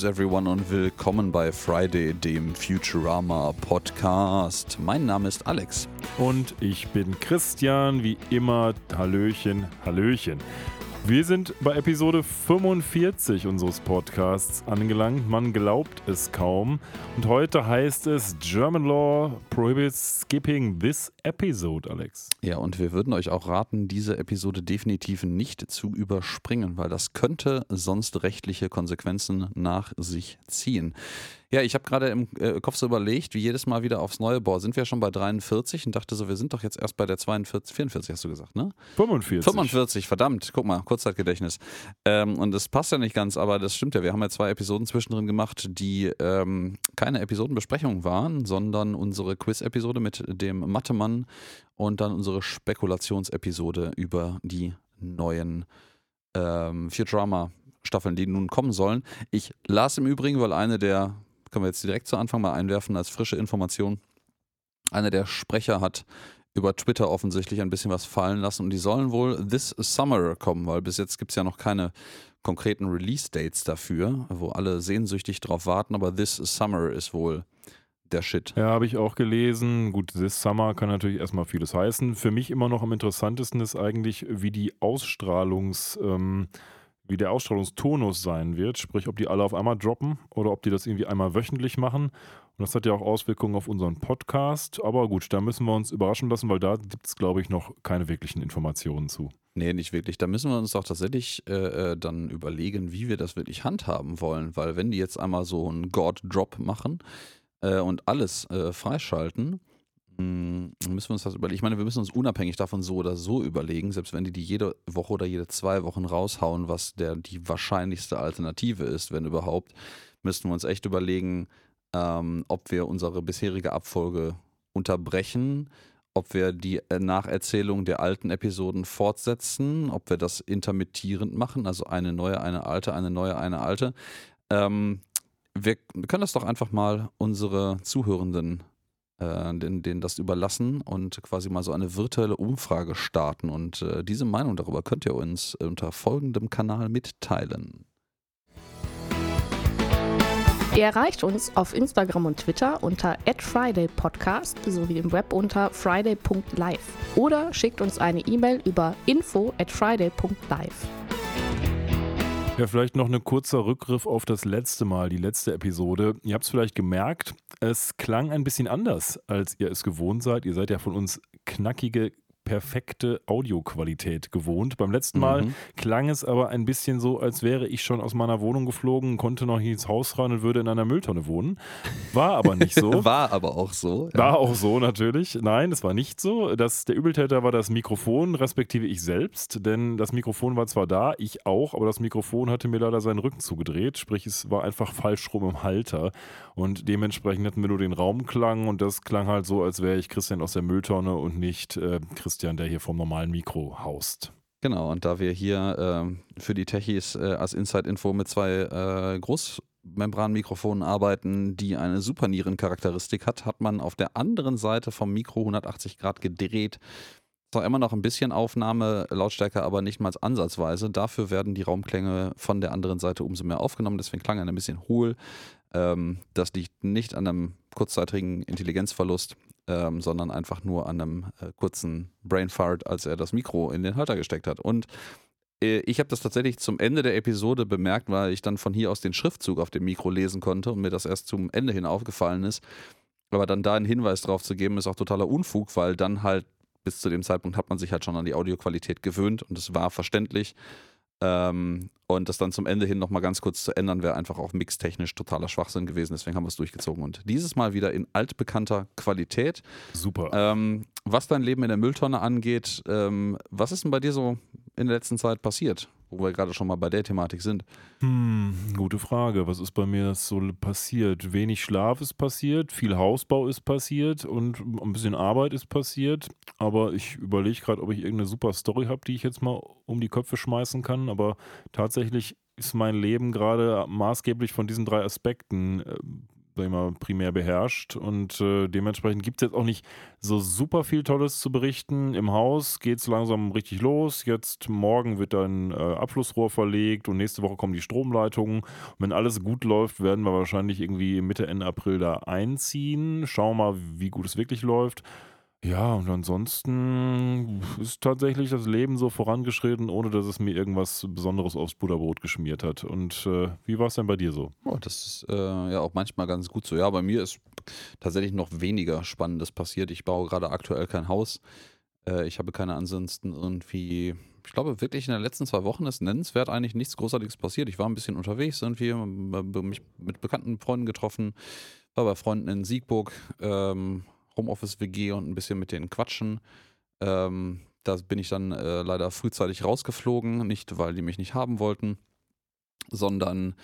Greetings everyone und willkommen bei Friday, dem Futurama Podcast. Mein Name ist Alex. Und ich bin Christian, wie immer. Hallöchen, Hallöchen. Wir sind bei Episode 45 unseres Podcasts angelangt. Man glaubt es kaum. Und heute heißt es German Law prohibits skipping this episode, Alex. Ja, und wir würden euch auch raten, diese Episode definitiv nicht zu überspringen, weil das könnte sonst rechtliche Konsequenzen nach sich ziehen. Ja, ich habe gerade im äh, Kopf so überlegt, wie jedes Mal wieder aufs Neue, boah, sind wir schon bei 43 und dachte so, wir sind doch jetzt erst bei der 42, 44 hast du gesagt, ne? 45. 45, verdammt, guck mal, Kurzzeitgedächtnis. Ähm, und das passt ja nicht ganz, aber das stimmt ja, wir haben ja zwei Episoden zwischendrin gemacht, die ähm, keine Episodenbesprechung waren, sondern unsere Quiz-Episode mit dem Mathemann und dann unsere Spekulationsepisode über die neuen ähm, Futurama Staffeln, die nun kommen sollen. Ich las im Übrigen, weil eine der können wir jetzt direkt zu Anfang mal einwerfen als frische Information. Einer der Sprecher hat über Twitter offensichtlich ein bisschen was fallen lassen und die sollen wohl this summer kommen, weil bis jetzt gibt es ja noch keine konkreten Release-Dates dafür, wo alle sehnsüchtig drauf warten, aber this summer ist wohl der Shit. Ja, habe ich auch gelesen. Gut, this summer kann natürlich erstmal vieles heißen. Für mich immer noch am interessantesten ist eigentlich, wie die Ausstrahlungs- ähm, wie der Ausstrahlungstonus sein wird, sprich, ob die alle auf einmal droppen oder ob die das irgendwie einmal wöchentlich machen. Und das hat ja auch Auswirkungen auf unseren Podcast. Aber gut, da müssen wir uns überraschen lassen, weil da gibt es, glaube ich, noch keine wirklichen Informationen zu. Nee, nicht wirklich. Da müssen wir uns doch tatsächlich äh, äh, dann überlegen, wie wir das wirklich handhaben wollen. Weil wenn die jetzt einmal so einen God-Drop machen äh, und alles äh, freischalten, hm, müssen wir uns das überlegen. Ich meine, wir müssen uns unabhängig davon so oder so überlegen, selbst wenn die die jede Woche oder jede zwei Wochen raushauen, was der die wahrscheinlichste Alternative ist, wenn überhaupt, müssten wir uns echt überlegen, ähm, ob wir unsere bisherige Abfolge unterbrechen, ob wir die äh, Nacherzählung der alten Episoden fortsetzen, ob wir das intermittierend machen, also eine neue, eine alte, eine neue, eine alte. Ähm, wir können das doch einfach mal unsere Zuhörenden äh, denen, das überlassen und quasi mal so eine virtuelle Umfrage starten. Und äh, diese Meinung darüber könnt ihr uns unter folgendem Kanal mitteilen. Ihr erreicht uns auf Instagram und Twitter unter @fridaypodcast sowie im Web unter friday.live oder schickt uns eine E-Mail über info at friday.live. Ja, vielleicht noch ein kurzer Rückgriff auf das letzte Mal, die letzte Episode. Ihr habt es vielleicht gemerkt, es klang ein bisschen anders, als ihr es gewohnt seid. Ihr seid ja von uns knackige perfekte Audioqualität gewohnt. Beim letzten Mal mhm. klang es aber ein bisschen so, als wäre ich schon aus meiner Wohnung geflogen, konnte noch ins Haus rein und würde in einer Mülltonne wohnen. War aber nicht so. war aber auch so. Ja. War auch so natürlich. Nein, es war nicht so. Das, der Übeltäter war das Mikrofon, respektive ich selbst, denn das Mikrofon war zwar da, ich auch, aber das Mikrofon hatte mir leider seinen Rücken zugedreht, sprich es war einfach falsch rum im Halter und dementsprechend hatten wir nur den Raumklang und das klang halt so, als wäre ich Christian aus der Mülltonne und nicht äh, Christian Christian, der hier vom normalen Mikro haust. Genau, und da wir hier äh, für die Techies äh, als Inside-Info mit zwei äh, Großmembranmikrofonen arbeiten, die eine Supernierencharakteristik hat, hat man auf der anderen Seite vom Mikro 180 Grad gedreht. Zwar immer noch ein bisschen Aufnahme, Lautstärke, aber nicht mal ansatzweise. Dafür werden die Raumklänge von der anderen Seite umso mehr aufgenommen, deswegen klang er ein bisschen hohl. Ähm, das liegt nicht an einem kurzzeitigen Intelligenzverlust, ähm, sondern einfach nur an einem äh, kurzen Brainfart, als er das Mikro in den Halter gesteckt hat. Und äh, ich habe das tatsächlich zum Ende der Episode bemerkt, weil ich dann von hier aus den Schriftzug auf dem Mikro lesen konnte und mir das erst zum Ende hin aufgefallen ist. Aber dann da einen Hinweis drauf zu geben, ist auch totaler Unfug, weil dann halt bis zu dem Zeitpunkt hat man sich halt schon an die Audioqualität gewöhnt und es war verständlich. Ähm, und das dann zum Ende hin nochmal ganz kurz zu ändern, wäre einfach auch mixtechnisch totaler Schwachsinn gewesen. Deswegen haben wir es durchgezogen. Und dieses Mal wieder in altbekannter Qualität. Super. Ähm, was dein Leben in der Mülltonne angeht, ähm, was ist denn bei dir so in der letzten Zeit passiert? Wo wir gerade schon mal bei der Thematik sind? Hm, gute Frage. Was ist bei mir so passiert? Wenig Schlaf ist passiert, viel Hausbau ist passiert und ein bisschen Arbeit ist passiert. Aber ich überlege gerade, ob ich irgendeine super Story habe, die ich jetzt mal um die Köpfe schmeißen kann. Aber tatsächlich ist mein Leben gerade maßgeblich von diesen drei Aspekten äh, sag ich mal, primär beherrscht. Und äh, dementsprechend gibt es jetzt auch nicht so super viel Tolles zu berichten. Im Haus geht es langsam richtig los. Jetzt morgen wird ein äh, Abflussrohr verlegt und nächste Woche kommen die Stromleitungen. Und wenn alles gut läuft, werden wir wahrscheinlich irgendwie Mitte, Ende April da einziehen. Schauen mal, wie gut es wirklich läuft. Ja, und ansonsten ist tatsächlich das Leben so vorangeschritten, ohne dass es mir irgendwas Besonderes aufs Butterbrot geschmiert hat. Und äh, wie war es denn bei dir so? Oh, das ist äh, ja auch manchmal ganz gut so. Ja, bei mir ist tatsächlich noch weniger Spannendes passiert. Ich baue gerade aktuell kein Haus. Äh, ich habe keine ansonsten irgendwie. Ich glaube wirklich in den letzten zwei Wochen ist nennenswert eigentlich nichts Großartiges passiert. Ich war ein bisschen unterwegs, irgendwie, mich mit bekannten Freunden getroffen, war bei Freunden in Siegburg. Ähm, Homeoffice-WG und ein bisschen mit denen quatschen. Ähm, da bin ich dann äh, leider frühzeitig rausgeflogen, nicht weil die mich nicht haben wollten, sondern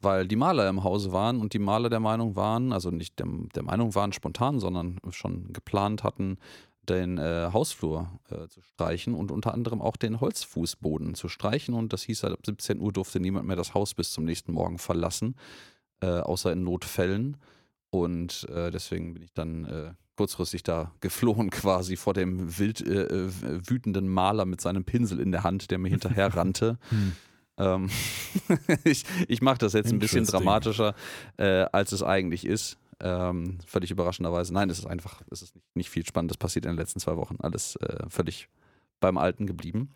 weil die Maler im Hause waren und die Maler der Meinung waren, also nicht der, der Meinung waren spontan, sondern schon geplant hatten, den äh, Hausflur äh, zu streichen und unter anderem auch den Holzfußboden zu streichen. Und das hieß halt, ab 17 Uhr durfte niemand mehr das Haus bis zum nächsten Morgen verlassen, äh, außer in Notfällen. Und äh, deswegen bin ich dann äh, kurzfristig da geflohen quasi vor dem wild äh, äh, wütenden Maler mit seinem Pinsel in der Hand, der mir hinterher rannte. Hm. Ähm, ich ich mache das jetzt ein bisschen dramatischer, äh, als es eigentlich ist. Ähm, völlig überraschenderweise. Nein, es ist einfach, es ist nicht, nicht viel Spannendes passiert in den letzten zwei Wochen. Alles äh, völlig beim Alten geblieben.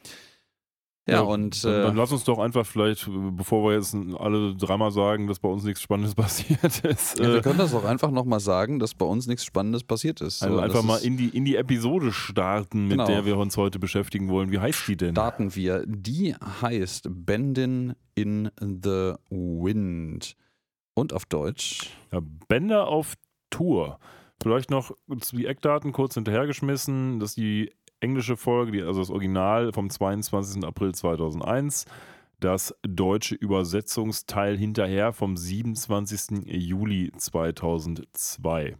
Ja, ja und. Dann, dann, äh, lass uns doch einfach vielleicht, bevor wir jetzt alle dreimal sagen, dass bei uns nichts Spannendes passiert ist. Ja, wir äh, können das auch einfach nochmal sagen, dass bei uns nichts Spannendes passiert ist. Also so, einfach mal in die, in die Episode starten, mit genau. der wir uns heute beschäftigen wollen. Wie heißt die denn? Starten wir. Die heißt Bendin in the Wind. Und auf Deutsch? Ja, Bänder auf Tour. Vielleicht noch die Eckdaten kurz hinterhergeschmissen, dass die englische Folge, also das Original vom 22. April 2001. Das deutsche Übersetzungsteil hinterher vom 27. Juli 2002.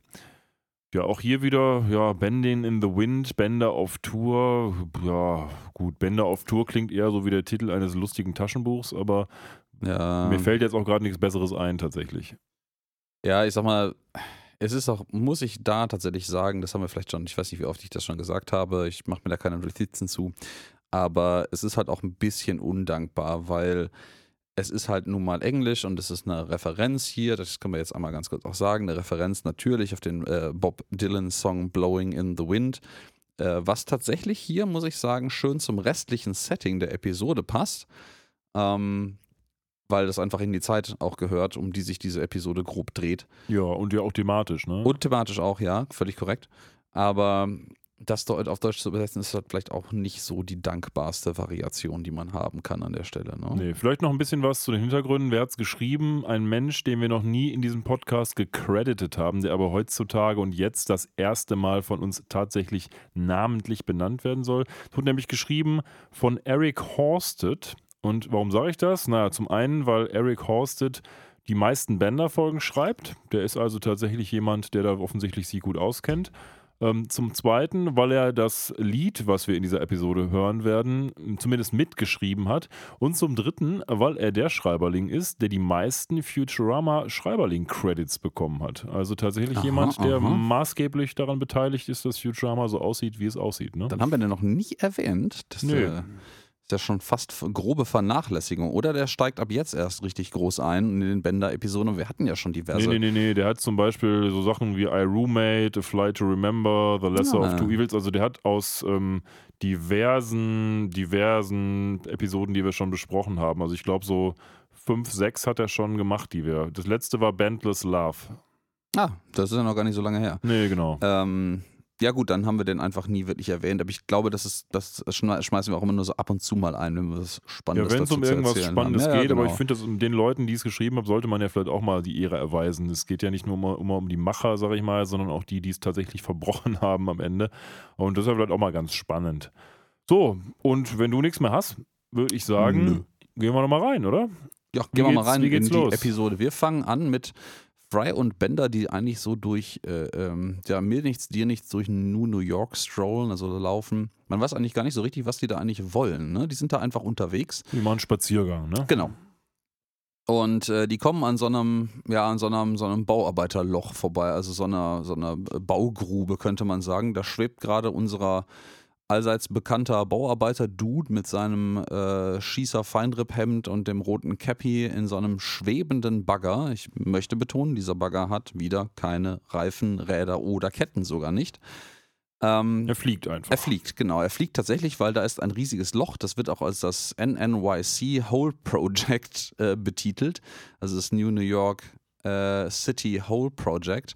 Ja, auch hier wieder, ja, Bending in the Wind, Bänder auf Tour. Ja, gut, Bänder auf Tour klingt eher so wie der Titel eines lustigen Taschenbuchs, aber ja. mir fällt jetzt auch gerade nichts Besseres ein, tatsächlich. Ja, ich sag mal, es ist auch, muss ich da tatsächlich sagen, das haben wir vielleicht schon, ich weiß nicht, wie oft ich das schon gesagt habe, ich mache mir da keine Notizen zu, aber es ist halt auch ein bisschen undankbar, weil es ist halt nun mal Englisch und es ist eine Referenz hier, das können wir jetzt einmal ganz kurz auch sagen, eine Referenz natürlich auf den äh, Bob Dylan-Song Blowing in the Wind, äh, was tatsächlich hier, muss ich sagen, schön zum restlichen Setting der Episode passt. Ähm, weil das einfach in die Zeit auch gehört, um die sich diese Episode grob dreht. Ja, und ja auch thematisch, ne? Und thematisch auch, ja, völlig korrekt. Aber das auf Deutsch zu übersetzen, ist halt vielleicht auch nicht so die dankbarste Variation, die man haben kann an der Stelle. Ne? Nee, vielleicht noch ein bisschen was zu den Hintergründen. Wer hat es geschrieben? Ein Mensch, den wir noch nie in diesem Podcast gecredited haben, der aber heutzutage und jetzt das erste Mal von uns tatsächlich namentlich benannt werden soll. Es wurde nämlich geschrieben von Eric Horsted. Und warum sage ich das? Naja, zum einen, weil Eric Horsted die meisten Bender-Folgen schreibt. Der ist also tatsächlich jemand, der da offensichtlich sich gut auskennt. Ähm, zum Zweiten, weil er das Lied, was wir in dieser Episode hören werden, zumindest mitgeschrieben hat. Und zum Dritten, weil er der Schreiberling ist, der die meisten Futurama-Schreiberling-Credits bekommen hat. Also tatsächlich aha, jemand, der aha. maßgeblich daran beteiligt ist, dass Futurama so aussieht, wie es aussieht. Ne? Dann haben wir den noch nie erwähnt. Dass Nö. Der ist ja schon fast grobe Vernachlässigung. Oder der steigt ab jetzt erst richtig groß ein in den Bender-Episoden. Wir hatten ja schon diverse. Nee, nee, nee, nee. Der hat zum Beispiel so Sachen wie I Roommate, A Fly to Remember, The Lesser ja. of Two Evils. Also der hat aus ähm, diversen, diversen Episoden, die wir schon besprochen haben. Also ich glaube so fünf, sechs hat er schon gemacht, die wir. Das letzte war Bandless Love. Ah, das ist ja noch gar nicht so lange her. Nee, genau. Ähm, ja, gut, dann haben wir den einfach nie wirklich erwähnt. Aber ich glaube, das, ist, das schmeißen wir auch immer nur so ab und zu mal ein, wenn wir was Spannendes Ja, wenn es um irgendwas Spannendes ja, geht, ja, genau. aber ich finde, den Leuten, die es geschrieben haben, sollte man ja vielleicht auch mal die Ehre erweisen. Es geht ja nicht nur immer, immer um die Macher, sage ich mal, sondern auch die, die es tatsächlich verbrochen haben am Ende. Und das ist ja vielleicht auch mal ganz spannend. So, und wenn du nichts mehr hast, würde ich sagen, Nö. gehen wir nochmal rein, oder? Ja, gehen wir mal rein in die los? Episode. Wir fangen an mit Fry und Bender, die eigentlich so durch, äh, ähm, ja, mir nichts, dir nichts, durch New New York strollen, also laufen. Man weiß eigentlich gar nicht so richtig, was die da eigentlich wollen. Ne? Die sind da einfach unterwegs. Die machen einen Spaziergang, ne? Genau. Und äh, die kommen an so einem, ja, an so einem, so einem Bauarbeiterloch vorbei, also so einer, so einer Baugrube, könnte man sagen. Da schwebt gerade unserer allseits bekannter Bauarbeiter-Dude mit seinem äh, Schießer-Feinripp-Hemd und dem roten Cappy in so einem schwebenden Bagger. Ich möchte betonen, dieser Bagger hat wieder keine Reifen, Räder oder Ketten sogar nicht. Ähm, er fliegt einfach. Er fliegt, genau. Er fliegt tatsächlich, weil da ist ein riesiges Loch. Das wird auch als das NNYC Hole Project äh, betitelt. Also das New New York äh, City Hole Project.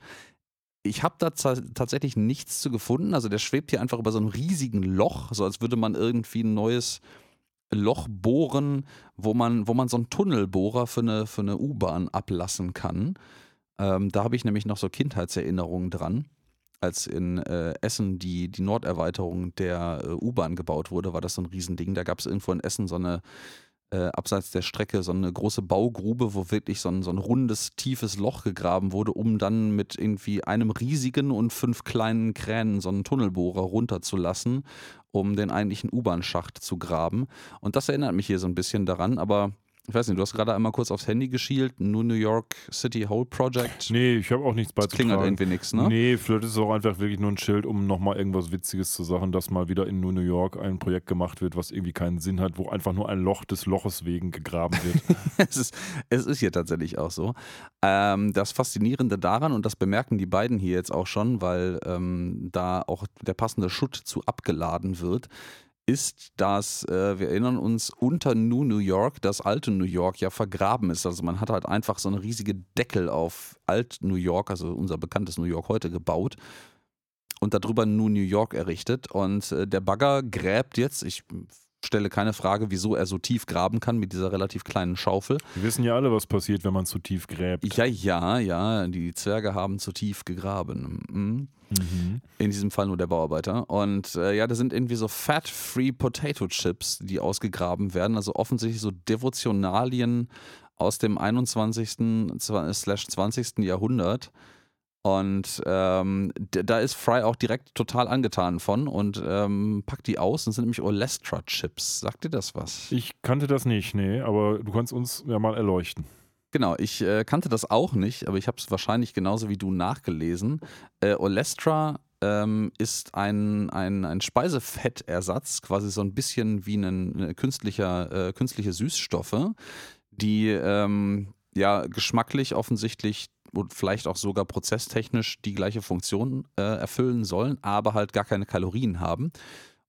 Ich habe da tatsächlich nichts zu gefunden. Also der schwebt hier einfach über so einem riesigen Loch, so als würde man irgendwie ein neues Loch bohren, wo man, wo man so einen Tunnelbohrer für eine, für eine U-Bahn ablassen kann. Ähm, da habe ich nämlich noch so Kindheitserinnerungen dran als in äh, Essen die, die Norderweiterung der äh, U-Bahn gebaut wurde, war das so ein Riesending. Da gab es irgendwo in Essen so eine, äh, abseits der Strecke, so eine große Baugrube, wo wirklich so ein, so ein rundes, tiefes Loch gegraben wurde, um dann mit irgendwie einem riesigen und fünf kleinen Kränen so einen Tunnelbohrer runterzulassen, um den eigentlichen U-Bahn-Schacht zu graben. Und das erinnert mich hier so ein bisschen daran, aber ich weiß nicht, du hast gerade einmal kurz aufs Handy geschielt, New New York City Hole Project. Nee, ich habe auch nichts beizutragen. Das klingt halt irgendwie nichts, ne? Nee, vielleicht ist es auch einfach wirklich nur ein Schild, um nochmal irgendwas Witziges zu sagen, dass mal wieder in New New York ein Projekt gemacht wird, was irgendwie keinen Sinn hat, wo einfach nur ein Loch des Loches wegen gegraben wird. es, ist, es ist hier tatsächlich auch so. Ähm, das Faszinierende daran, und das bemerken die beiden hier jetzt auch schon, weil ähm, da auch der passende Schutt zu abgeladen wird, ist, dass äh, wir erinnern uns unter New New York, das alte New York ja vergraben ist. Also man hat halt einfach so eine riesige Deckel auf Alt New York, also unser bekanntes New York heute gebaut und darüber New New York errichtet. Und äh, der Bagger gräbt jetzt, ich stelle keine Frage, wieso er so tief graben kann mit dieser relativ kleinen Schaufel. Wir wissen ja alle, was passiert, wenn man zu tief gräbt. Ja, ja, ja, die Zwerge haben zu tief gegraben. Mhm. Mhm. In diesem Fall nur der Bauarbeiter. Und äh, ja, da sind irgendwie so Fat-Free Potato Chips, die ausgegraben werden. Also offensichtlich so Devotionalien aus dem 21. 20. Jahrhundert. Und ähm, da ist Fry auch direkt total angetan von und ähm, packt die aus. Das sind nämlich Olestra-Chips. Sagt dir das was? Ich kannte das nicht, nee, aber du kannst uns ja mal erleuchten. Genau, ich äh, kannte das auch nicht, aber ich habe es wahrscheinlich genauso wie du nachgelesen. Äh, Olestra ähm, ist ein, ein, ein Speisefettersatz, quasi so ein bisschen wie ein, ein künstlicher, äh, künstliche Süßstoffe, die ähm, ja geschmacklich offensichtlich und vielleicht auch sogar prozesstechnisch die gleiche Funktion äh, erfüllen sollen, aber halt gar keine Kalorien haben.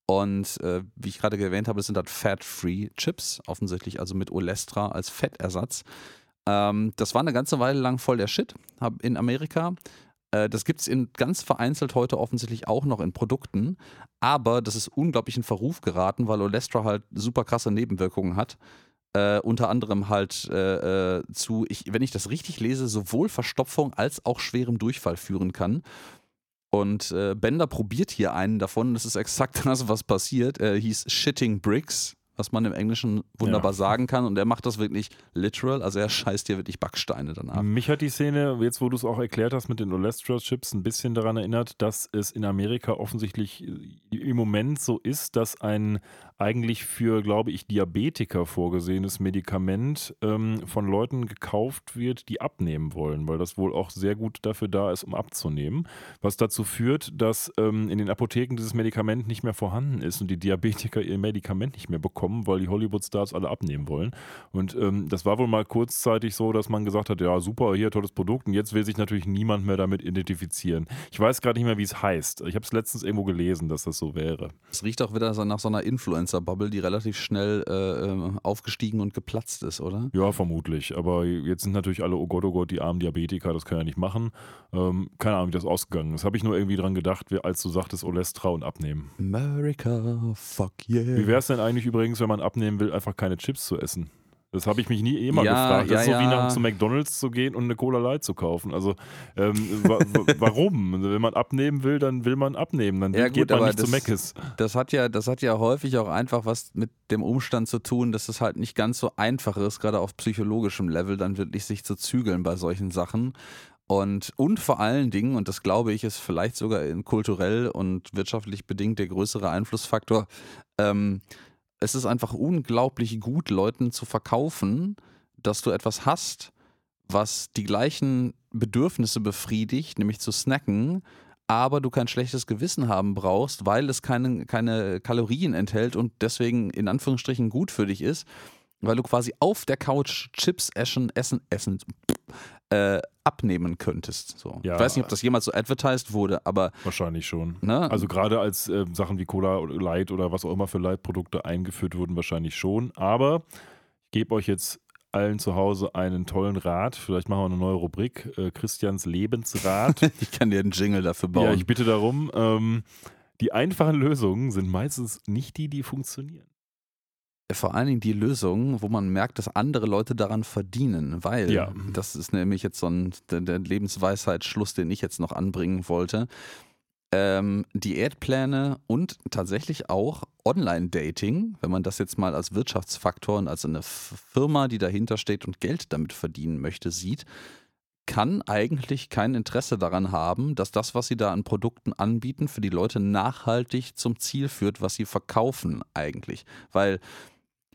Und äh, wie ich gerade erwähnt habe, sind halt Fat-Free Chips, offensichtlich also mit Olestra als Fettersatz. Ähm, das war eine ganze Weile lang voll der Shit in Amerika. Äh, das gibt es ganz vereinzelt heute offensichtlich auch noch in Produkten. Aber das ist unglaublich in Verruf geraten, weil Olestra halt super krasse Nebenwirkungen hat. Äh, unter anderem halt äh, äh, zu, ich, wenn ich das richtig lese, sowohl Verstopfung als auch schwerem Durchfall führen kann. Und äh, Bender probiert hier einen davon. Das ist exakt das, was passiert. Er hieß Shitting Bricks was man im Englischen wunderbar ja. sagen kann. Und er macht das wirklich literal, also er scheißt dir wirklich Backsteine danach. Mich hat die Szene, jetzt wo du es auch erklärt hast mit den Olestra-Chips, ein bisschen daran erinnert, dass es in Amerika offensichtlich im Moment so ist, dass ein eigentlich für, glaube ich, Diabetiker vorgesehenes Medikament ähm, von Leuten gekauft wird, die abnehmen wollen, weil das wohl auch sehr gut dafür da ist, um abzunehmen. Was dazu führt, dass ähm, in den Apotheken dieses Medikament nicht mehr vorhanden ist und die Diabetiker ihr Medikament nicht mehr bekommen, weil die Hollywood-Stars alle abnehmen wollen. Und ähm, das war wohl mal kurzzeitig so, dass man gesagt hat, ja super, hier tolles Produkt und jetzt will sich natürlich niemand mehr damit identifizieren. Ich weiß gerade nicht mehr, wie es heißt. Ich habe es letztens irgendwo gelesen, dass das so wäre. Es riecht auch wieder nach so einer Influencer Influencer-Bubble, die relativ schnell äh, ähm, aufgestiegen und geplatzt ist, oder? Ja, vermutlich. Aber jetzt sind natürlich alle, oh Gott, oh Gott, die armen Diabetiker, das kann ja nicht machen. Ähm, keine Ahnung, wie das ausgegangen ist. Habe ich nur irgendwie dran gedacht, als du sagtest, Olestra und abnehmen. America, fuck yeah. Wie wäre es denn eigentlich übrigens, wenn man abnehmen will, einfach keine Chips zu essen? Das habe ich mich nie eh mal ja, gefragt. Das ja, ist so wie nach zu McDonalds zu gehen und eine Cola Light zu kaufen. Also ähm, wa warum? Wenn man abnehmen will, dann will man abnehmen. Dann ja, geht gut, man nicht das, zu Meckes. Das hat ja, das hat ja häufig auch einfach was mit dem Umstand zu tun, dass es halt nicht ganz so einfach ist, gerade auf psychologischem Level, dann wirklich sich zu zügeln bei solchen Sachen. Und, und vor allen Dingen, und das glaube ich, ist vielleicht sogar kulturell und wirtschaftlich bedingt der größere Einflussfaktor, ähm, es ist einfach unglaublich gut, Leuten zu verkaufen, dass du etwas hast, was die gleichen Bedürfnisse befriedigt, nämlich zu snacken, aber du kein schlechtes Gewissen haben brauchst, weil es keine, keine Kalorien enthält und deswegen in Anführungsstrichen gut für dich ist, weil du quasi auf der Couch Chips essen, essen, essen, äh, abnehmen könntest. So. Ja. Ich weiß nicht, ob das jemals so advertised wurde, aber Wahrscheinlich schon. ne? Also gerade als äh, Sachen wie Cola oder Light oder was auch immer für Light-Produkte eingeführt wurden, wahrscheinlich schon. Aber ich gebe euch jetzt allen zu Hause einen tollen Rat. Vielleicht machen wir eine neue Rubrik. Äh, Christians Lebensrat. ich kann dir einen Jingle dafür bauen. ja, ich bitte darum. Ähm, die einfachen Lösungen sind meistens nicht die, die funktionieren. Vor allen Dingen die Lösung, wo man merkt, dass andere Leute daran verdienen, weil Ja. das ist nämlich jetzt so ein der, Lebensweisheitsschluss, den ich jetzt noch anbringen wollte. Ähm, Diätpläne und tatsächlich auch Online-Dating, wenn man das jetzt mal als Wirtschaftsfaktor und als eine Firma, die dahinter steht und Geld damit verdienen möchte, sieht, kann eigentlich kein Interesse daran haben, dass das, was sie da an Produkten anbieten, für die Leute nachhaltig zum Ziel führt, was sie verkaufen eigentlich. Weil,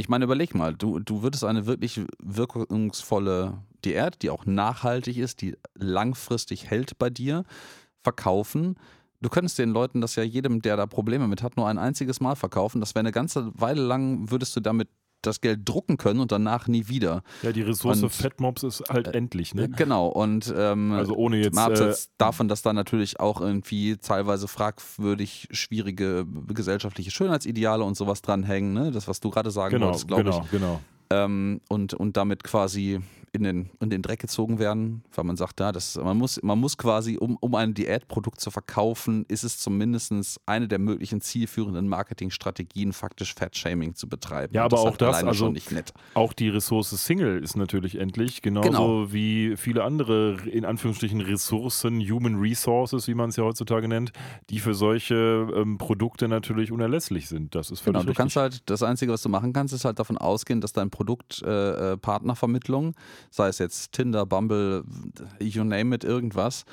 ich meine, überleg mal, du, du würdest eine wirklich wirkungsvolle Diät, die auch nachhaltig ist, die langfristig hält bei dir, verkaufen. Du könntest den Leuten das ja jedem, der da Probleme mit hat, nur ein einziges Mal verkaufen. Das wäre eine ganze Weile lang, würdest du damit das Geld drucken können und danach nie wieder. Ja, die Ressource Und- Fettmobs ist halt endlich, ne? Genau, und ähm, Also ohne jetzt, mal äh, abseits davon, dass da natürlich auch irgendwie teilweise fragwürdig schwierige gesellschaftliche Schönheitsideale und sowas dranhängen, ne? Das, was du gerade sagen Genau, wolltest, glaube genau, ich. genau. Ähm, und, und damit quasi in den, in den Dreck gezogen werden, weil man sagt, ja, das, man, muss, man muss quasi, um, um ein Diätprodukt zu verkaufen, ist es zumindest eine der möglichen zielführenden Marketingstrategien, faktisch Fat-Shaming zu betreiben. Ja, aber ist auch das, also- schon nicht nett. Auch die Ressource Single ist natürlich endlich, genauso Genau. wie viele andere, in Anführungsstrichen, Ressourcen, Human Resources, wie man es ja heutzutage nennt, die für solche ähm, Produkte natürlich unerlässlich sind. Das ist völlig Genau, du richtig. kannst halt, das Einzige, was du machen kannst, ist halt davon ausgehen, dass dein Produkt äh, äh, Partnervermittlung, sei es jetzt Tinder, Bumble, you name it, irgendwas,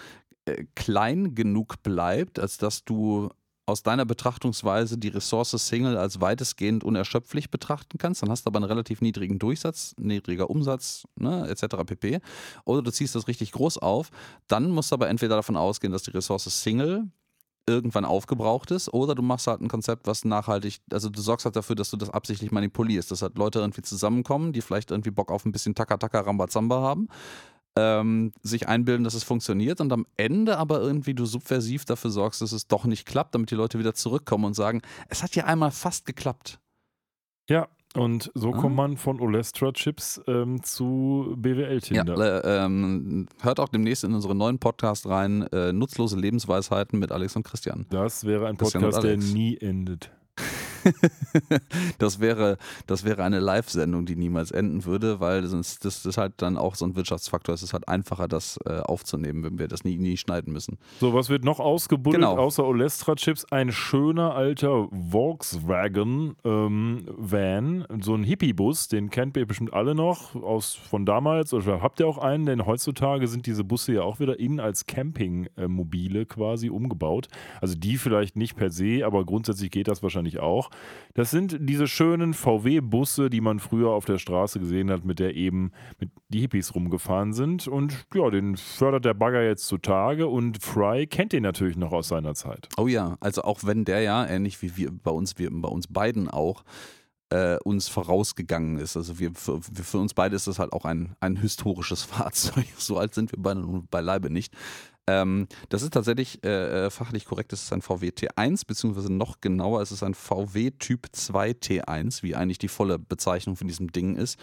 äh, klein genug bleibt, als dass du aus deiner Betrachtungsweise die Ressource Single als weitestgehend unerschöpflich betrachten kannst, dann hast du aber einen relativ niedrigen Durchsatz, niedriger Umsatz, ne, etc. pp. Oder du ziehst das richtig groß auf, dann musst du aber entweder davon ausgehen, dass die Ressource Single irgendwann aufgebraucht ist, oder du machst halt ein Konzept, was nachhaltig, also du sorgst halt dafür, dass du das absichtlich manipulierst, dass halt Leute irgendwie zusammenkommen, die vielleicht irgendwie Bock auf ein bisschen Taka-Taka Rambazamba haben, ähm, sich einbilden, dass es funktioniert und am Ende aber irgendwie du subversiv dafür sorgst, dass es doch nicht klappt, damit die Leute wieder zurückkommen und sagen, es hat ja einmal fast geklappt. Ja, und so Ah. kommt man von Olestra-Chips ähm, zu Ja, BWL-Tinder. äh, ähm, hört auch demnächst in unseren neuen Podcast rein, äh, Nutzlose Lebensweisheiten mit Alex und Christian. das wäre ein Christian Podcast, der nie endet. das wäre, das wäre eine Live-Sendung, die niemals enden würde, weil sonst das ist halt dann auch so ein Wirtschaftsfaktor. Es ist halt einfacher, das äh, aufzunehmen, wenn wir das nie, nie schneiden müssen. So, was wird noch ausgebuddelt Genau. außer Olestra-Chips? Ein schöner alter Volkswagen-Van, so ein Hippie-Bus, den kennt ihr bestimmt alle noch aus von damals. Oder habt ihr auch einen? Denn heutzutage sind diese Busse ja auch wieder innen als Campingmobile quasi umgebaut. Also die vielleicht nicht per se, aber grundsätzlich geht das wahrscheinlich auch. Das sind diese schönen VW-Busse, die man früher auf der Straße gesehen hat, mit der eben mit die Hippies rumgefahren sind. Und ja, den fördert der Bagger jetzt zutage und Fry kennt den natürlich noch aus seiner Zeit. Oh ja, also auch wenn der ja, ähnlich wie wir bei uns, wir, bei uns beiden auch, äh, uns vorausgegangen ist. Also wir, für, für uns beide ist das halt auch ein, ein historisches Fahrzeug. So alt sind wir beide nun beileibe nicht. Ähm, das ist tatsächlich äh, äh, fachlich korrekt, es ist ein VW T1, beziehungsweise noch genauer, es ist ein VW Typ 2 T1, wie eigentlich die volle Bezeichnung von diesem Ding ist.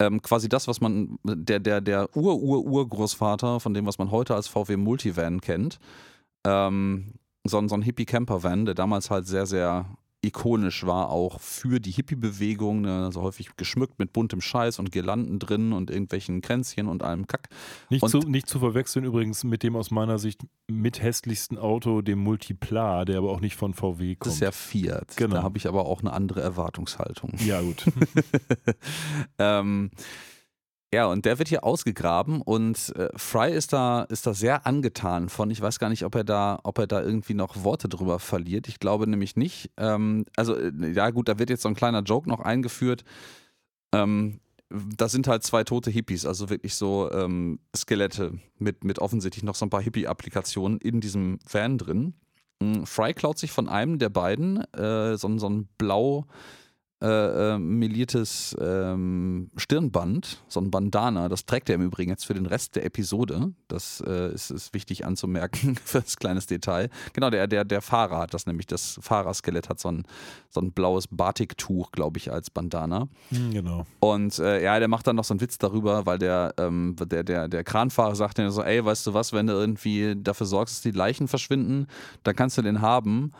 Ähm, quasi das, was man, der, der, der Ur-Ur-Urgroßvater von dem, was man heute als VW Multivan kennt. Ähm, so, ein- so ein Hippie-Camper-Van, der damals halt sehr, sehr ikonisch war, auch für die Hippie-Bewegung, also häufig geschmückt mit buntem Scheiß und Girlanden drin und irgendwelchen Kränzchen und allem Kack. Nicht, Und- zu, nicht zu verwechseln übrigens mit dem aus meiner Sicht mit hässlichsten Auto, dem Multipla, der aber auch nicht von VW kommt. Das ist ja Fiat. Genau. Da habe ich aber auch eine andere Erwartungshaltung. ja, gut. ähm, ja, und der wird hier ausgegraben und äh, Fry ist da, ist da sehr angetan von. Ich weiß gar nicht, ob er da, ob er da irgendwie noch Worte drüber verliert. Ich glaube nämlich nicht. Ähm, also, äh, ja, gut, da wird jetzt so ein kleiner Joke noch eingeführt. Ähm, da sind halt zwei tote Hippies, also wirklich so ähm, Skelette mit, mit offensichtlich noch so ein paar Hippie-Applikationen in diesem Van drin. Mm, Fry klaut sich von einem der beiden äh, so, so ein blau äh, äh, meliertes ähm, Stirnband, so ein Bandana. Das trägt er im Übrigen jetzt für den Rest der Episode. Das äh, ist, ist, wichtig anzumerken für das kleines Detail. Genau, der, der, der Fahrer hat das nämlich. Das Fahrerskelett hat so ein, so ein blaues Batiktuch, glaube ich, als Bandana. Hm, genau. Und äh, ja, der macht dann noch so einen Witz darüber, weil der, ähm, der, der, der Kranfahrer sagt dann so: Ey, weißt du was, wenn du irgendwie dafür sorgst, dass die Leichen verschwinden, dann kannst du den haben.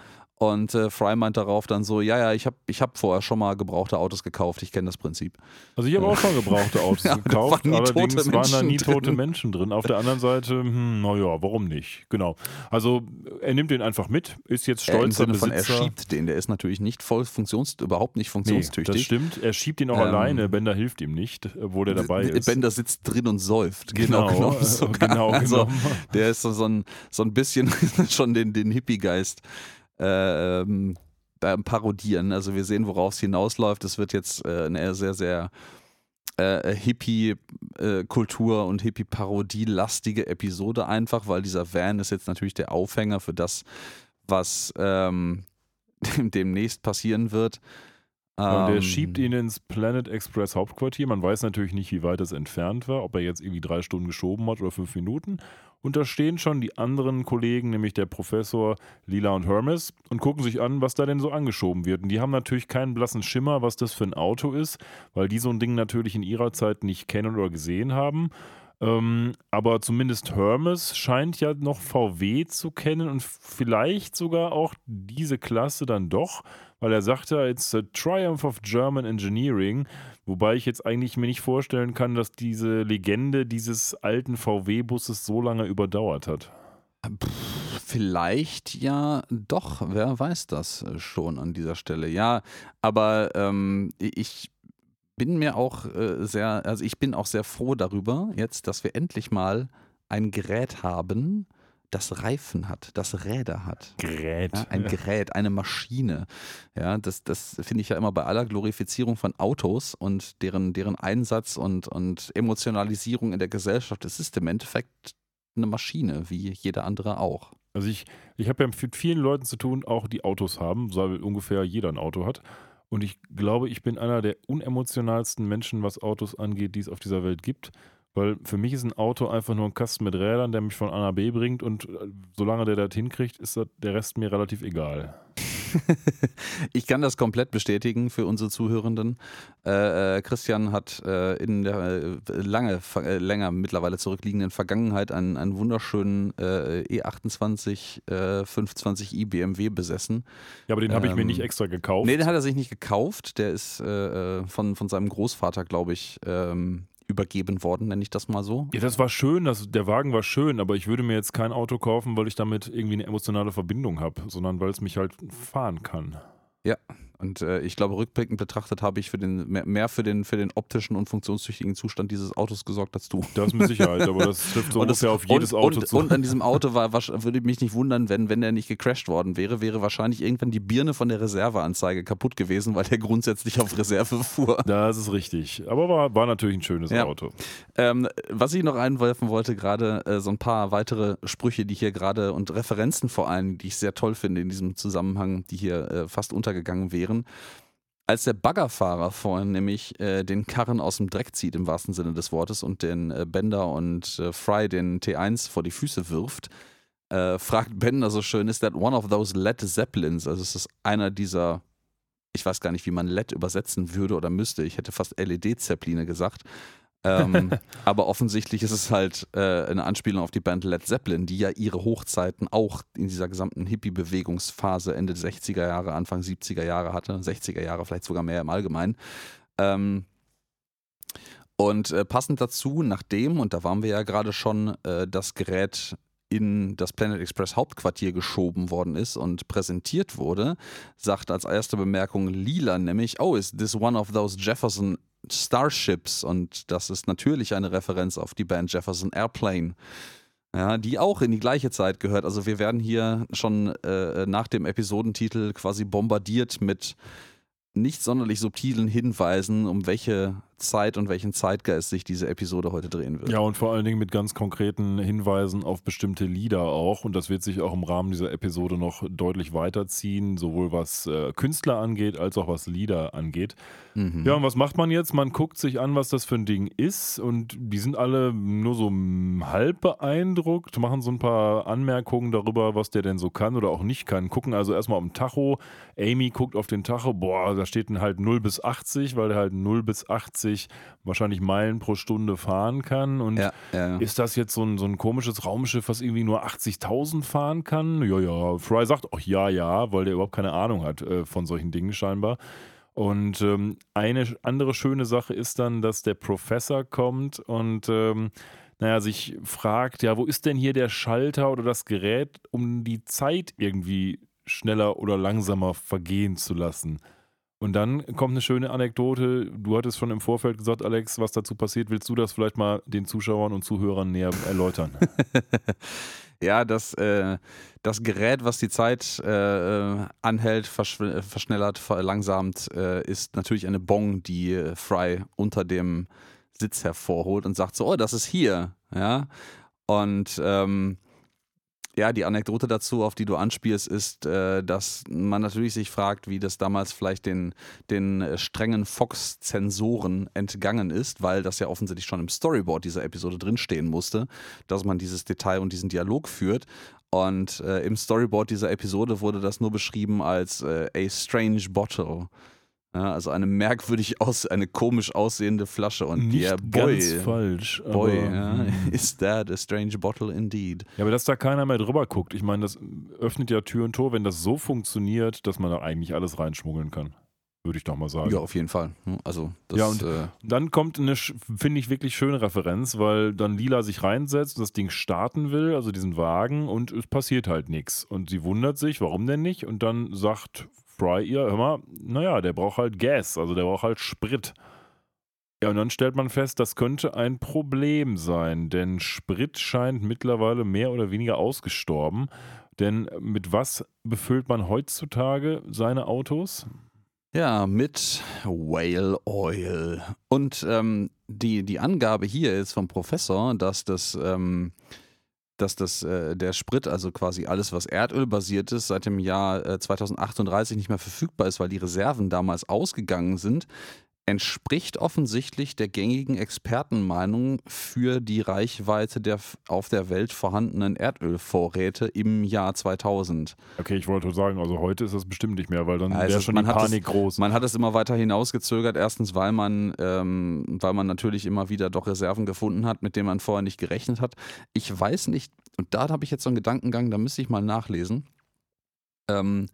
Und äh, Fry meint darauf dann so, ja, ja, ich habe ich hab vorher schon mal gebrauchte Autos gekauft, ich kenne das Prinzip. Also ich habe auch schon gebrauchte Autos ja, gekauft, waren allerdings waren da nie tote drin. Menschen drin. Auf der anderen Seite, hm, naja, warum nicht? Genau. Also er nimmt den einfach mit, ist jetzt stolz äh, Besitzer. Von, er schiebt den, der ist natürlich nicht voll funktions, überhaupt nicht funktionstüchtig. Nee, das stimmt, er schiebt ihn auch ähm, alleine, Bender hilft ihm nicht, wo der dabei ist. Bender sitzt drin und säuft. Genau, genau. genau, genau. Also, der ist so, so, ein, so ein bisschen schon den, den Hippie-Geist äh, ähm, parodieren. Also wir sehen, worauf es hinausläuft. Es wird jetzt äh, eine sehr, sehr äh, Hippie-Kultur äh, und Hippie-Parodie-lastige Episode einfach, weil dieser Van ist jetzt natürlich der Aufhänger für das, was ähm, demnächst passieren wird. Und der ähm, schiebt ihn ins Planet Express Hauptquartier. Man weiß natürlich nicht, wie weit es entfernt war, ob er jetzt irgendwie drei Stunden geschoben hat oder fünf Minuten. Und da stehen schon die anderen Kollegen, nämlich der Professor Lila und Hermes, und gucken sich an, was da denn so angeschoben wird. Und die haben natürlich keinen blassen Schimmer, was das für ein Auto ist, weil die so ein Ding natürlich in ihrer Zeit nicht kennen oder gesehen haben. Ähm, aber zumindest Hermes scheint ja noch VW zu kennen und vielleicht sogar auch diese Klasse dann doch, weil er sagte, it's a triumph of German engineering. Wobei ich jetzt eigentlich mir nicht vorstellen kann, dass diese Legende dieses alten VW-Busses so lange überdauert hat. Vielleicht ja doch, wer weiß das schon an dieser Stelle. Ja, aber ähm, ich bin mir auch äh, sehr, also ich bin auch sehr froh darüber jetzt, dass wir endlich mal ein Gerät haben, das Reifen hat, das Räder hat. Gerät. Ja, ein Gerät, eine Maschine. Ja, das, das finde ich ja immer bei aller Glorifizierung von Autos und deren, deren Einsatz und, und Emotionalisierung in der Gesellschaft. Es ist im Endeffekt eine Maschine, wie jeder andere auch. Also ich, ich habe ja mit vielen Leuten zu tun, auch die Autos haben, weil ungefähr jeder ein Auto hat. Und ich glaube, ich bin einer der unemotionalsten Menschen, was Autos angeht, die es auf dieser Welt gibt. Weil für mich ist ein Auto einfach nur ein Kasten mit Rädern, der mich von A nach B bringt und äh, solange der das hinkriegt, ist der Rest mir relativ egal. ich kann das komplett bestätigen für unsere Zuhörenden. Äh, äh, Christian hat äh, in der äh, lange, äh, länger mittlerweile zurückliegenden Vergangenheit einen, einen wunderschönen E28 520i BMW besessen. Ja, aber den habe ich mir nicht ähm, extra gekauft. Nee, den hat er sich nicht gekauft. Der ist von, von seinem Großvater, glaube ich, ähm, übergeben worden, nenne ich das mal so. Ja, das war schön, das, der Wagen war schön, aber ich würde mir jetzt kein Auto kaufen, weil ich damit irgendwie eine emotionale Verbindung habe, sondern weil es mich halt fahren kann. Ja, und äh, ich glaube, rückblickend betrachtet habe ich für den, mehr, mehr, für, den, für den optischen und funktionstüchtigen Zustand dieses Autos gesorgt als du. Das mit Sicherheit, aber das trifft so und ungefähr auf jedes und, Auto und, zu. Und an diesem Auto war, würde mich nicht wundern, wenn, wenn der nicht gecrashed worden wäre, wäre wahrscheinlich irgendwann die Birne von der Reserveanzeige kaputt gewesen, weil der grundsätzlich auf Reserve fuhr. Das ist richtig. Aber war, war natürlich ein schönes ja. Auto. Ähm, was ich noch einwerfen wollte, gerade äh, so ein paar weitere Sprüche, die hier gerade und Referenzen vor allem, die ich sehr toll finde in diesem Zusammenhang, die hier äh, fast untergegangen wären. Als der Baggerfahrer vorhin nämlich äh, den Karren aus dem Dreck zieht, im wahrsten Sinne des Wortes, und den äh, Bender und äh, Fry den T1 vor die Füße wirft, äh, fragt Bender so schön: Ist that one of those Led Zeppelins? Also, ist das einer dieser, ich weiß gar nicht, wie man LED übersetzen würde oder müsste. Ich hätte fast LED-Zeppeline gesagt ähm, aber offensichtlich ist es halt äh, eine Anspielung auf die Band Led Zeppelin, die ja ihre Hochzeiten auch in dieser gesamten Hippie-Bewegungsphase Ende 60er Jahre, Anfang 70er Jahre hatte, 60er Jahre vielleicht sogar mehr im Allgemeinen. Ähm, und äh, passend dazu, nachdem, und da waren wir ja gerade schon, äh, das Gerät in das Planet Express Hauptquartier geschoben worden ist und präsentiert wurde, sagt als erste Bemerkung Lila nämlich, oh, is this one of those Jefferson Starships und das ist natürlich eine Referenz auf die Band Jefferson Airplane. Ja, die auch in die gleiche Zeit gehört. Also wir werden hier schon äh, nach dem Episodentitel quasi bombardiert mit nicht sonderlich subtilen Hinweisen, um welche Zeit und welchen Zeitgeist sich diese Episode heute drehen wird. Ja, und vor allen Dingen mit ganz konkreten Hinweisen auf bestimmte Lieder auch. Und das wird sich auch im Rahmen dieser Episode noch deutlich weiterziehen, sowohl was äh, Künstler angeht, als auch was Lieder angeht. Mhm. Ja, und was macht man jetzt? Man guckt sich an, was das für ein Ding ist. Und die sind alle nur so halb beeindruckt, machen so ein paar Anmerkungen darüber, was der denn so kann oder auch nicht kann. Gucken also erstmal auf den Tacho. Amy guckt auf den Tacho. Boah, da steht dann halt 0 bis 80, weil der halt 0 bis 80 wahrscheinlich Meilen pro Stunde fahren kann. Und ja, ja. ist das jetzt so ein, so ein komisches Raumschiff, was irgendwie nur 80.000 fahren kann? Ja, ja. Fry sagt auch ja, ja, weil der überhaupt keine Ahnung hat äh, von solchen Dingen scheinbar. Und ähm, eine andere schöne Sache ist dann, dass der Professor kommt und ähm, naja, sich fragt, ja, wo ist denn hier der Schalter oder das Gerät, um die Zeit irgendwie schneller oder langsamer vergehen zu lassen. Und dann kommt eine schöne Anekdote. Du hattest schon im Vorfeld gesagt, Alex, was dazu passiert. Willst du das vielleicht mal den Zuschauern und Zuhörern näher erläutern? ja, das, äh, das Gerät, was die Zeit äh, anhält, versch verschnellert, verlangsamt, äh, ist natürlich eine Bong, die äh, Fry unter dem Sitz hervorholt und sagt so, oh, das ist hier. Ja. Und ähm, ja, die Anekdote dazu, auf die du anspielst, ist, äh, dass man natürlich sich fragt, wie das damals vielleicht den, den äh, strengen Fox-Zensoren entgangen ist, weil das ja offensichtlich schon im Storyboard dieser Episode drinstehen musste, dass man dieses Detail und diesen Dialog führt. Und äh, im Storyboard dieser Episode wurde das nur beschrieben als äh, a strange bottle. Ja, also eine merkwürdig aus, eine komisch aussehende Flasche und Nicht yeah, boy, ganz falsch. Boy, ja, hm. is that a strange bottle indeed? Ja, aber dass da keiner mehr drüber guckt, ich meine, das öffnet ja Tür und Tor, wenn das so funktioniert, dass man da eigentlich alles reinschmuggeln kann. Würde ich doch mal sagen. Ja, auf jeden Fall. Hm, also, das, ja, und äh, dann kommt eine, finde ich, wirklich schöne Referenz, weil dann Lila sich reinsetzt und das Ding starten will, also diesen Wagen, und es passiert halt nichts. Und sie wundert sich, warum denn nicht? Und dann sagt Fry ihr, mal, naja, der braucht halt Gas, also der braucht halt Sprit. Ja, und dann stellt man fest, das könnte ein Problem sein, denn Sprit scheint mittlerweile mehr oder weniger ausgestorben. Denn mit was befüllt man heutzutage seine Autos? Ja, mit Whale Oil. Und ähm, die, die Angabe hier ist vom Professor, dass das ähm, dass das, äh, der Sprit, also quasi alles, was Erdöl basiert ist, seit dem Jahr äh, 2038 nicht mehr verfügbar ist, weil die Reserven damals ausgegangen sind entspricht offensichtlich der gängigen Expertenmeinung für die Reichweite der auf der Welt vorhandenen Erdölvorräte im Jahr 2000. Okay, ich wollte sagen, also heute ist das bestimmt nicht mehr, weil dann also wäre schon die Panik es, groß. Man hat es immer weiter hinausgezögert, erstens, weil man, ähm, weil man natürlich immer wieder doch Reserven gefunden hat, mit denen man vorher nicht gerechnet hat. Ich weiß nicht, und da habe ich jetzt so einen Gedankengang, da müsste ich mal nachlesen. Ähm,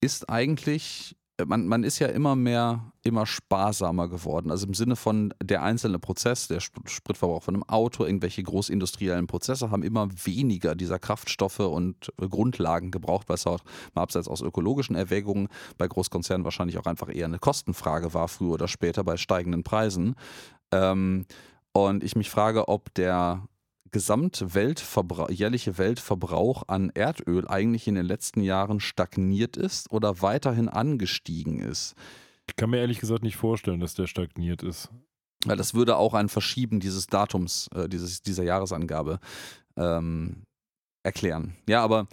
ist eigentlich man, man ist ja immer mehr, immer sparsamer geworden. Also im Sinne von der einzelne Prozess, der Spritverbrauch von einem Auto, irgendwelche großindustriellen Prozesse haben immer weniger dieser Kraftstoffe und Grundlagen gebraucht, weil es auch mal abseits aus ökologischen Erwägungen bei Großkonzernen wahrscheinlich auch einfach eher eine Kostenfrage war, früher oder später bei steigenden Preisen. Ähm, und ich mich frage, ob der Gesamtweltverbrauch, jährliche Weltverbrauch an Erdöl eigentlich in den letzten Jahren stagniert ist oder weiterhin angestiegen ist. Ich kann mir ehrlich gesagt nicht vorstellen, dass der stagniert ist. Weil das würde auch ein Verschieben dieses Datums, äh, dieses, dieser Jahresangabe ähm, erklären. Ja, aber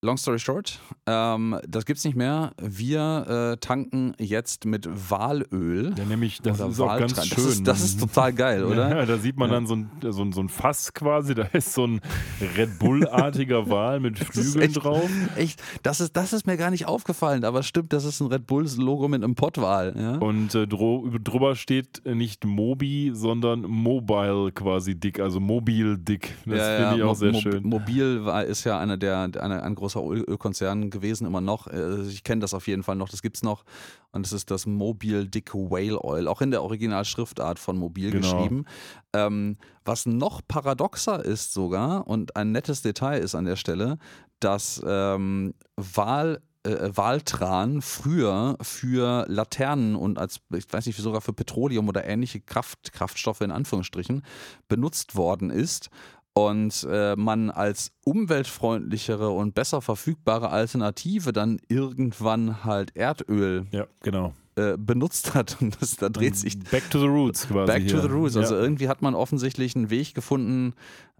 Long story short, ähm, das gibt's nicht mehr. Wir äh, tanken jetzt mit Walöl. Ja, nämlich, das ist auch ganz schön. Das ist, das ist total geil, oder? Ja, da sieht man ja. dann so ein, so, ein, so ein Fass quasi, da ist so ein Red Bull-artiger Wal mit Flügeln echt, drauf. Echt, das ist, das ist mir gar nicht aufgefallen, aber stimmt, das ist ein Red Bulls-Logo mit einem Pottwal. Ja? Und äh, drüber steht nicht Mobi, sondern Mobile quasi dick, also Mobil dick. Das finde ich auch sehr Mo schön. Mobil war, ist ja einer der, eine, ein großer großer Ölkonzern gewesen, immer noch. Äh, ich kenne das auf jeden Fall noch, das gibt es noch. Und es ist das Mobil Dick Whale Oil, auch in der Originalschriftart von Mobil genau. geschrieben. Ähm, was noch paradoxer ist sogar und ein nettes Detail ist an der Stelle, dass ähm, Wahl äh, Waltran früher für Laternen und als, ich weiß nicht, sogar für Petroleum oder ähnliche Kraft, Kraftstoffe in Anführungsstrichen benutzt worden ist und äh, man als umweltfreundlichere und besser verfügbare Alternative dann irgendwann halt Erdöl Ja, genau. äh, benutzt hat. Und das, da dreht sich Back to the Roots quasi. Back to hier. the Roots. Also ja. irgendwie hat man offensichtlich einen Weg gefunden,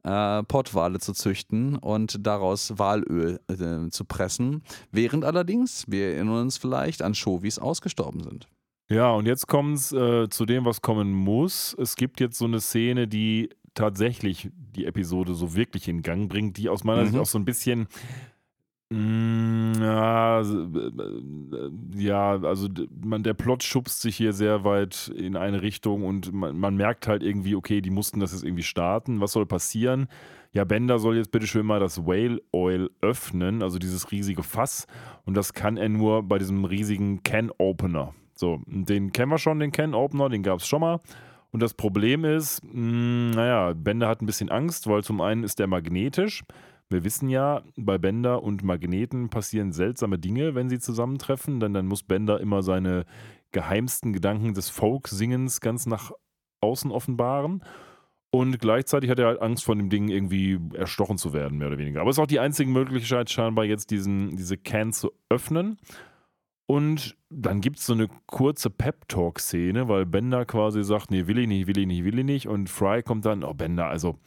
äh, Pottwale zu züchten und daraus Walöl äh, zu pressen. Während allerdings, wir erinnern uns vielleicht, Anchovies ausgestorben sind. Ja, und jetzt kommt es äh, zu dem, was kommen muss. Es gibt jetzt so eine Szene, die tatsächlich die Episode so wirklich in Gang bringt, die aus meiner Mhm. Sicht auch so ein bisschen. Mm, Ja, äh, ja, also man, der Plot schubst sich hier sehr weit in eine Richtung und man, man merkt halt irgendwie, okay, die mussten das jetzt irgendwie starten. Was soll passieren? Ja, Bender soll jetzt bitte schön mal das Whale Oil öffnen, also dieses riesige Fass. Und das kann er nur bei diesem riesigen Can Opener. So, den kennen wir schon, den Can Opener, den gab es schon mal. Und das Problem ist, mh, naja, Bender hat ein bisschen Angst, weil zum einen ist der magnetisch. Wir wissen ja, bei Bender und Magneten passieren seltsame Dinge, wenn sie zusammentreffen, denn dann muss Bender immer seine geheimsten Gedanken des Folk-Singens ganz nach außen offenbaren. Und gleichzeitig hat er halt Angst, von dem Ding irgendwie erstochen zu werden, mehr oder weniger. Aber es ist auch die einzige Möglichkeit, scheinbar jetzt diesen, diese Can zu öffnen. Und dann gibt es so eine kurze Pep-Talk-Szene, weil Bender quasi sagt, nee, will ich nicht, will ich nicht, will ich nicht. Und Fry kommt dann, oh Bender, also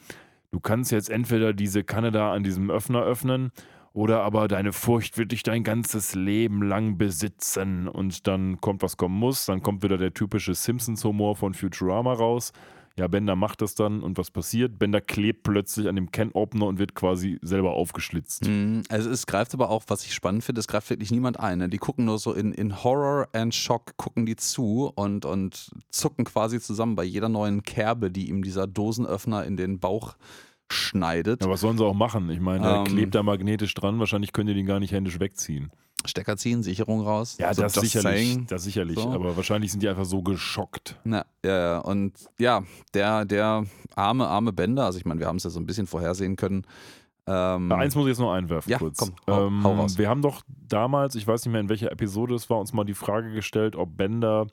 du kannst jetzt entweder diese Kanne da an diesem Öffner öffnen oder aber deine Furcht wird dich dein ganzes Leben lang besitzen. Und dann kommt, was kommen muss. Dann kommt wieder der typische Simpsons-Humor von Futurama raus. Ja, Bender macht das dann und was passiert? Bender klebt plötzlich an dem Can-Opener und wird quasi selber aufgeschlitzt. Mhm. Also es greift aber auch, was ich spannend finde, es greift wirklich niemand ein. Ne? Die gucken nur so in, in Horror and Shock, gucken die zu und, und zucken quasi zusammen bei jeder neuen Kerbe, die ihm dieser Dosenöffner in den Bauch schneidet. Ja, was sollen sie auch machen? Ich meine, der Ähm. klebt da magnetisch dran. Wahrscheinlich könnt ihr den gar nicht händisch wegziehen. Stecker ziehen, Sicherung raus. Ja, So das sicherlich. saying. Das sicherlich. So. Aber wahrscheinlich sind die einfach so geschockt. Na, ja, ja, und ja, der, der arme, arme Bender, also ich meine, wir haben es ja so ein bisschen vorhersehen können. Ähm, Na, Eins muss ich jetzt noch einwerfen Ja, kurz. komm, hau- ähm, hau raus. Wir haben doch damals, ich weiß nicht mehr in welcher Episode es war, uns mal die Frage gestellt, ob Bender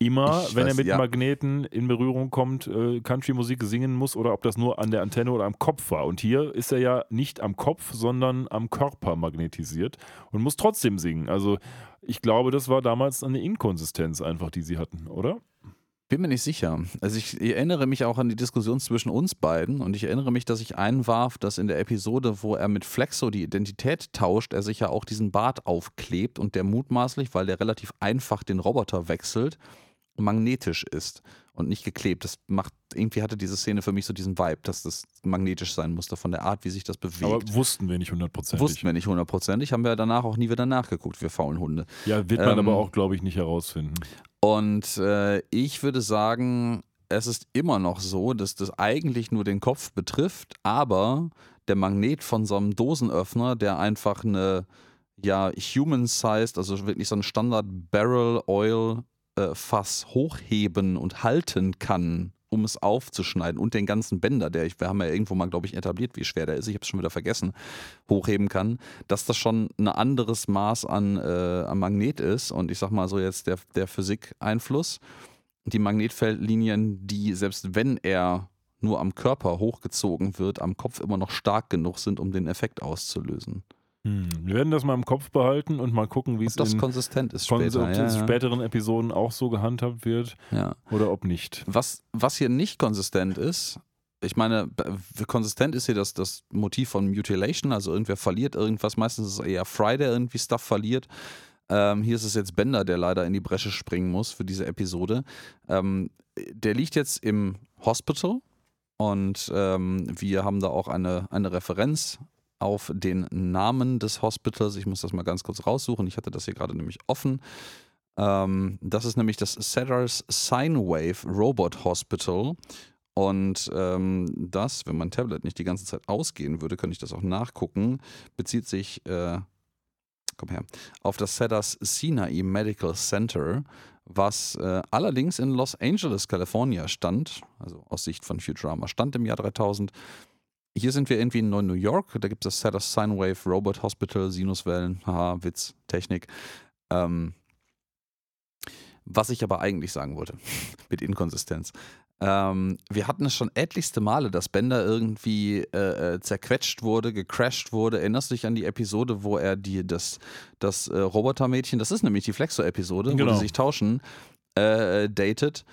immer, Ich wenn er weiß, mit ja. Magneten in Berührung kommt, äh, Country-Musik singen muss oder ob das nur an der Antenne oder am Kopf war. Und hier ist er ja nicht am Kopf, sondern am Körper magnetisiert und muss trotzdem singen. Also ich glaube, das war damals eine Inkonsistenz einfach, die sie hatten, oder? Bin mir nicht sicher. Also ich erinnere mich auch an die Diskussion zwischen uns beiden und ich erinnere mich, dass ich einwarf, dass in der Episode, wo er mit Flexo die Identität tauscht, er sich ja auch diesen Bart aufklebt und der mutmaßlich, weil der relativ einfach den Roboter wechselt, magnetisch ist und nicht geklebt. Das macht, irgendwie hatte diese Szene für mich so diesen Vibe, dass das magnetisch sein musste von der Art, wie sich das bewegt. Aber wussten wir nicht hundertprozentig. Wussten wir nicht hundertprozentig, haben wir danach auch nie wieder nachgeguckt, wir faulen Hunde. Ja, wird man Ähm, aber auch, glaube ich, nicht herausfinden. Und äh, ich würde sagen, es ist immer noch so, dass das eigentlich nur den Kopf betrifft, aber der Magnet von so einem Dosenöffner, der einfach eine ja human-sized, also wirklich so ein Standard Barrel Oil äh, Fass hochheben und halten kann, um es aufzuschneiden und den ganzen Bänder, der ich, wir haben ja irgendwo mal, glaube ich, etabliert, wie schwer der ist, ich habe es schon wieder vergessen, hochheben kann, dass das schon ein anderes Maß an, äh, an Magnet ist und ich sag mal so jetzt der, der Physik-Einfluss, die Magnetfeldlinien, die selbst wenn er nur am Körper hochgezogen wird, am Kopf immer noch stark genug sind, um den Effekt auszulösen. Hm. Wir werden das mal im Kopf behalten und mal gucken, wie es das in konsistent ist später. so- ja, ja. späteren Episoden auch so gehandhabt wird Ja. oder ob nicht. Was, was hier nicht konsistent ist, ich meine, konsistent ist hier das, das Motiv von Mutilation, also irgendwer verliert irgendwas, meistens ist es eher Fry, der irgendwie Stuff verliert. Ähm, hier ist es jetzt Bender, der leider in die Bresche springen muss für diese Episode. Ähm, der liegt jetzt im Hospital und ähm, wir haben da auch eine, eine Referenz auf den Namen des Hospitals. Ich muss das mal ganz kurz raussuchen. Ich hatte das hier gerade nämlich offen. Ähm, das ist nämlich das Cedars Sine Wave Robot Hospital. Und ähm, das, wenn mein Tablet nicht die ganze Zeit ausgehen würde, könnte ich das auch nachgucken, bezieht sich, äh, komm her, auf das Cedars Sinai Medical Center, was äh, allerdings in Los Angeles, California stand, also aus Sicht von Futurama, stand im Jahr 3000. Hier sind wir irgendwie in New York, da gibt es das Cedars Sine Wave Robot Hospital, Sinuswellen, haha, Witz, Technik. Ähm, was ich aber eigentlich sagen wollte mit Inkonsistenz. Ähm, wir hatten es schon etlichste Male, dass Bender irgendwie äh, äh, zerquetscht wurde, gecrashed wurde. Erinnerst du dich an die Episode, wo er die, das, das äh, Robotermädchen, das ist nämlich die Flexo-Episode, Genau. wo die sich tauschen, äh, datet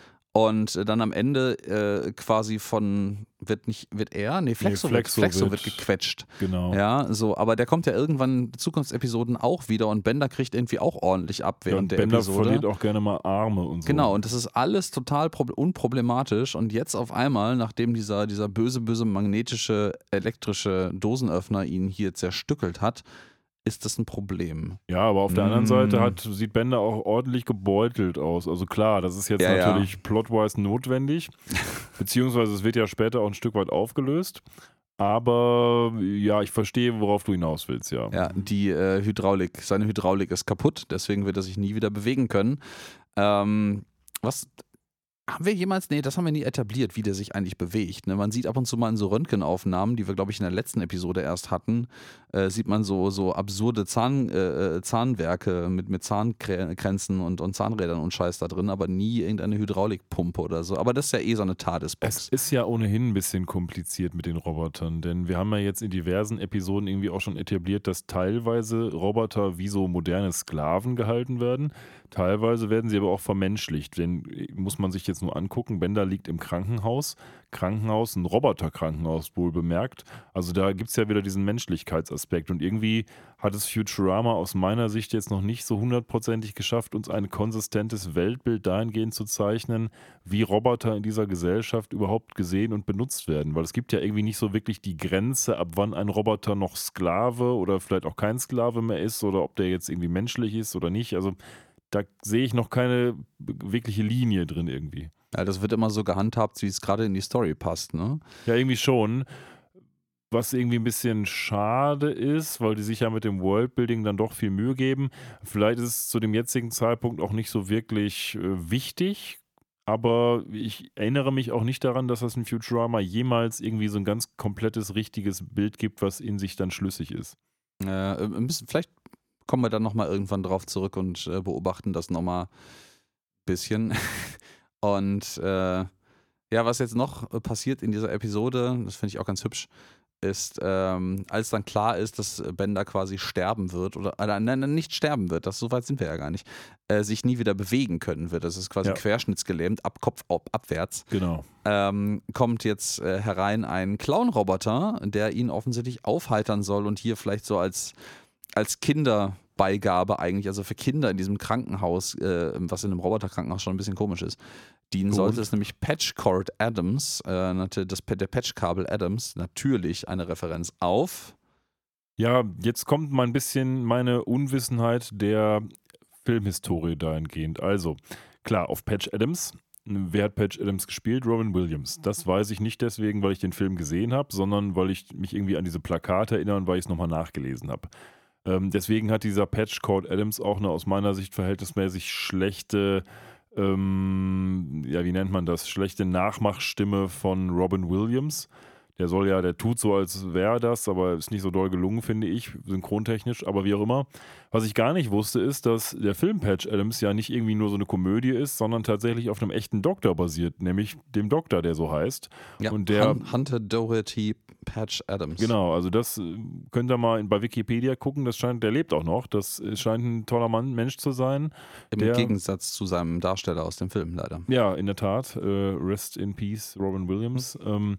und dann am Ende äh, quasi von, wird nicht, wird er? Nee, Flexo, Flexo wird, Flexo wird- wird gequetscht. Genau. Ja, so, aber der kommt ja irgendwann in Zukunftsepisoden auch wieder und Bender kriegt irgendwie auch ordentlich ab Ja, während und der Bender Episode. verliert auch gerne mal Arme und so. Genau, und das ist alles total prob- unproblematisch. Und jetzt auf einmal, nachdem dieser, dieser böse, böse magnetische, elektrische Dosenöffner ihn hier zerstückelt hat, ist das ein Problem. Ja, aber auf der anderen Mm. Seite hat, sieht Bender auch ordentlich gebeutelt aus. Also klar, das ist jetzt Ja, ja. natürlich plotwise notwendig, beziehungsweise es wird ja später auch ein Stück weit aufgelöst. Aber ja, ich verstehe, worauf du hinaus willst, ja. Ja, die äh, Hydraulik, seine Hydraulik ist kaputt, deswegen wird er sich nie wieder bewegen können. Ähm, was haben wir jemals, nee, das haben wir nie etabliert, wie der sich eigentlich bewegt. Ne? Man sieht ab und zu mal in so Röntgenaufnahmen, die wir, glaube ich, in der letzten Episode erst hatten, äh, sieht man so, so absurde Zahn, äh, äh, Zahnwerke mit, mit Zahnkränzen und, und Zahnrädern und Scheiß da drin, aber nie irgendeine Hydraulikpumpe oder so. Aber das ist ja eh so eine Es TARDIS-Box. ist ja ohnehin ein bisschen kompliziert mit den Robotern, denn wir haben ja jetzt in diversen Episoden irgendwie auch schon etabliert, dass teilweise Roboter wie so moderne Sklaven gehalten werden. Teilweise werden sie aber auch vermenschlicht. Denn äh, muss man sich jetzt nur angucken, Bender liegt im Krankenhaus. Krankenhaus, ein Roboterkrankenhaus wohl bemerkt. Also da gibt es ja wieder diesen Menschlichkeitsaspekt. Und irgendwie hat es Futurama aus meiner Sicht jetzt noch nicht so hundertprozentig geschafft, uns ein konsistentes Weltbild dahingehend zu zeichnen, wie Roboter in dieser Gesellschaft überhaupt gesehen und benutzt werden. Weil es gibt ja irgendwie nicht so wirklich die Grenze, ab wann ein Roboter noch Sklave oder vielleicht auch kein Sklave mehr ist oder ob der jetzt irgendwie menschlich ist oder nicht. Also da sehe ich noch keine wirkliche Linie drin irgendwie. Ja, das wird immer so gehandhabt, wie es gerade in die Story passt. Ne? Ja, irgendwie schon. Was irgendwie ein bisschen schade ist, weil die sich ja mit dem Worldbuilding dann doch viel Mühe geben. Vielleicht ist es zu dem jetzigen Zeitpunkt auch nicht so wirklich äh, wichtig, aber ich erinnere mich auch nicht daran, dass es in Futurama jemals irgendwie so ein ganz komplettes, richtiges Bild gibt, was in sich dann schlüssig ist. Äh, ein bisschen, vielleicht kommen wir dann nochmal irgendwann drauf zurück und äh, beobachten das nochmal ein bisschen. und äh, ja, was jetzt noch äh, passiert in dieser Episode, das finde ich auch ganz hübsch, ist, ähm, als dann klar ist, dass Bender quasi sterben wird, oder äh, nein, nein, nicht sterben wird, das so weit sind wir ja gar nicht, äh, sich nie wieder bewegen können wird. Das ist quasi Ja. querschnittsgelähmt, ab Kopf ab, abwärts Genau. ähm, kommt jetzt äh, herein ein Clown-Roboter, der ihn offensichtlich aufheitern soll und hier vielleicht so als, als Kinderbeigabe eigentlich, also für Kinder in diesem Krankenhaus, äh, was in einem Roboterkrankenhaus schon ein bisschen komisch ist, dienen Gut. sollte es nämlich Patchcord Adams, äh, das, der Patchkabel Adams, natürlich eine Referenz auf. Ja, jetzt kommt mal ein bisschen meine Unwissenheit der Filmhistorie dahingehend. Also, klar, auf Patch Adams. Wer hat Patch Adams gespielt? Robin Williams. Das weiß ich nicht deswegen, weil ich den Film gesehen habe, sondern weil ich mich irgendwie an diese Plakate erinnere und weil ich es nochmal nachgelesen habe. Ähm, deswegen hat dieser Patch Code Adams auch eine aus meiner Sicht verhältnismäßig schlechte, ähm, ja, wie nennt man das? Schlechte Nachmachstimme von Robin Williams. Der soll ja, der tut so, als wäre das, aber ist nicht so doll gelungen, finde ich, synchrontechnisch, aber wie auch immer. Was ich gar nicht wusste, ist, dass der Film Patch Adams ja nicht irgendwie nur so eine Komödie ist, sondern tatsächlich auf einem echten Doktor basiert, nämlich dem Doktor, der so heißt. Ja, Und der- Hun- Hunter Doherty Patch Adams. Genau, also das äh, könnt ihr mal bei Wikipedia gucken, das scheint, der lebt auch noch, das äh, scheint ein toller Mann, Mensch zu sein. Im der- Gegensatz zu seinem Darsteller aus dem Film, leider. Ja, in der Tat. Äh, rest in Peace, Robin Williams. Ähm,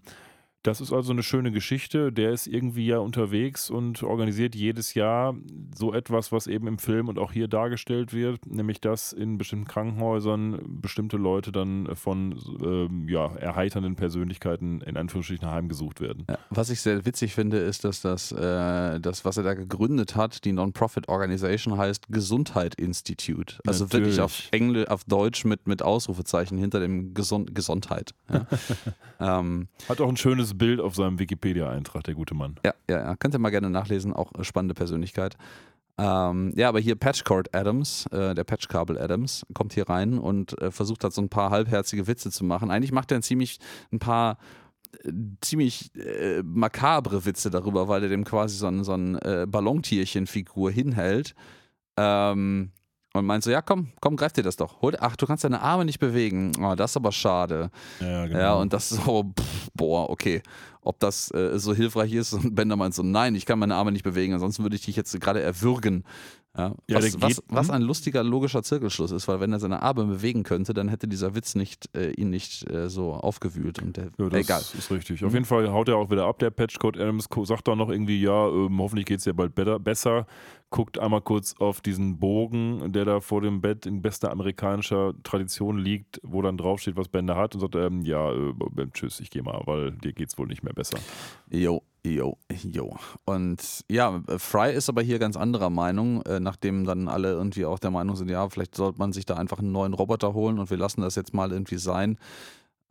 das ist also eine schöne Geschichte. Der ist irgendwie ja unterwegs und organisiert jedes Jahr so etwas, was eben im Film und auch hier dargestellt wird, nämlich dass in bestimmten Krankenhäusern bestimmte Leute dann von ähm, ja, erheiternden Persönlichkeiten in Anführungsstrichen heimgesucht werden. Was ich sehr witzig finde, ist, dass das, äh, das, was er da gegründet hat, die Non-Profit-Organisation heißt Gesundheit Institute. Also wirklich auf Natürlich. Englisch, auf Deutsch mit, mit Ausrufezeichen hinter dem Gesund Gesundheit. Ja. ähm, Hat auch ein schönes Bild auf seinem Wikipedia-Eintrag, der gute Mann. ja, ja, ja, könnt ihr mal gerne nachlesen, auch äh, spannende Persönlichkeit. Ähm, ja, aber hier Patchcord Adams, äh, der Patchkabel Adams, kommt hier rein und äh, versucht halt so ein paar halbherzige Witze zu machen. Eigentlich macht er ein ziemlich ein paar äh, ziemlich äh, makabre Witze darüber, weil er dem quasi so ein, so ein äh, Ballontierchen-Figur hinhält. Ähm, Und meint so, ja komm, komm, greif dir das doch. Hol, ach, du kannst deine Arme nicht bewegen. Oh, das ist aber schade. Ja, genau. Ja, und das ist so, pff, boah, okay. Ob das äh, so hilfreich ist. Und Bender meint so, nein, ich kann meine Arme nicht bewegen, ansonsten würde ich dich jetzt gerade erwürgen. Ja, Ja, was, der was, geht- was hm? ein lustiger, logischer Zirkelschluss ist, weil wenn er seine Arme bewegen könnte, dann hätte dieser Witz nicht, äh, ihn nicht äh, so aufgewühlt. Und der, Ja, das egal. ist richtig. Auf jeden Fall haut er auch wieder ab, der Patchcode Adams, sagt doch noch irgendwie, ja, ähm, hoffentlich geht es dir bald better, besser. Guckt einmal kurz auf diesen Bogen, der da vor dem Bett in bester amerikanischer Tradition liegt, wo dann draufsteht, was Bender hat und sagt, ähm, ja, äh, tschüss, ich gehe mal, weil dir geht's wohl nicht mehr besser. Jo, jo, jo. Und ja, Fry ist aber hier ganz anderer Meinung, äh, nachdem dann alle irgendwie auch der Meinung sind, ja, vielleicht sollte man sich da einfach einen neuen Roboter holen und wir lassen das jetzt mal irgendwie sein.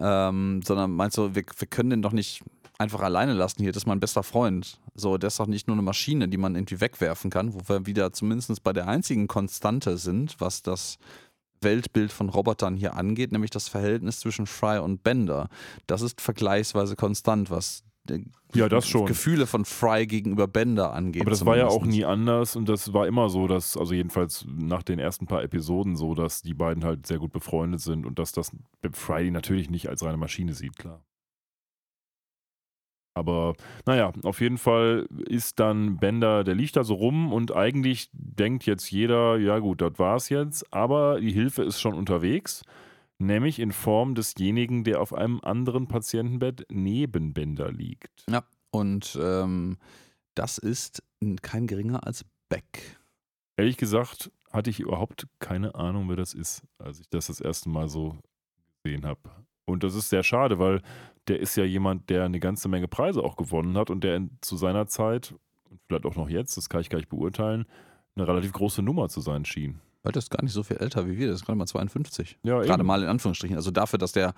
Ähm, sondern meinst du, wir, wir können den doch nicht einfach alleine lassen hier, das ist mein bester Freund. So, der ist doch nicht nur eine Maschine, die man irgendwie wegwerfen kann, wo wir wieder zumindest bei der einzigen Konstante sind, was das Weltbild von Robotern hier angeht, nämlich das Verhältnis zwischen Fry und Bender. Das ist vergleichsweise konstant, was Ja, das schon. Gefühle von Fry gegenüber Bender angeht. Aber das war ja auch zumindest. nie anders und das war immer so, dass, also jedenfalls nach den ersten paar Episoden so, dass die beiden halt sehr gut befreundet sind und dass das Friday natürlich nicht als reine Maschine sieht, klar. Aber naja, auf jeden Fall ist dann Bender, der liegt da so rum und eigentlich denkt jetzt jeder, ja gut, das war's jetzt, aber die Hilfe ist schon unterwegs, nämlich in Form desjenigen, der auf einem anderen Patientenbett neben Bender liegt. Ja, und ähm, das ist kein geringer als Beck. Ehrlich gesagt hatte ich überhaupt keine Ahnung, wer das ist, als ich das das erste Mal so gesehen habe. Und das ist sehr schade, weil der ist ja jemand, der eine ganze Menge Preise auch gewonnen hat und der in, zu seiner Zeit, und vielleicht auch noch jetzt, das kann ich gar nicht beurteilen, eine relativ große Nummer zu sein schien. Weil das ist gar nicht so viel älter wie wir, das ist gerade mal 52. Ja, Gerade eben. mal in Anführungsstrichen. Also dafür, dass der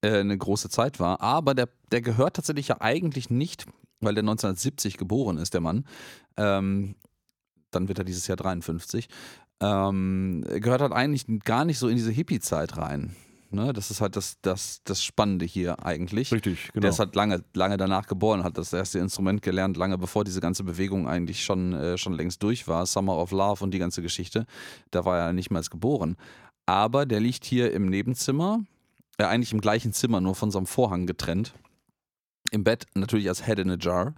äh, eine große Zeit war. Aber der, der gehört tatsächlich ja eigentlich nicht, weil der 1970 geboren ist, der Mann. Ähm, dann wird er dieses Jahr 53. Ähm, gehört halt eigentlich gar nicht so in diese Hippie-Zeit rein. Ne? Das ist halt das, das, das Spannende hier eigentlich. Richtig, genau. Der ist halt lange, lange danach geboren, hat das erste Instrument gelernt, lange bevor diese ganze Bewegung eigentlich schon, äh, schon längst durch war. Summer of Love und die ganze Geschichte. Da war er nicht mal geboren. Aber der liegt hier im Nebenzimmer, äh, eigentlich im gleichen Zimmer, nur von so einem Vorhang getrennt. Im Bett natürlich als Head in a Jar.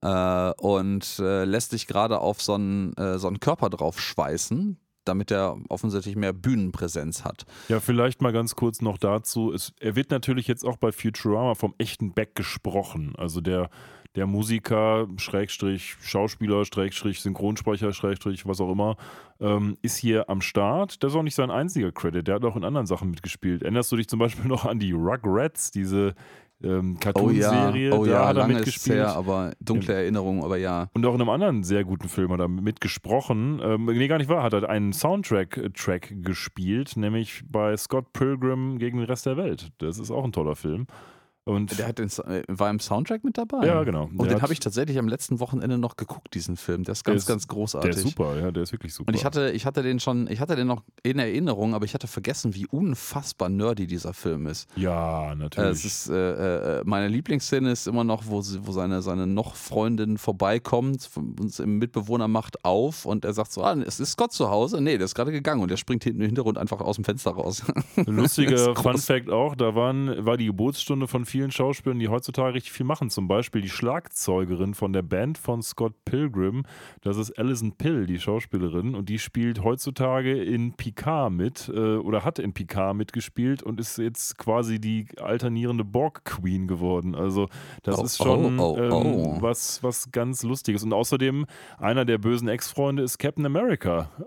Äh, und äh, lässt sich gerade auf so einen, äh, so einen Körper drauf schweißen, damit er offensichtlich mehr Bühnenpräsenz hat. Ja, vielleicht mal ganz kurz noch dazu. Es, er wird natürlich jetzt auch bei Futurama vom echten Beck gesprochen. Also der, der Musiker, Schrägstrich, Schauspieler, Schrägstrich, Synchronsprecher, Schrägstrich, was auch immer, ähm, ist hier am Start. Das ist auch nicht sein einziger Credit. Der hat auch in anderen Sachen mitgespielt. Erinnerst du dich zum Beispiel noch an die Rugrats, diese ähm, Oh ja, Cartoon-Serie? oh da ja hat er lange ist mitgespielt. her, aber dunkle Erinnerungen, aber ja. Und auch in einem anderen sehr guten Film hat er mitgesprochen. Ähm, nee, gar nicht wahr. Hat er einen Soundtrack-Track gespielt, nämlich bei Scott Pilgrim gegen den Rest der Welt. Das ist auch ein toller Film. Und Der hat den, äh, war im Soundtrack mit dabei. ja, genau. Und Der den habe ich tatsächlich am letzten Wochenende noch geguckt, diesen Film. Der ist ganz, Der ist- ganz großartig. Der ist super, ja, der ist wirklich super. Und ich hatte, ich hatte den schon, ich hatte den noch in Erinnerung, aber ich hatte vergessen, wie unfassbar nerdy dieser Film ist. ja, Äh, natürlich. es ist äh, äh, meine Lieblingsszene ist immer noch, wo, sie, wo seine, seine noch Freundin vorbeikommt, uns im Mitbewohner macht auf und er sagt so, ah, es ist Scott zu Hause. Nee, der ist gerade gegangen und der springt hinten im Hintergrund einfach aus dem Fenster raus. Lustiger Fun. Fact auch, da waren, war die Geburtsstunde von vielen Schauspielern, die heutzutage richtig viel machen. Zum Beispiel die Schlagzeugerin von der Band von Scott Pilgrim, das ist Alison Pill, die Schauspielerin, und die spielt heutzutage in Picard mit äh, oder hat in Picard mitgespielt und ist jetzt quasi die alternierende Borg-Queen geworden. Also das Oh, ist schon oh, oh, ähm, oh. Was, was ganz Lustiges. Und außerdem, einer der bösen Ex-Freunde ist Captain America.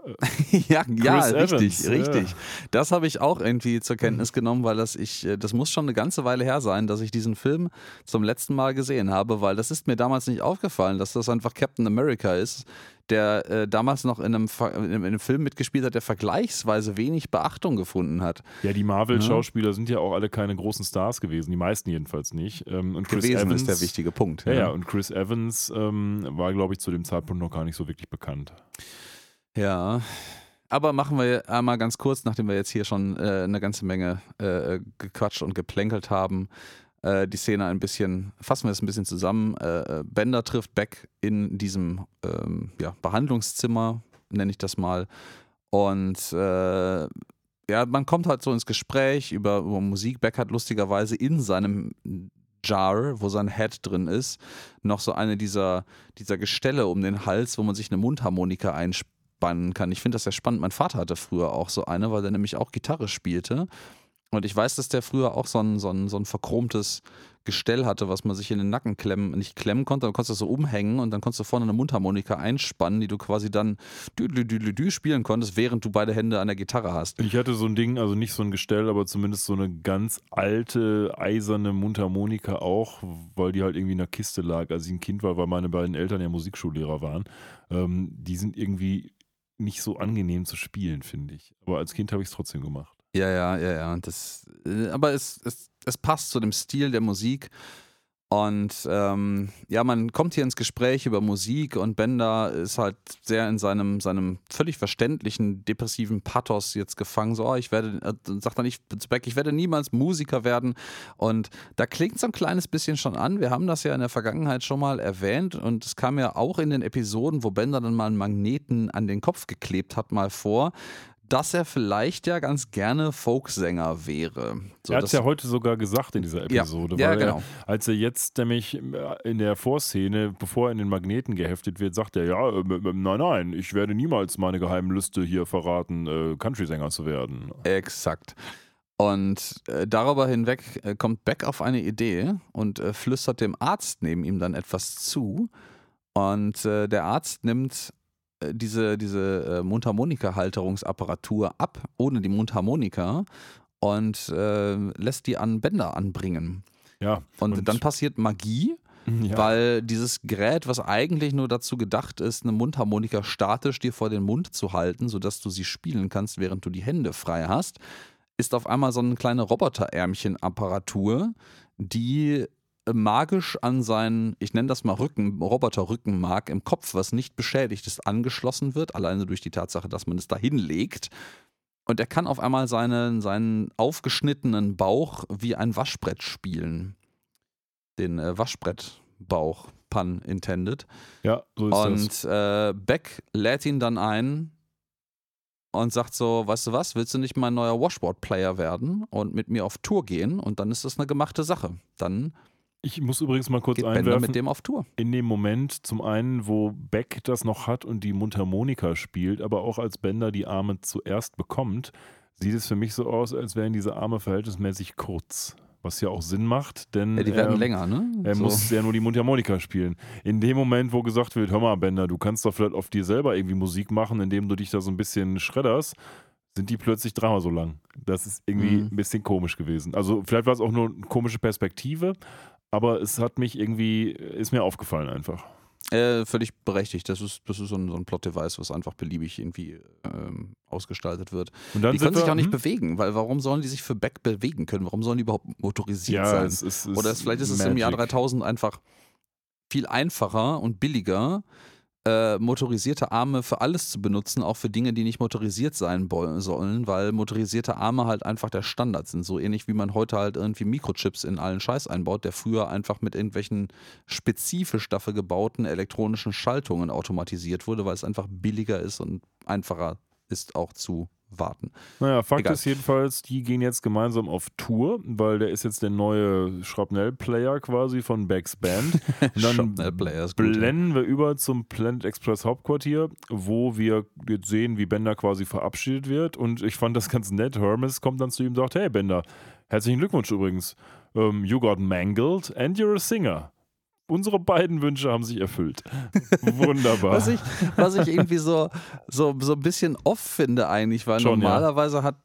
Ja, ja, richtig, richtig. ja. Das habe ich auch irgendwie zur Kenntnis genommen, weil das ich, äh, das muss schon eine ganze Weile her sein, dass ich diesen Film zum letzten Mal gesehen habe, weil das ist mir damals nicht aufgefallen, dass das einfach Captain America ist, der äh, damals noch in einem, in einem Film mitgespielt hat, der vergleichsweise wenig Beachtung gefunden hat. Ja, die Marvel-Schauspieler sind ja auch alle keine großen Stars gewesen, die meisten jedenfalls nicht. Ähm, und Chris gewesen Evans, ist der wichtige Punkt. Ja, ja, und Chris Evans ähm, war, glaube ich, zu dem Zeitpunkt noch gar nicht so wirklich bekannt. Ja. Aber machen wir einmal ganz kurz, nachdem wir jetzt hier schon äh, eine ganze Menge äh, gequatscht und geplänkelt haben, äh, die Szene ein bisschen, fassen wir es ein bisschen zusammen. Äh, äh, Bender trifft Beck in diesem ähm, ja, Behandlungszimmer, nenne ich das mal. Und äh, ja, man kommt halt so ins Gespräch über, über Musik. Beck hat lustigerweise in seinem Jar, wo sein Head drin ist, noch so eine dieser, dieser Gestelle um den Hals, wo man sich eine Mundharmonika einspannen kann. Ich finde das sehr spannend. Mein Vater hatte früher auch so eine, weil er nämlich auch Gitarre spielte. Und ich weiß, dass der früher auch so ein, so ein, so ein verchromtes Gestell hatte, was man sich in den Nacken klemmen, nicht klemmen konnte, dann konntest du das so umhängen und dann konntest du vorne eine Mundharmonika einspannen, die du quasi dann dü, dü, dü, dü spielen konntest, während du beide Hände an der Gitarre hast. Ich hatte so ein Ding, also nicht so ein Gestell, aber zumindest so eine ganz alte, eiserne Mundharmonika auch, weil die halt irgendwie in der Kiste lag, als ich ein Kind war, weil meine beiden Eltern ja Musikschullehrer waren. Ähm, die sind irgendwie nicht so angenehm zu spielen, finde ich. Aber als Kind habe ich es trotzdem gemacht. Ja, ja, ja, ja. Das, äh, aber es, es, es passt zu dem Stil der Musik. Und ähm, ja, man kommt hier ins Gespräch über Musik und Bender ist halt sehr in seinem, seinem völlig verständlichen, depressiven Pathos jetzt gefangen. So, oh, ich werde, äh, sagt dann nicht Beck, ich werde niemals Musiker werden. Und da klingt so ein kleines bisschen schon an. Wir haben das ja in der Vergangenheit schon mal erwähnt und es kam ja auch in den Episoden, wo Bender dann mal einen Magneten an den Kopf geklebt hat, mal vor dass er vielleicht ja ganz gerne Folksänger wäre. So, er hat es ja heute sogar gesagt in dieser Episode, ja, ja genau. Er, als er jetzt nämlich in der Vorszene, bevor er in den Magneten geheftet wird, sagt er, ja, äh, nein, nein, ich werde niemals meine geheimen Lüste hier verraten, äh, Country-Sänger zu werden. Exakt. Und äh, darüber hinweg äh, kommt Beck auf eine Idee und äh, flüstert dem Arzt neben ihm dann etwas zu. Und äh, der Arzt nimmt diese, diese äh, Mundharmonika-Halterungsapparatur ab, ohne die Mundharmonika und äh, lässt die an Bänder anbringen. Ja. Und, und dann passiert Magie. Ja. Weil dieses Gerät, was eigentlich nur dazu gedacht ist, eine Mundharmonika statisch dir vor den Mund zu halten, sodass du sie spielen kannst, während du die Hände frei hast, ist auf einmal so eine kleine Roboterärmchen-Apparatur, die magisch an seinen, ich nenne das mal Rücken, Roboterrückenmark im Kopf, was nicht beschädigt ist, angeschlossen wird, alleine durch die Tatsache, dass man es dahin legt. Und er kann auf einmal seinen, seinen aufgeschnittenen Bauch wie ein Waschbrett spielen. Den äh, Waschbrettbauch, pun intended. Ja, so ist und, das. Äh, Beck lädt ihn dann ein und sagt so, weißt du was, willst du nicht mein neuer Washboard-Player werden und mit mir auf Tour gehen? Und dann ist das eine gemachte Sache. Dann ich muss übrigens mal kurz Geht einwerfen. Bender mit dem auf Tour. In dem Moment, zum einen, wo Beck das noch hat und die Mundharmonika spielt, aber auch als Bender die Arme zuerst bekommt, sieht es für mich so aus, als wären diese Arme verhältnismäßig kurz. Was ja auch Sinn macht, denn ja, die werden er, länger, ne? Er so. muss ja nur die Mundharmonika spielen. In dem Moment, wo gesagt wird, hör mal, Bender, du kannst doch vielleicht auf dir selber irgendwie Musik machen, indem du dich da so ein bisschen schredderst, sind die plötzlich dreimal so lang. Das ist irgendwie mhm. ein bisschen komisch gewesen. Also vielleicht war es auch nur eine komische Perspektive, aber es hat mich irgendwie, ist mir aufgefallen einfach. Äh, völlig berechtigt. Das ist, das ist so ein, so ein Plot-Device, was einfach beliebig irgendwie ähm, ausgestaltet wird. die können wir, sich auch nicht hm? bewegen, weil warum sollen die sich für Back bewegen können? Warum sollen die überhaupt motorisiert ja, sein? Es, es, es Oder vielleicht ist es im Jahr 3000 einfach viel einfacher und billiger, äh, motorisierte Arme für alles zu benutzen, auch für Dinge, die nicht motorisiert sein sollen, weil motorisierte Arme halt einfach der Standard sind. So ähnlich wie man heute halt irgendwie Mikrochips in allen Scheiß einbaut, der früher einfach mit irgendwelchen spezifisch dafür gebauten elektronischen Schaltungen automatisiert wurde, weil es einfach billiger ist und einfacher ist auch zu warten. Naja, Fakt Egal. ist jedenfalls, die gehen jetzt gemeinsam auf Tour, weil der ist jetzt der neue Schrapnell-Player quasi von Becks Band. Und dann blenden wir über zum Planet Express Hauptquartier, wo wir jetzt sehen, wie Bender quasi verabschiedet wird. Und ich fand das ganz nett. Hermes kommt dann zu ihm und sagt: Hey Bender, herzlichen Glückwunsch übrigens. Um, you got mangled and you're a singer unsere beiden Wünsche haben sich erfüllt. Wunderbar. was, ich, was ich irgendwie so, so, so ein bisschen off finde eigentlich, weil Schon, normalerweise ja. hat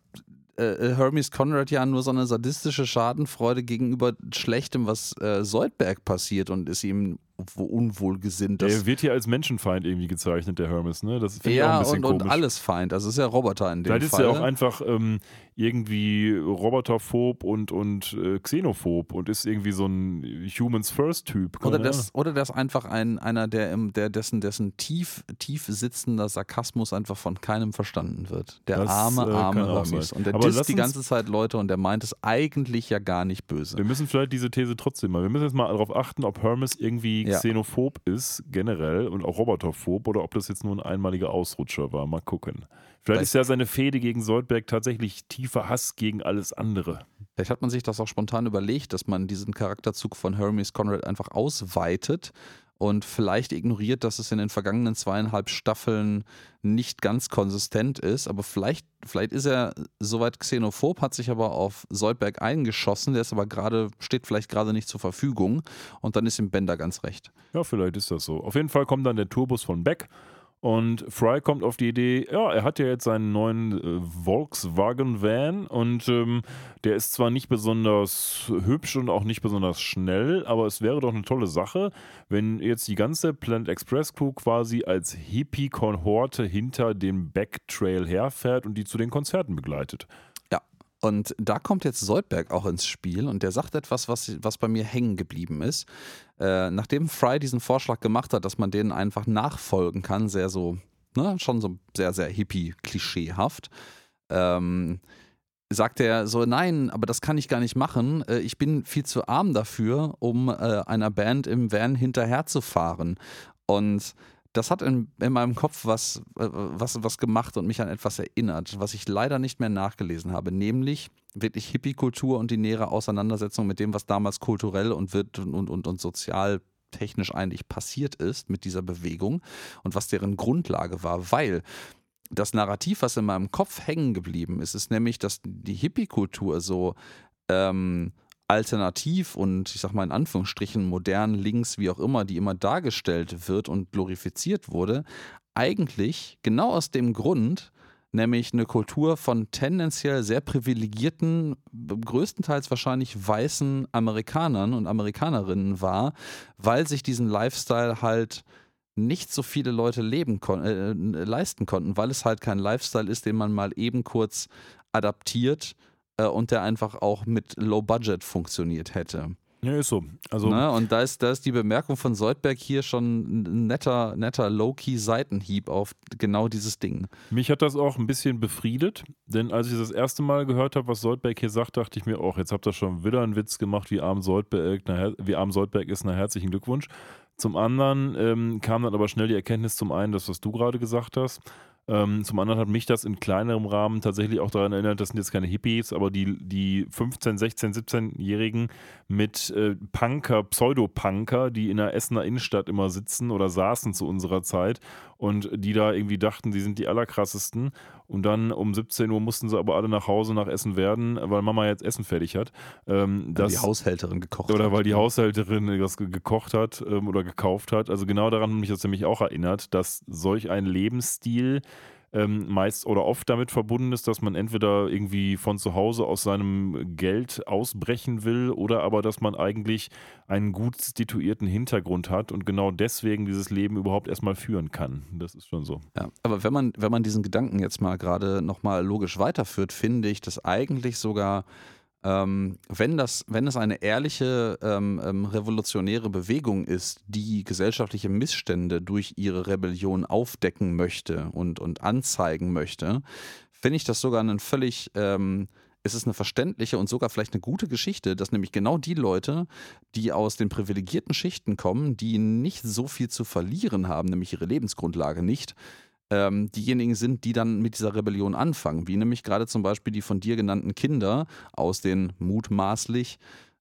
äh, äh, Hermes Conrad ja nur so eine sadistische Schadenfreude gegenüber Schlechtem, was äh, Soldberg passiert und ist ihm unwohlgesinnt. Er wird hier als Menschenfeind irgendwie gezeichnet, der Hermes, ne? Das finde ich auch ein bisschen und, komisch. und alles Feind. Also ist ja Roboter in dem Vielleicht Fall. Vielleicht ist er auch einfach ähm, irgendwie roboterphob und, und äh, xenophob und ist irgendwie so ein Humans First Typ. Oder das, oder das einfach ein, einer, der, im, der dessen, dessen tief, tief sitzender Sarkasmus einfach von keinem verstanden wird. Der das, arme, äh, arme Hermes. Und der Aber disst die ganze Zeit Leute und der meint es eigentlich ja gar nicht böse. Wir müssen vielleicht diese These trotzdem mal, wir müssen jetzt mal darauf achten, ob Hermes irgendwie ja. xenophob ist, generell und auch roboterphob, oder ob das jetzt nur ein einmaliger Ausrutscher war. Mal gucken. Vielleicht ist ja seine Fehde gegen Soldberg tatsächlich tiefer Hass gegen alles andere. Vielleicht hat man sich das auch spontan überlegt, dass man diesen Charakterzug von Hermes Conrad einfach ausweitet und vielleicht ignoriert, dass es in den vergangenen zweieinhalb Staffeln nicht ganz konsistent ist. Aber vielleicht, vielleicht ist er soweit xenophob, hat sich aber auf Soldberg eingeschossen, der ist aber gerade, steht vielleicht gerade nicht zur Verfügung und dann ist ihm Bender ganz recht. Ja, vielleicht ist das so. Auf jeden Fall kommt dann der Turbus von Beck und Fry kommt auf die Idee, ja, er hat ja jetzt seinen neuen äh, Volkswagen Van und ähm, der ist zwar nicht besonders hübsch und auch nicht besonders schnell, aber es wäre doch eine tolle Sache, wenn jetzt die ganze Planet Express Crew quasi als Hippie-Kohorte hinter dem Backtrail herfährt und die zu den Konzerten begleitet. Und da kommt jetzt Soldberg auch ins Spiel und der sagt etwas, was, was bei mir hängen geblieben ist. Äh, nachdem Fry diesen Vorschlag gemacht hat, dass man denen einfach nachfolgen kann, sehr so, ne, schon so sehr, sehr hippie-klischeehaft, ähm, sagt er so, nein, aber das kann ich gar nicht machen. Äh, ich bin viel zu arm dafür, um äh, einer Band im Van hinterherzufahren. Und das hat in, in meinem Kopf was, äh, was, was gemacht und mich an etwas erinnert, was ich leider nicht mehr nachgelesen habe, nämlich wirklich Hippie-Kultur und die nähere Auseinandersetzung mit dem, was damals kulturell und, wird und, und, und sozial technisch eigentlich passiert ist mit dieser Bewegung und was deren Grundlage war, weil das Narrativ, was in meinem Kopf hängen geblieben ist, ist nämlich, dass die Hippie-Kultur so ähm, alternativ und ich sag mal in Anführungsstrichen modern, links, wie auch immer, die immer dargestellt wird und glorifiziert wurde, eigentlich genau aus dem Grund, nämlich eine Kultur von tendenziell sehr privilegierten, größtenteils wahrscheinlich weißen Amerikanern und Amerikanerinnen war, weil sich diesen Lifestyle halt nicht so viele Leute leben kon äh, leisten konnten, weil es halt kein Lifestyle ist, den man mal eben kurz adaptiert äh, und der einfach auch mit Low Budget funktioniert hätte. Ja, ist so. Also ne? Und da ist, da ist die Bemerkung von Soldberg hier schon ein netter, netter Low-Key-Seitenhieb auf genau dieses Ding. Mich hat das auch ein bisschen befriedet, denn als ich das erste Mal gehört habe, was Soldberg hier sagt, dachte ich mir auch, jetzt habt ihr schon wieder einen Witz gemacht, wie arm Soldberg, na, wie arm Soldberg ist, na herzlichen Glückwunsch. Zum anderen ähm, kam dann aber schnell die Erkenntnis zum einen, das, was du gerade gesagt hast, ähm, zum anderen hat mich das in kleinerem Rahmen tatsächlich auch daran erinnert, das sind jetzt keine Hippies, aber die, die 15, 16, 17-Jährigen mit äh, Punker, Pseudopunker, die in der Essener Innenstadt immer sitzen oder saßen zu unserer Zeit und die da irgendwie dachten, sie sind die allerkrassesten. Und dann um 17 Uhr mussten sie aber alle nach Hause nach Essen werden, weil Mama jetzt Essen fertig hat. Ähm, weil die Haushälterin gekocht oder hat. Oder weil die Haushälterin das gekocht hat ähm, oder gekauft hat. Also genau daran hat mich das nämlich auch erinnert, dass solch ein Lebensstil ähm, meist oder oft damit verbunden ist, dass man entweder irgendwie von zu Hause aus seinem Geld ausbrechen will oder aber, dass man eigentlich einen gut situierten Hintergrund hat und genau deswegen dieses Leben überhaupt erstmal führen kann. Das ist schon so. Ja, aber wenn man, wenn man diesen Gedanken jetzt mal gerade nochmal logisch weiterführt, finde ich, dass eigentlich sogar ähm, wenn, das, wenn es eine ehrliche ähm, ähm, revolutionäre Bewegung ist, die gesellschaftliche Missstände durch ihre Rebellion aufdecken möchte und, und anzeigen möchte, finde ich das sogar einen völlig, ähm, es ist eine verständliche und sogar vielleicht eine gute Geschichte, dass nämlich genau die Leute, die aus den privilegierten Schichten kommen, die nicht so viel zu verlieren haben, nämlich ihre Lebensgrundlage nicht, ähm, diejenigen sind, die dann mit dieser Rebellion anfangen, wie nämlich gerade zum Beispiel die von dir genannten Kinder aus den mutmaßlich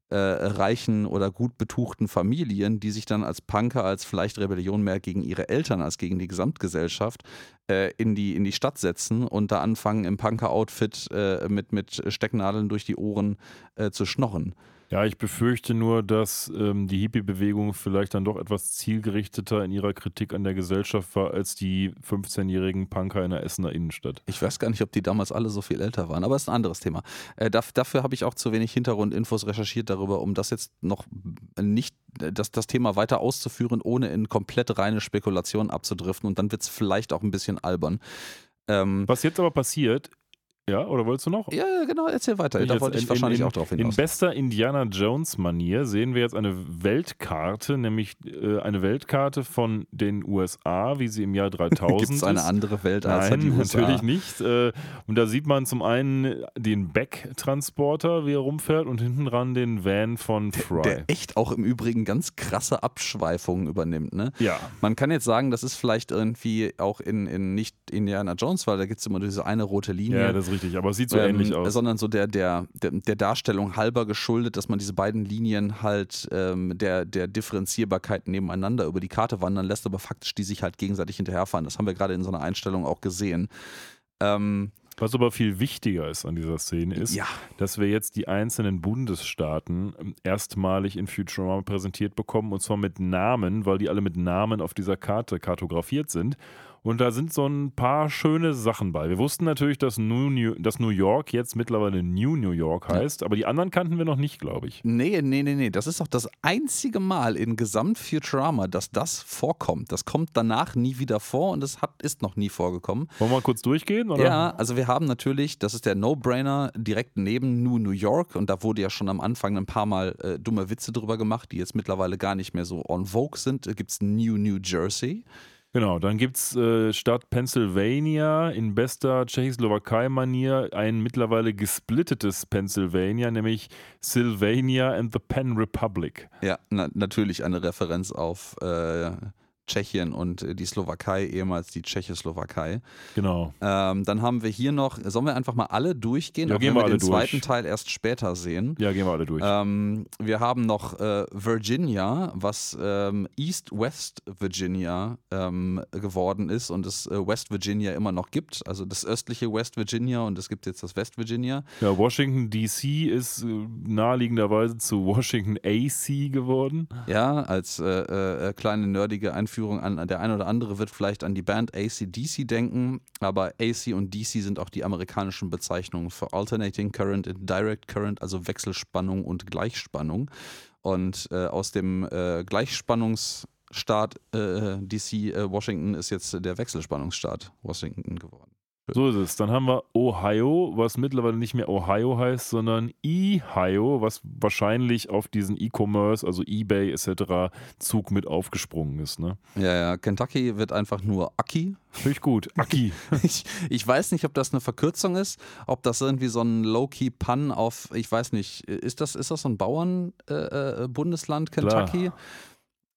äh, reichen oder gut betuchten Familien, die sich dann als Punker, als vielleicht Rebellion mehr gegen ihre Eltern als gegen die Gesamtgesellschaft äh, in, die, in die Stadt setzen und da anfangen im Punker-Outfit äh, mit, mit Stecknadeln durch die Ohren äh, zu schnorren. Ja, ich befürchte nur, dass ähm, die Hippie-Bewegung vielleicht dann doch etwas zielgerichteter in ihrer Kritik an der Gesellschaft war als die 15-jährigen Punker in der Essener Innenstadt. Ich weiß gar nicht, ob die damals alle so viel älter waren, aber ist ein anderes Thema. Äh, dafür habe ich auch zu wenig Hintergrundinfos recherchiert darüber, um das jetzt noch nicht, das, das Thema weiter auszuführen, ohne in komplett reine Spekulation abzudriften und dann wird es vielleicht auch ein bisschen albern. Ähm, Was jetzt aber passiert, Ja, oder wolltest du noch? Ja, genau, erzähl weiter. Ich Da wollte ich in- wahrscheinlich in, auch drauf In hinaus. bester Indiana Jones-Manier sehen wir jetzt eine Weltkarte, nämlich äh, eine Weltkarte von den USA, wie sie im Jahr 3000 Gibt es eine ist. andere Welt als Nein, die USA? natürlich nicht. Äh, Und da sieht man zum einen den Beck-Transporter, wie er rumfährt, und hinten dran den Van von Fry. Der echt auch im Übrigen ganz krasse Abschweifungen übernimmt. Ne? ja, Man kann jetzt sagen, das ist vielleicht irgendwie auch in, in nicht Indiana Jones, weil da gibt es immer diese eine rote Linie. ja, das ist richtig. Aber es sieht so ähm, ähnlich aus. Sondern so der, der, der, der Darstellung halber geschuldet, dass man diese beiden Linien halt ähm, der, der Differenzierbarkeit nebeneinander über die Karte wandern lässt, aber faktisch die sich halt gegenseitig hinterherfahren. Das haben wir gerade in so einer Einstellung auch gesehen. Ähm, Was aber viel wichtiger ist an dieser Szene ist, ja, dass wir jetzt die einzelnen Bundesstaaten ähm, erstmalig in Futurama präsentiert bekommen und zwar mit Namen, weil die alle mit Namen auf dieser Karte kartografiert sind. Und da sind so ein paar schöne Sachen bei. Wir wussten natürlich, dass New, New, dass New York jetzt mittlerweile New New York heißt, aber die anderen kannten wir noch nicht, glaube ich. Nee, nee, nee, nee. Das ist doch das einzige Mal in Gesamt Futurama, dass das vorkommt. Das kommt danach nie wieder vor und es hat, ist noch nie vorgekommen. Wollen wir mal kurz durchgehen? Oder? Ja, also wir haben natürlich, das ist der No-Brainer, direkt neben New New York und da wurde ja schon am Anfang ein paar Mal äh, dumme Witze drüber gemacht, die jetzt mittlerweile gar nicht mehr so on vogue sind. Da gibt es New New Jersey. Genau, dann gibt es äh, statt Pennsylvania in bester Tschechoslowakei-Manier ein mittlerweile gesplittetes Pennsylvania, nämlich Sylvania and the Penn Republic. Ja, na, natürlich eine Referenz auf äh, Tschechien und äh, die Slowakei, ehemals die Tschechoslowakei. Genau. Ähm, dann haben wir hier noch, sollen wir einfach mal alle durchgehen, Ja, gehen wir wir alle den durch. zweiten Teil erst später sehen. Ja, gehen wir alle durch. Ähm, wir haben noch äh, Virginia, was ähm, East-West Virginia ähm, geworden ist und es äh, West Virginia immer noch gibt. Also das östliche West Virginia und es gibt jetzt das West Virginia. Ja, Washington DC ist äh, naheliegenderweise zu Washington AC geworden. Ja, als äh, äh, kleine nerdige Einführung an der eine oder andere wird vielleicht an die Band ACDC denken, aber AC und DC sind auch die amerikanischen Bezeichnungen für Alternating Current Direct Current, also Wechselspannung und Gleichspannung. Und äh, aus dem äh, Gleichspannungsstaat äh, DC äh, Washington ist jetzt der Wechselspannungsstaat Washington geworden. So ist es. Dann haben wir Ohio, was mittlerweile nicht mehr Ohio heißt, sondern Ohio, was wahrscheinlich auf diesen E-Commerce, also eBay etc. Zug mit aufgesprungen ist. Ne? Ja, ja, Kentucky wird einfach nur Aki Finde ich gut. Aki. Ich, ich weiß nicht, ob das eine Verkürzung ist, ob das irgendwie so ein Low-Key-Pun auf, ich weiß nicht, ist das, ist das so ein Bauernbundesland, Kentucky? Äh,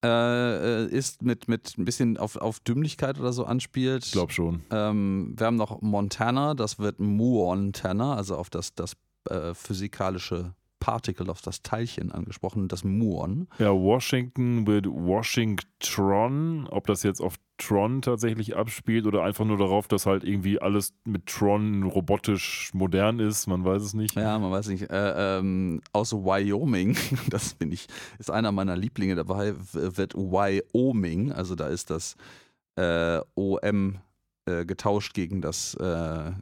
äh, ist mit, mit ein bisschen auf, auf Dümmlichkeit oder so anspielt. Ich glaube schon. Ähm, wir haben noch Montana, das wird Montana, also auf das, das äh, physikalische Partikel, auf das Teilchen angesprochen, das Muon. Ja, Washington mit Washington. Ob das jetzt auf Tron tatsächlich abspielt oder einfach nur darauf, dass halt irgendwie alles mit Tron robotisch modern ist, man weiß es nicht. Ja, man weiß nicht. Äh, ähm, aus Wyoming, das bin ich, ist einer meiner Lieblinge dabei, wird Wyoming, also da ist das äh, OM äh, getauscht gegen das äh,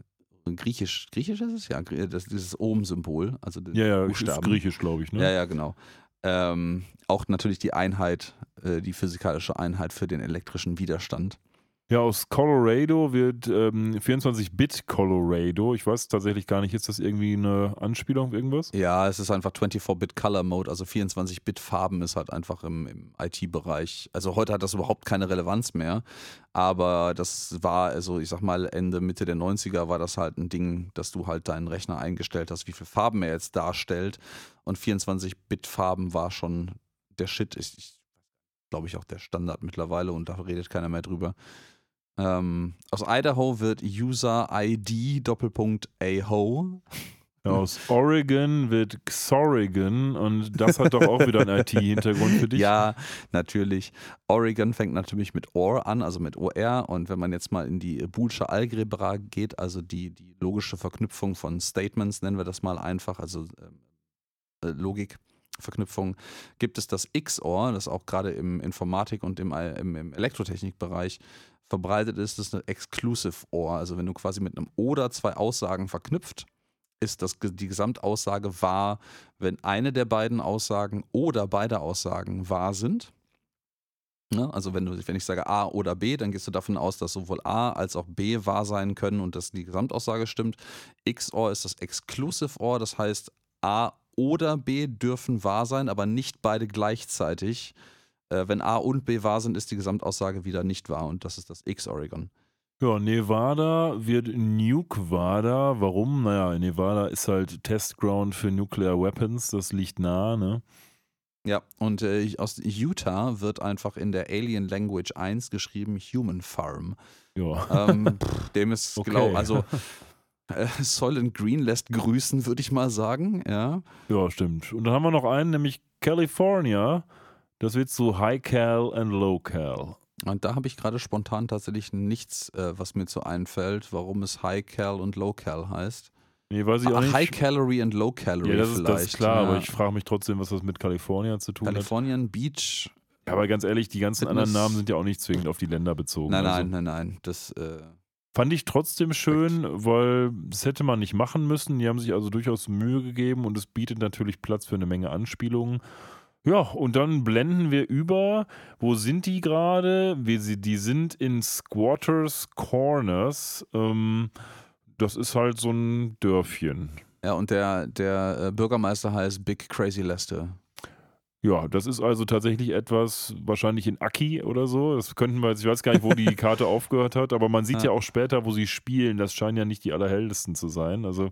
Griechisch. Griechisch ist es? Ja, Grie- das, dieses Ohm-Symbol. Also Ja, ja, ist Buchstaben. griechisch, glaube ich. Ne? Ja, ja, genau. Ähm, auch natürlich die Einheit, äh, die physikalische Einheit für den elektrischen Widerstand. Ja, aus Colorado wird ähm, 24-Bit Colorado. Ich weiß tatsächlich gar nicht, ist das irgendwie eine Anspielung auf irgendwas? Ja, es ist einfach 24-Bit Color Mode, also 24-Bit Farben ist halt einfach im, im IT-Bereich. Also heute hat das überhaupt keine Relevanz mehr, aber das war, also ich sag mal, Ende, Mitte der 90er war das halt ein Ding, dass du halt deinen Rechner eingestellt hast, wie viele Farben er jetzt darstellt. Und 24-Bit Farben war schon der Shit. Ich, ich glaube ich auch der Standard mittlerweile und da redet keiner mehr drüber. Ähm, aus Idaho wird User ID Doppelpunkt AHO. Aus Oregon wird Xorigan und das hat doch auch wieder einen IT-Hintergrund für dich. Ja, natürlich. Oregon fängt natürlich mit OR an, also mit OR. Und wenn man jetzt mal in die Boolsche Algebra geht, also die, die logische Verknüpfung von Statements, nennen wir das mal einfach, also ähm, äh, Logikverknüpfung, gibt es das XOR, das auch gerade im Informatik- und im, im, im Elektrotechnikbereich verbreitet ist, ist eine Exclusive OR. Also wenn du quasi mit einem oder zwei Aussagen verknüpft, ist das, die Gesamtaussage wahr, wenn eine der beiden Aussagen oder beide Aussagen wahr sind. Ne? Also wenn, du, wenn ich sage A oder B, dann gehst du davon aus, dass sowohl A als auch B wahr sein können und dass die Gesamtaussage stimmt. XOR ist das Exclusive OR, das heißt A oder B dürfen wahr sein, aber nicht beide gleichzeitig. Äh, wenn A und B wahr sind, ist die Gesamtaussage wieder nicht wahr und das ist das X-Oregon. Ja, Nevada wird Nukevada. Warum? Naja, Nevada ist halt Testground für Nuclear Weapons, das liegt nah, ne? Ja, und äh, aus Utah wird einfach in der Alien Language 1 geschrieben Human Farm. Ja. Ähm, dem ist, Okay. glaube also äh, Soylent Green lässt grüßen, würde ich mal sagen. Ja. Ja, stimmt. Und dann haben wir noch einen, nämlich California. Das wird zu High Cal and Low Cal. Und da habe ich gerade spontan tatsächlich nichts, äh, was mir zu einfällt, warum es High Cal und Low Cal heißt. Nee, weiß ich auch Ah, nicht. High Calorie und Low Calorie ja, das ist, vielleicht. das ist klar, ja. aber ich frage mich trotzdem, was das mit California zu tun hat. Californian Beach. Ja, aber ganz ehrlich, die ganzen Fitness- anderen Namen sind ja auch nicht zwingend auf die Länder bezogen. Nein, Also nein, nein, nein. Das, äh, Fand ich trotzdem schön, weil das hätte man nicht machen müssen. Die haben sich also durchaus Mühe gegeben und es bietet natürlich Platz für eine Menge Anspielungen. Ja, und dann blenden wir über. Wo sind die gerade? Die sind in Squatters Corners. Ähm, das ist halt so ein Dörfchen. ja, und der, der äh, Bürgermeister heißt Big Crazy Lester. Ja, das ist also tatsächlich etwas, wahrscheinlich in Aki oder so. Das könnten wir jetzt, ich weiß gar nicht, wo die Karte aufgehört hat, aber man sieht ja. Ja. auch später, wo sie spielen. Das scheinen ja nicht die allerheldesten zu sein. Also,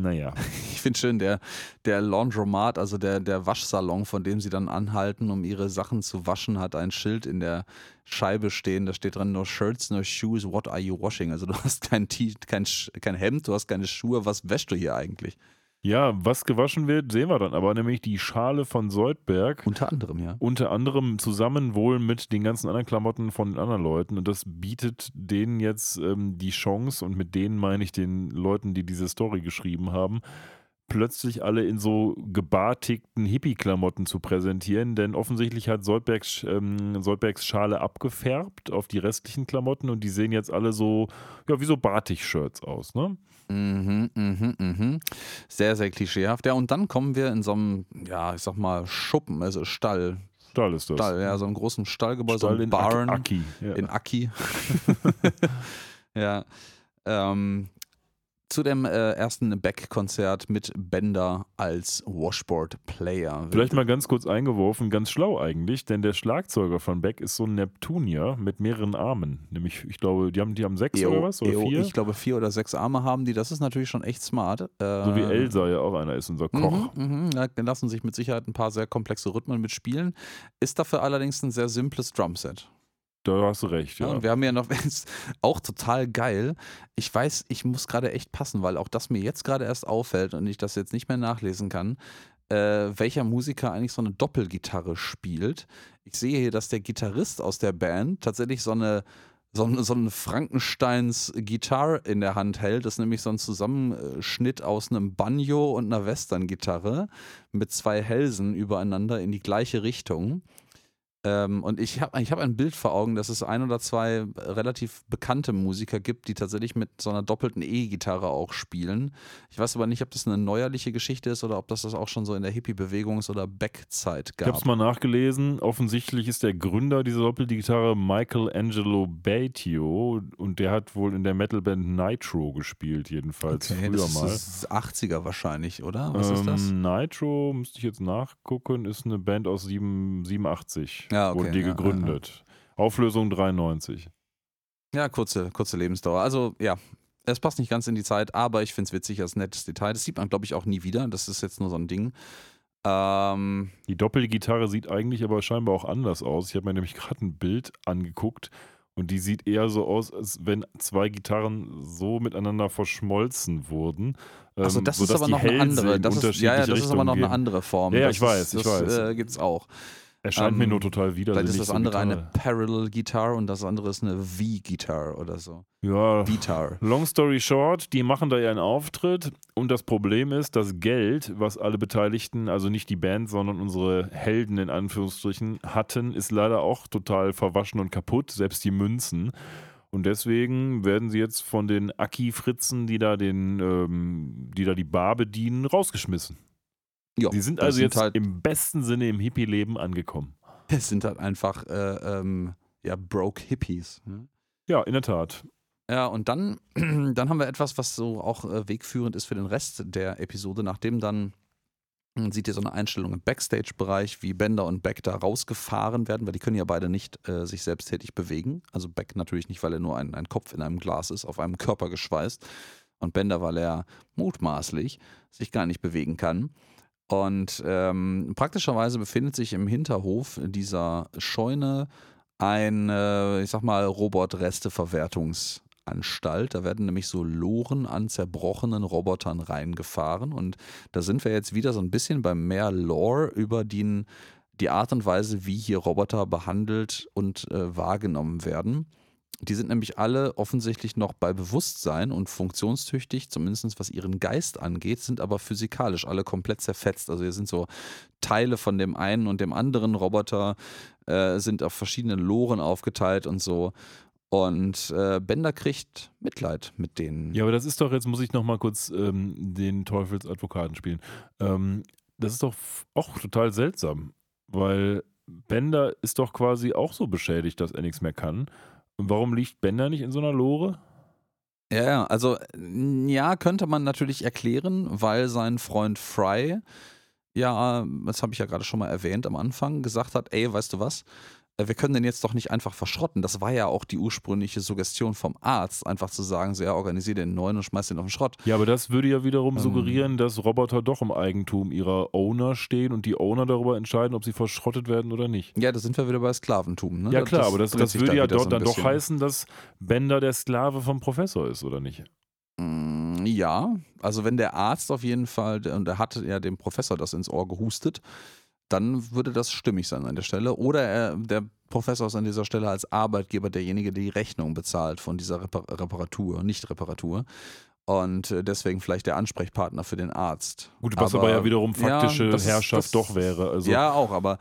naja. Ich finde schön, der, der Laundromat, also der, der Waschsalon, von dem sie dann anhalten, um ihre Sachen zu waschen, hat ein Schild in der Scheibe stehen. Da steht dran: No shirts, no shoes, what are you washing? Also, du hast kein, T kein, kein Hemd, du hast keine Schuhe. Was wäschst du hier eigentlich? Ja, was gewaschen wird, sehen wir dann aber, nämlich die Schale von Soldberg. Unter anderem, ja. Unter anderem zusammen wohl mit den ganzen anderen Klamotten von den anderen Leuten. Und das bietet denen jetzt ähm, die Chance, und mit denen meine ich den Leuten, die diese Story geschrieben haben, plötzlich alle in so gebartigten Hippie-Klamotten zu präsentieren. Denn offensichtlich hat Soldbergs, ähm, Soldbergs Schale abgefärbt auf die restlichen Klamotten und die sehen jetzt alle so, ja, wie so Batik-Shirts aus, ne? Mhm, mhm, mhm. Sehr, sehr klischeehaft. Ja, und dann kommen wir in so einem, ja, ich sag mal, Schuppen, also Stall. Stall ist das. Stall, ja, so einem großen Stallgebäude, so Stall ein in Barn. Aki. Aki. Ja. in Aki. ja. Ähm, zu dem äh, ersten Beck-Konzert mit Bender als Washboard-Player. Vielleicht mal ganz kurz eingeworfen, ganz schlau eigentlich, denn der Schlagzeuger von Beck ist so ein Neptunier mit mehreren Armen. Nämlich, ich glaube, die haben, die haben sechs oder was? Oder EO, vier? Ich glaube, vier oder sechs Arme haben die. Das ist natürlich schon echt smart. Äh, so wie Elsa ja auch einer ist, unser Koch. Mhm, mhm. Da lassen sich mit Sicherheit ein paar sehr komplexe Rhythmen mitspielen. Ist dafür allerdings ein sehr simples Drumset. Da hast du recht, Ja. ja. Und wir haben ja noch auch total geil. Ich weiß, ich muss gerade echt passen, weil auch das mir jetzt gerade erst auffällt und ich das jetzt nicht mehr nachlesen kann, äh, welcher Musiker eigentlich so eine Doppelgitarre spielt. Ich sehe hier, dass der Gitarrist aus der Band tatsächlich so eine so, eine- so einen Frankensteins Gitarre in der Hand hält. Das ist nämlich so ein Zusammenschnitt aus einem Banjo und einer Western-Gitarre mit zwei Hälsen übereinander in die gleiche Richtung. Ähm, und ich habe ich hab ein Bild vor Augen, dass es ein oder zwei relativ bekannte Musiker gibt, die tatsächlich mit so einer doppelten E-Gitarre auch spielen. Ich weiß aber nicht, ob das eine neuerliche Geschichte ist oder ob das das auch schon so in der Hippie-Bewegungs- oder Back-Zeit Ich gab. habe es mal nachgelesen. Offensichtlich ist der Gründer dieser Doppelgitarre Michael Angelo Batio und der hat wohl in der Metalband Nitro gespielt, jedenfalls okay, früher das mal. ist 80er wahrscheinlich, oder? Was ist Ähm, das? Nitro, müsste ich jetzt nachgucken, ist eine Band aus 7, 87. Ja, okay, Wurde die ja, ja, gegründet. Auflösung 93. Ja, kurze, kurze Lebensdauer. Also ja, es passt nicht ganz in die Zeit, aber ich finde es witzig als nettes Detail. Das sieht man, glaube ich, auch nie wieder. Das ist jetzt nur so ein Ding. Ähm, Die Doppelgitarre sieht eigentlich aber scheinbar auch anders aus. Ich habe mir nämlich gerade ein Bild angeguckt und die sieht eher so aus, als wenn zwei Gitarren so miteinander verschmolzen wurden. also das ist aber noch eine andere. Das ist, ja, ja, das aber noch eine andere Form. Ja, ja, das ich weiß, ist, ich das, weiß. Äh, gibt's auch. Erscheint mir ähm, nur total widersinnig. Vielleicht ist das andere eine Gitarre. Parallel Guitar und das andere ist eine V-Guitar oder so. Ja, Guitar. Long story short, die machen da ihren Auftritt und das Problem ist, das Geld, was alle Beteiligten, also nicht die Band, sondern unsere Helden in Anführungsstrichen hatten, ist leider auch total verwaschen und kaputt, selbst die Münzen. Und deswegen werden sie jetzt von den Aki-Fritzen, die da den, ähm, die da die Bar bedienen, rausgeschmissen. Ja, Die sind also jetzt halt, im besten Sinne im Hippie-Leben angekommen. Es sind halt einfach äh, ähm, ja, broke Hippies. Ne? Ja, in der Tat. Ja, und dann, dann haben wir etwas, was so auch äh, wegführend ist für den Rest der Episode, nachdem dann man sieht ihr so eine Einstellung im Backstage-Bereich, wie Bender und Beck da rausgefahren werden, weil die können ja beide nicht äh, sich selbsttätig bewegen. Also Beck natürlich nicht, weil er nur ein, ein Kopf in einem Glas ist, auf einem Körper geschweißt. Und Bender, weil er mutmaßlich sich gar nicht bewegen kann. Und ähm, praktischerweise befindet sich im Hinterhof dieser Scheune ein, äh, ich sag mal, Robotresteverwertungs- Anstalt. Da werden nämlich so Loren an zerbrochenen Robotern reingefahren. Und da sind wir jetzt wieder so ein bisschen beim mehr Lore über die, die Art und Weise, wie hier Roboter behandelt und äh, wahrgenommen werden. Die sind nämlich alle offensichtlich noch bei Bewusstsein und funktionstüchtig, zumindest was ihren Geist angeht, sind aber physikalisch alle komplett zerfetzt. Also hier sind so Teile von dem einen und dem anderen Roboter, äh, sind auf verschiedenen Loren aufgeteilt und so. Und äh, Bender kriegt Mitleid mit denen. Ja, aber das ist doch, jetzt muss ich nochmal kurz ähm, den Teufelsadvokaten spielen. Ähm, das ist doch auch total seltsam, weil Bender ist doch quasi auch so beschädigt, dass er nichts mehr kann. Warum liegt Bender nicht in so einer Lore? Ja, also ja, könnte man natürlich erklären, weil sein Freund Fry, ja, das habe ich ja gerade schon mal erwähnt am Anfang, gesagt hat, ey, weißt du was, wir können den jetzt doch nicht einfach verschrotten. Das war ja auch die ursprüngliche Suggestion vom Arzt, einfach zu sagen, so ja, organisier den neuen und schmeiß den auf den Schrott. Ja, aber das würde ja wiederum ähm, suggerieren, dass Roboter doch im Eigentum ihrer Owner stehen und die Owner darüber entscheiden, ob sie verschrottet werden oder nicht. Ja, da sind wir wieder bei Sklaventum. Ne? Ja klar, das aber das, das würde ja dort so dann doch heißen, dass Bender der Sklave vom Professor ist, oder nicht? Mm, ja, also wenn der Arzt auf jeden Fall, und er hat ja dem Professor das ins Ohr gehustet, dann würde das stimmig sein an der Stelle. Oder er, der Professor ist an dieser Stelle als Arbeitgeber derjenige, der die Rechnung bezahlt von dieser Repar Reparatur, nicht Reparatur. Und äh, deswegen vielleicht der Ansprechpartner für den Arzt. Gut, was aber, aber ja wiederum faktische ja, das, Herrschaft das, doch wäre. Also. Ja, auch, aber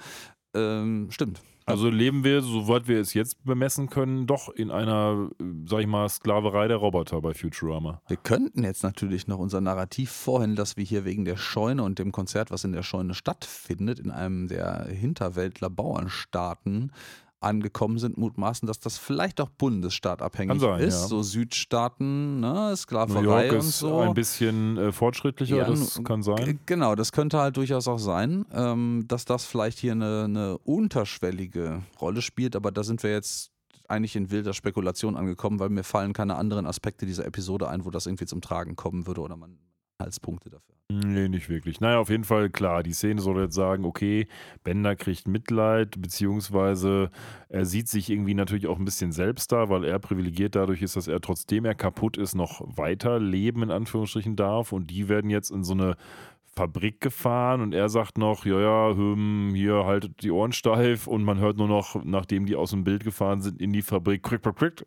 ähm, stimmt. Also leben wir, soweit wir es jetzt bemessen können, doch in einer, sag ich mal, Sklaverei der Roboter bei Futurama. Wir könnten jetzt natürlich noch unser Narrativ vorhin, dass wir hier wegen der Scheune und dem Konzert, was in der Scheune stattfindet, in einem der Hinterwäldler Bauernstaaten, angekommen sind, mutmaßen, dass das vielleicht auch bundesstaatabhängig sein, ist. Ja. So Südstaaten, ne, Sklaverei New York und ist so. Ein bisschen äh, fortschrittlicher, ja, das kann sein. Genau, das könnte halt durchaus auch sein, ähm, dass das vielleicht hier eine, eine unterschwellige Rolle spielt, aber da sind wir jetzt eigentlich in wilder Spekulation angekommen, weil mir fallen keine anderen Aspekte dieser Episode ein, wo das irgendwie zum Tragen kommen würde oder man Halspunkte dafür. Nee, nicht wirklich. Naja, auf jeden Fall klar. Die Szene soll jetzt sagen, okay, Bender kriegt Mitleid, beziehungsweise er sieht sich irgendwie natürlich auch ein bisschen selbst da, weil er privilegiert dadurch ist, dass er trotzdem er kaputt ist, noch weiter leben, in Anführungsstrichen darf. Und die werden jetzt in so eine Fabrik gefahren und er sagt noch, ja, ja, hm, hier haltet die Ohren steif und man hört nur noch, nachdem die aus dem Bild gefahren sind, in die Fabrik, krick, krick, krick.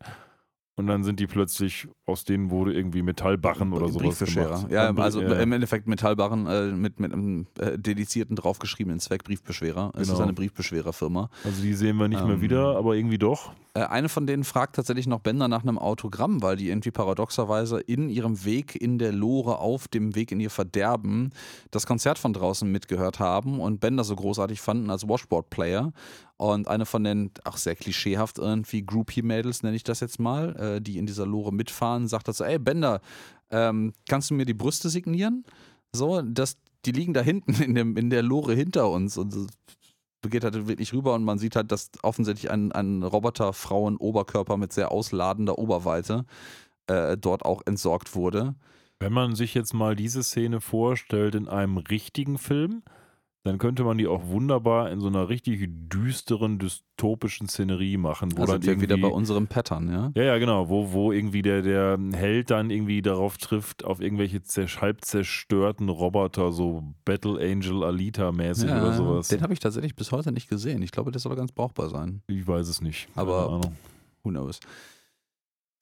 Und dann sind die plötzlich, aus denen wurde irgendwie Metallbarren oder sowas gemacht. Ja, also äh, im Endeffekt Metallbarren äh, mit, mit einem äh, dedizierten draufgeschriebenen Zweck Briefbeschwerer. Es genau. ist eine Briefbeschwererfirma. Also die sehen wir nicht ähm, mehr wieder, aber irgendwie doch. Äh, eine von denen fragt tatsächlich noch Bender nach einem Autogramm, weil die irgendwie paradoxerweise in ihrem Weg in der Lore auf dem Weg in ihr Verderben das Konzert von draußen mitgehört haben und Bender so großartig fanden als Washboard-Player und eine von den, auch sehr klischeehaft irgendwie, Groupie-Mädels nenne ich das jetzt mal, äh, die in dieser Lore mitfahren, sagt dazu, ey Bender, ähm, kannst du mir die Brüste signieren? So, das, die liegen da hinten in, dem, in der Lore hinter uns und so geht halt wirklich rüber und man sieht halt, dass offensichtlich ein, ein Roboter-Frauen-Oberkörper mit sehr ausladender Oberweite äh, dort auch entsorgt wurde. Wenn man sich jetzt mal diese Szene vorstellt in einem richtigen Film, dann könnte man die auch wunderbar in so einer richtig düsteren, dystopischen Szenerie machen. Wo also dann irgendwie, wieder bei unserem Pattern, ja? Ja, ja, genau. Wo, wo irgendwie der, der Held dann irgendwie darauf trifft, auf irgendwelche halb zerstörten Roboter, so Battle Angel Alita-mäßig ja, oder sowas. Den habe ich tatsächlich bis heute nicht gesehen. Ich glaube, der soll ganz brauchbar sein. Ich weiß es nicht. Aber who knows.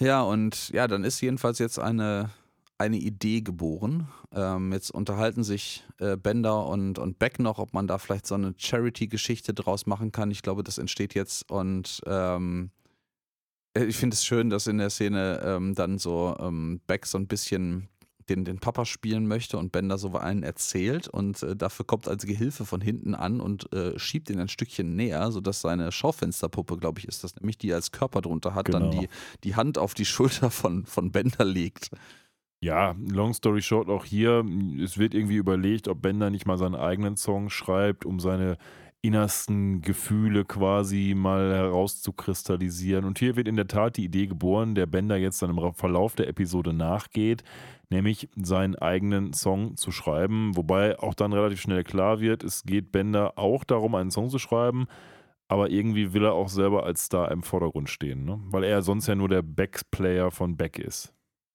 Ja, und ja, dann ist jedenfalls jetzt eine eine Idee geboren. Ähm, jetzt unterhalten sich äh, Bender und, und Beck noch, ob man da vielleicht so eine Charity-Geschichte draus machen kann. Ich glaube, das entsteht jetzt und ähm, äh, ich finde es schön, dass in der Szene ähm, dann so ähm, Beck so ein bisschen den, den Papa spielen möchte und Bender so einen erzählt und äh, dafür kommt als Gehilfe von hinten an und äh, schiebt ihn ein Stückchen näher, sodass seine Schaufensterpuppe, glaube ich, ist das nämlich, die als Körper drunter hat, dann Genau. die, die Hand auf die Schulter von, von Bender legt. Ja, long story short, auch hier, es wird irgendwie überlegt, ob Bender nicht mal seinen eigenen Song schreibt, um seine innersten Gefühle quasi mal herauszukristallisieren. Und hier wird in der Tat die Idee geboren, der Bender jetzt dann im Verlauf der Episode nachgeht, nämlich seinen eigenen Song zu schreiben. Wobei auch dann relativ schnell klar wird, es geht Bender auch darum, einen Song zu schreiben, aber irgendwie will er auch selber als Star im Vordergrund stehen, ne? weil er sonst ja nur der Backplayer von Beck ist.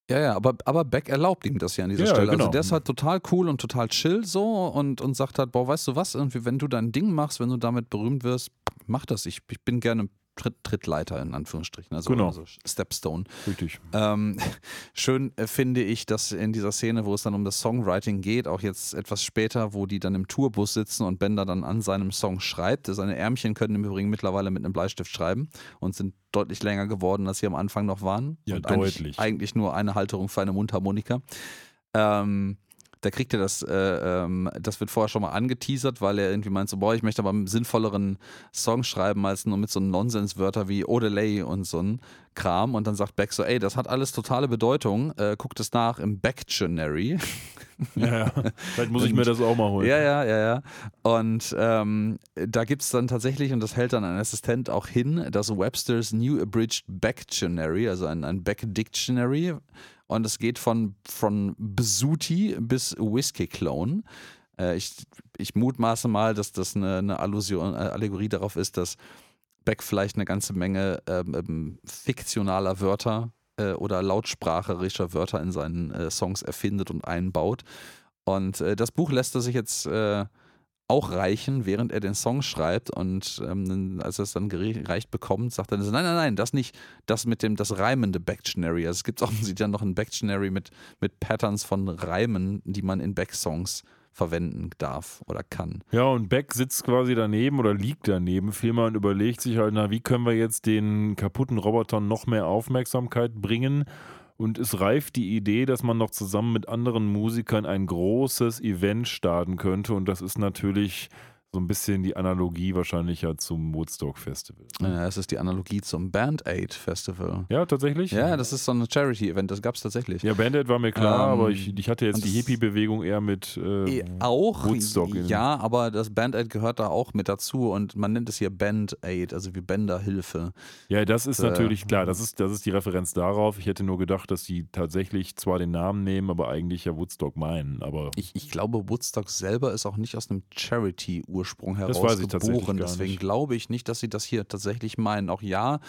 Ja, ja, aber, aber Beck erlaubt ihm das ja an dieser Ja, Stelle. genau. Also der ist halt total cool und total chill so und, und sagt halt, boah, weißt du was, irgendwie, wenn du dein Ding machst, wenn du damit berühmt wirst, mach das. Ich, ich bin gerne Tritt, Trittleiter in Anführungsstrichen, also, Genau. also Stepstone. Richtig. Ähm, schön äh, finde ich, dass in dieser Szene, wo es dann um das Songwriting geht, auch jetzt etwas später, wo die dann im Tourbus sitzen und Bender dann an seinem Song schreibt. Seine Ärmchen können im Übrigen mittlerweile mit einem Bleistift schreiben und sind deutlich länger geworden, als sie am Anfang noch waren. Ja, und eigentlich, deutlich. Eigentlich nur eine Halterung für eine Mundharmonika. Ähm, da kriegt er das, äh, ähm, das wird vorher schon mal angeteasert, weil er irgendwie meint so, boah, ich möchte aber einen sinnvolleren Song schreiben, als nur mit so Nonsenswörter wie Odelay und so ein Kram. Und dann sagt Beck so, ey, das hat alles totale Bedeutung, äh, guckt es nach im Backtionary. Ja, ja. Vielleicht muss ich mir das auch mal holen. Ja, ja, ja, ja. Und ähm, da gibt es dann tatsächlich, und das hält dann ein Assistent auch hin, das Webster's New Abridged Backtionary, also ein, ein Back-Dictionary. Und es geht von, von Besuti bis Whiskey Clone. Äh, ich, ich mutmaße mal, dass das eine, eine Allusion, äh, Allegorie darauf ist, dass Beck vielleicht eine ganze Menge ähm, ähm, fiktionaler Wörter äh, oder lautspracherischer Wörter in seinen äh, Songs erfindet und einbaut. Und äh, das Buch lässt er sich jetzt äh, auch reichen, während er den Song schreibt. Und ähm, als er es dann gereicht bekommt, sagt er, nein, nein, nein, das nicht, das mit dem, das reimende Backtionary. Also es gibt offensichtlich dann noch ein Backtionary mit, mit Patterns von Reimen, die man in Back-Songs verwenden darf oder kann. Ja, und Beck sitzt quasi daneben oder liegt daneben vielmehr und überlegt sich halt, na, wie können wir jetzt den kaputten Robotern noch mehr Aufmerksamkeit bringen? Und es reift die Idee, dass man noch zusammen mit anderen Musikern ein großes Event starten könnte. Und das ist natürlich so ein bisschen die Analogie wahrscheinlich ja zum Woodstock Festival. Äh, es ist die Analogie zum Band Aid Festival. Ja, tatsächlich? Ja, das ist so ein Charity-Event, das gab es tatsächlich. Ja, Band-Aid war mir klar, Ähm, aber ich, ich hatte jetzt und die Hippie-Bewegung eher mit äh, Auch, Woodstock ja, aber das Band-Aid gehört da auch mit dazu und man nennt es hier Band-Aid, also wie Bänderhilfe. Ja, das ist Äh, natürlich klar, das ist, das ist die Referenz darauf. Ich hätte nur gedacht, dass die tatsächlich zwar den Namen nehmen, aber eigentlich ja Woodstock meinen. Aber Ich, ich glaube, Woodstock selber ist auch nicht aus einem Charity-Ursprung Das heraus weiß ich tatsächlich geboren. gar Deswegen glaube ich nicht, dass sie das hier tatsächlich meinen. Auch ja,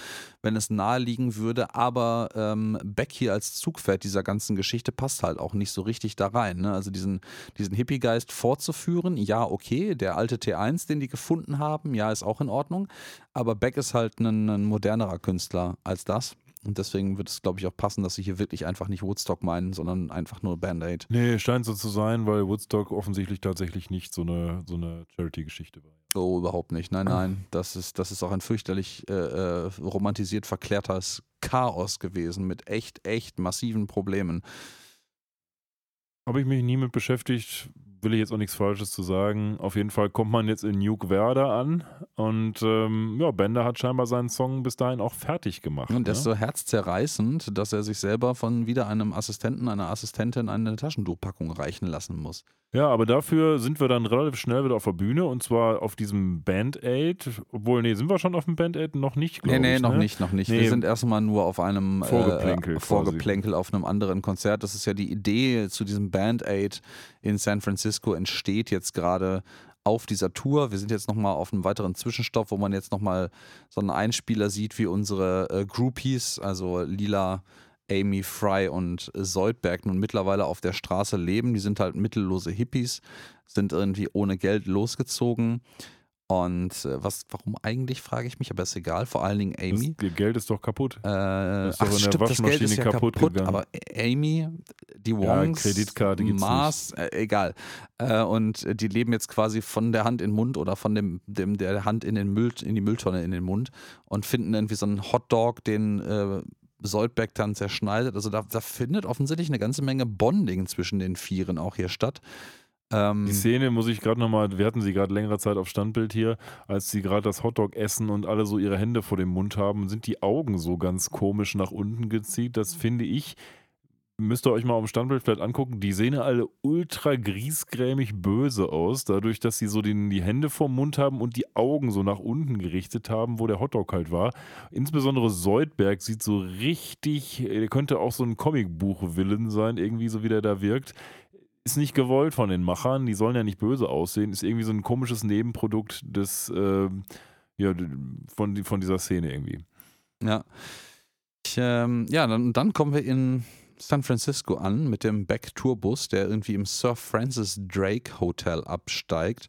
wenn es naheliegen würde, aber ähm, Beck hier als Zugpferd dieser ganzen Geschichte passt halt auch nicht so richtig da rein. Ne? Also diesen, diesen Hippie-Geist fortzuführen, ja, okay, der alte T1, den die gefunden haben, ja, ist auch in Ordnung. Aber Beck ist halt ein, ein modernerer Künstler als das. Und deswegen wird es, glaube ich, auch passen, dass sie hier wirklich einfach nicht Woodstock meinen, sondern einfach nur Band-Aid. nee, scheint so zu sein, weil Woodstock offensichtlich tatsächlich nicht so eine, so eine Charity-Geschichte war. Oh, überhaupt nicht. Nein, nein. Das ist, das ist auch ein fürchterlich äh, äh, romantisiert verklärtes Chaos gewesen mit echt, echt massiven Problemen. Habe ich mich nie mit beschäftigt, will ich jetzt auch nichts Falsches zu sagen. Auf jeden Fall kommt man jetzt in Nuke Werder an und ähm, ja, Bender hat scheinbar seinen Song bis dahin auch fertig gemacht. Und der ist ne? so herzzerreißend, dass er sich selber von wieder einem Assistenten, einer Assistentin eine Taschentuchpackung reichen lassen muss. Ja, aber dafür sind wir dann relativ schnell wieder auf der Bühne und zwar auf diesem Band-Aid. Obwohl, nee, sind wir schon auf dem Band-Aid? Noch nicht, glaube Nee, nee, ich. noch ne? nicht, noch nicht. Nee. Wir sind erstmal nur auf einem Vorgeplänkel äh, quasi. Vorgeplänkel auf einem anderen Konzert. Das ist ja die Idee zu diesem Band-Aid in San Francisco entsteht jetzt gerade auf dieser Tour. Wir sind jetzt nochmal auf einem weiteren Zwischenstopp, wo man jetzt nochmal so einen Einspieler sieht, wie unsere äh, Groupies, also Lila, Amy Fry und Soldberg nun mittlerweile auf der Straße leben. Die sind halt mittellose Hippies, sind irgendwie ohne Geld losgezogen. Und äh, was, warum eigentlich, frage ich mich, aber ist egal. Vor allen Dingen Amy. Das Geld ist doch kaputt. Äh, ist doch ach, in der stimmt, das Geld Waschmaschine ist ja kaputt kaputt, gegangen. aber Amy, die Ja, Wongs, Kreditkarte gibt's Mars, äh, egal. Äh, und die leben jetzt quasi von der Hand in den Mund oder von dem, dem der Hand in den Müll, in die Mülltonne in den Mund und finden irgendwie so einen Hotdog, den äh, Soldberg dann zerschneidet. Also da, da findet offensichtlich eine ganze Menge Bonding zwischen den Vieren auch hier statt. Ähm, die Szene muss ich gerade nochmal, wir hatten sie gerade längere Zeit auf Standbild hier, als sie gerade das Hotdog essen und alle so ihre Hände vor dem Mund haben, sind die Augen so ganz komisch nach unten gezielt. Das finde ich, müsst ihr euch mal auf dem Standbild vielleicht angucken, die sehen alle ultra griesgrämig böse aus, dadurch, dass sie so den, die Hände vorm Mund haben und die Augen so nach unten gerichtet haben, wo der Hotdog halt war. Insbesondere Soldberg sieht so richtig, der könnte auch so ein Comicbuch-Villain sein, irgendwie so wie der da wirkt ist nicht gewollt von den Machern, die sollen ja nicht böse aussehen, ist irgendwie so ein komisches Nebenprodukt des, äh, ja, von, von dieser Szene irgendwie. Ja. Ich, ähm, ja, dann, dann kommen wir in San Francisco an mit dem Back-Tourbus, der irgendwie im Sir Francis Drake Hotel absteigt.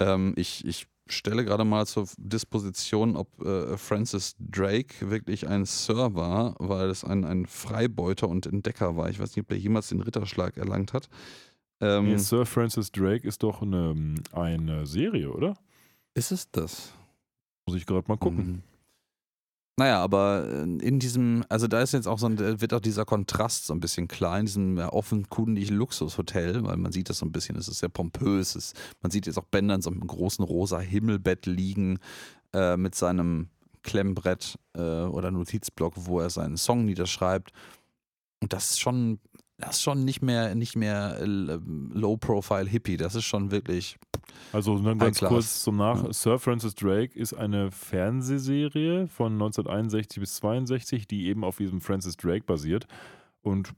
Ähm, ich, ich stelle gerade mal zur Disposition, ob äh, Francis Drake wirklich ein Sir war, weil es ein, ein Freibeuter und Entdecker war. Ich weiß nicht, ob er jemals den Ritterschlag erlangt hat. Ähm, nee, Sir Francis Drake ist doch eine, eine Serie, oder? Ist es das? Muss ich gerade mal gucken. Mhm. Naja, aber äh, in diesem, also da ist jetzt auch so ein, wird auch dieser Kontrast so ein bisschen klar in diesem offenkundigen Luxushotel, weil man sieht das so ein bisschen, es ist sehr pompös. Es, man sieht jetzt auch Bender in so einem großen rosa Himmelbett liegen äh, mit seinem Klemmbrett äh, oder Notizblock, wo er seinen Song niederschreibt. Und das ist schon das ist schon nicht mehr, nicht mehr äh, Low-Profile-Hippie. Das ist schon wirklich. Also dann ganz kurz zum Nach. Ja. Sir Francis Drake ist eine Fernsehserie von 1961 bis 62, die eben auf diesem Francis Drake basiert. Und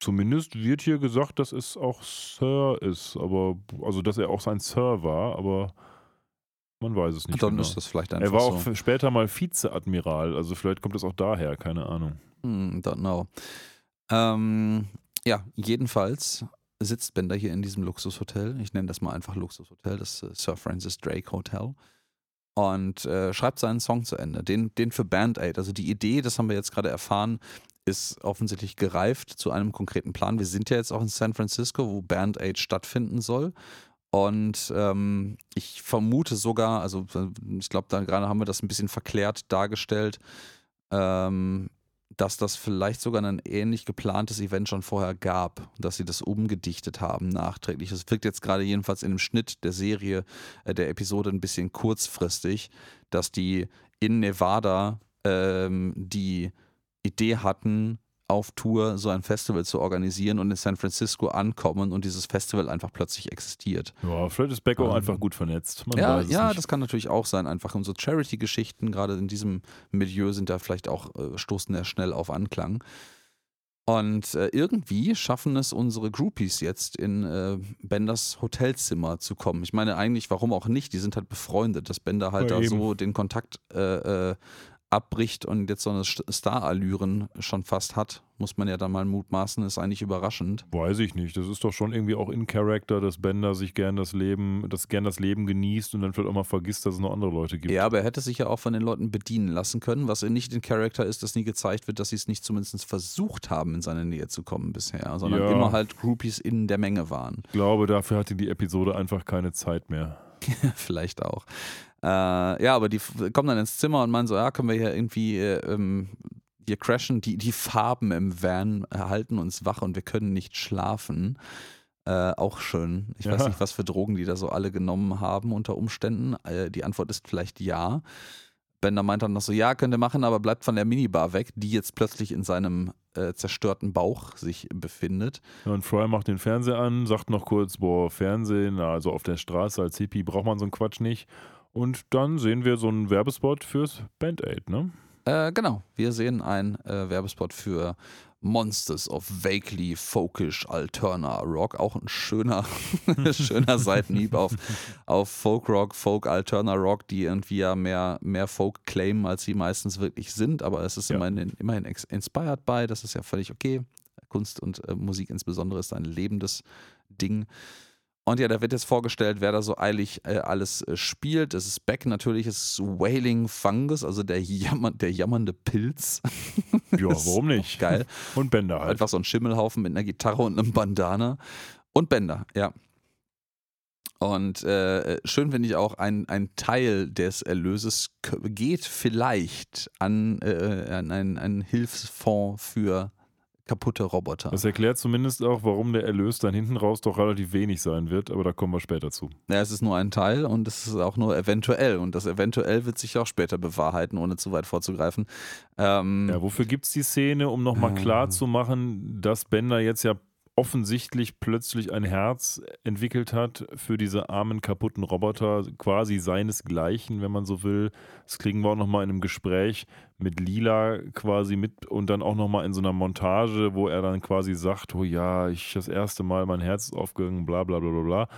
zumindest wird hier gesagt, dass es auch Sir ist, aber also dass er auch sein Sir war, aber man weiß es nicht. Dann genau. ist das vielleicht einfach Er war auch so. später mal Vizeadmiral, also vielleicht kommt es auch daher, keine Ahnung. Hm, don't know. Ähm, ja, jedenfalls sitzt Bender hier in diesem Luxushotel. Ich nenne das mal einfach Luxushotel, das äh, Sir Francis Drake Hotel. Und äh, schreibt seinen Song zu Ende. Den, den für Band Aid. Also die Idee, das haben wir jetzt gerade erfahren, ist offensichtlich gereift zu einem konkreten Plan. Wir sind ja jetzt auch in San Francisco, wo Band Aid stattfinden soll. Und ähm, ich vermute sogar, also äh, ich glaube, da gerade haben wir das ein bisschen verklärt dargestellt, ähm, dass das vielleicht sogar ein ähnlich geplantes Event schon vorher gab, dass sie das umgedichtet haben nachträglich. Es wirkt jetzt gerade jedenfalls in dem Schnitt der Serie, äh, der Episode ein bisschen kurzfristig, dass die in Nevada ähm, die Idee hatten, auf Tour so ein Festival zu organisieren und in San Francisco ankommen und dieses Festival einfach plötzlich existiert. Ja, vielleicht ist Becko ähm, einfach gut vernetzt. Man ja, ja das kann natürlich auch sein. Einfach und so Charity-Geschichten, gerade in diesem Milieu, sind da vielleicht auch, äh, stoßen ja schnell auf Anklang. Und äh, irgendwie schaffen es unsere Groupies jetzt in äh, Benders Hotelzimmer zu kommen. Ich meine eigentlich, warum auch nicht? Die sind halt befreundet, dass Bender halt ja, da eben. so den Kontakt äh, äh abbricht und jetzt so eine Star-Allüren schon fast hat, muss man ja dann mal mutmaßen, ist eigentlich überraschend. Weiß ich nicht. Das ist doch schon irgendwie auch in Character, dass Bender sich gern das Leben, das gern das Leben genießt und dann vielleicht auch mal vergisst, dass es noch andere Leute gibt. Ja, aber er hätte sich ja auch von den Leuten bedienen lassen können, was nicht in Character ist, dass nie gezeigt wird, dass sie es nicht zumindest versucht haben, in seine Nähe zu kommen bisher, sondern ja. immer halt Groupies in der Menge waren. Ich glaube, dafür hatte die Episode einfach keine Zeit mehr. Vielleicht auch. Äh, ja, aber die kommen dann ins Zimmer und meinen so, ja, können wir hier irgendwie äh, ähm, hier crashen. Die, die Farben im Van halten uns wach und wir können nicht schlafen. Äh, auch schön. Ich ja. weiß nicht, was für Drogen die da so alle genommen haben unter Umständen. Äh, die Antwort ist vielleicht ja. Bender meint dann noch so, ja, könnt ihr machen, aber bleibt von der Minibar weg, die jetzt plötzlich in seinem äh, zerstörten Bauch sich befindet. Ja, und Fry macht den Fernseher an, sagt noch kurz, boah, Fernsehen, also auf der Straße als Hippie braucht man so einen Quatsch nicht. Und dann sehen wir so einen Werbespot fürs Band-Aid, ne? Äh, genau, wir sehen einen äh, Werbespot für Monsters of Vaguely Folkish Alterna Rock. Auch ein schöner, schöner Seitenhieb auf, auf Folk Rock, Folk Alterna Rock, die irgendwie ja mehr, mehr Folk claimen, als sie meistens wirklich sind. Aber es ist ja. immerhin, immerhin inspired by, das ist ja völlig okay. Kunst und äh, Musik insbesondere ist ein lebendes Ding. Und ja, da wird jetzt vorgestellt, wer da so eilig äh, alles äh, spielt. Es ist Beck natürlich, es ist Wailing Fungus, also der, jammer, der jammernde Pilz. Ja, warum nicht? Geil. Und Bender halt. Einfach so ein Schimmelhaufen mit einer Gitarre und einem Bandana. Und Bender, ja. Und äh, schön finde ich auch, ein, ein Teil des Erlöses geht vielleicht an, äh, an einen, einen Hilfsfonds für kaputte Roboter. Das erklärt zumindest auch, warum der Erlös dann hinten raus doch relativ wenig sein wird, aber da kommen wir später zu. Ja, es ist nur ein Teil und es ist auch nur eventuell und das eventuell wird sich auch später bewahrheiten, ohne zu weit vorzugreifen. Ähm, ja, wofür gibt es die Szene, um nochmal äh, klar zu machen, dass Bender jetzt ja offensichtlich plötzlich ein Herz entwickelt hat für diese armen, kaputten Roboter, quasi seinesgleichen, wenn man so will. Das kriegen wir auch nochmal in einem Gespräch mit Lila quasi mit und dann auch nochmal in so einer Montage, wo er dann quasi sagt, oh ja, ich das erste Mal, mein Herz ist aufgegangen, bla bla bla bla bla.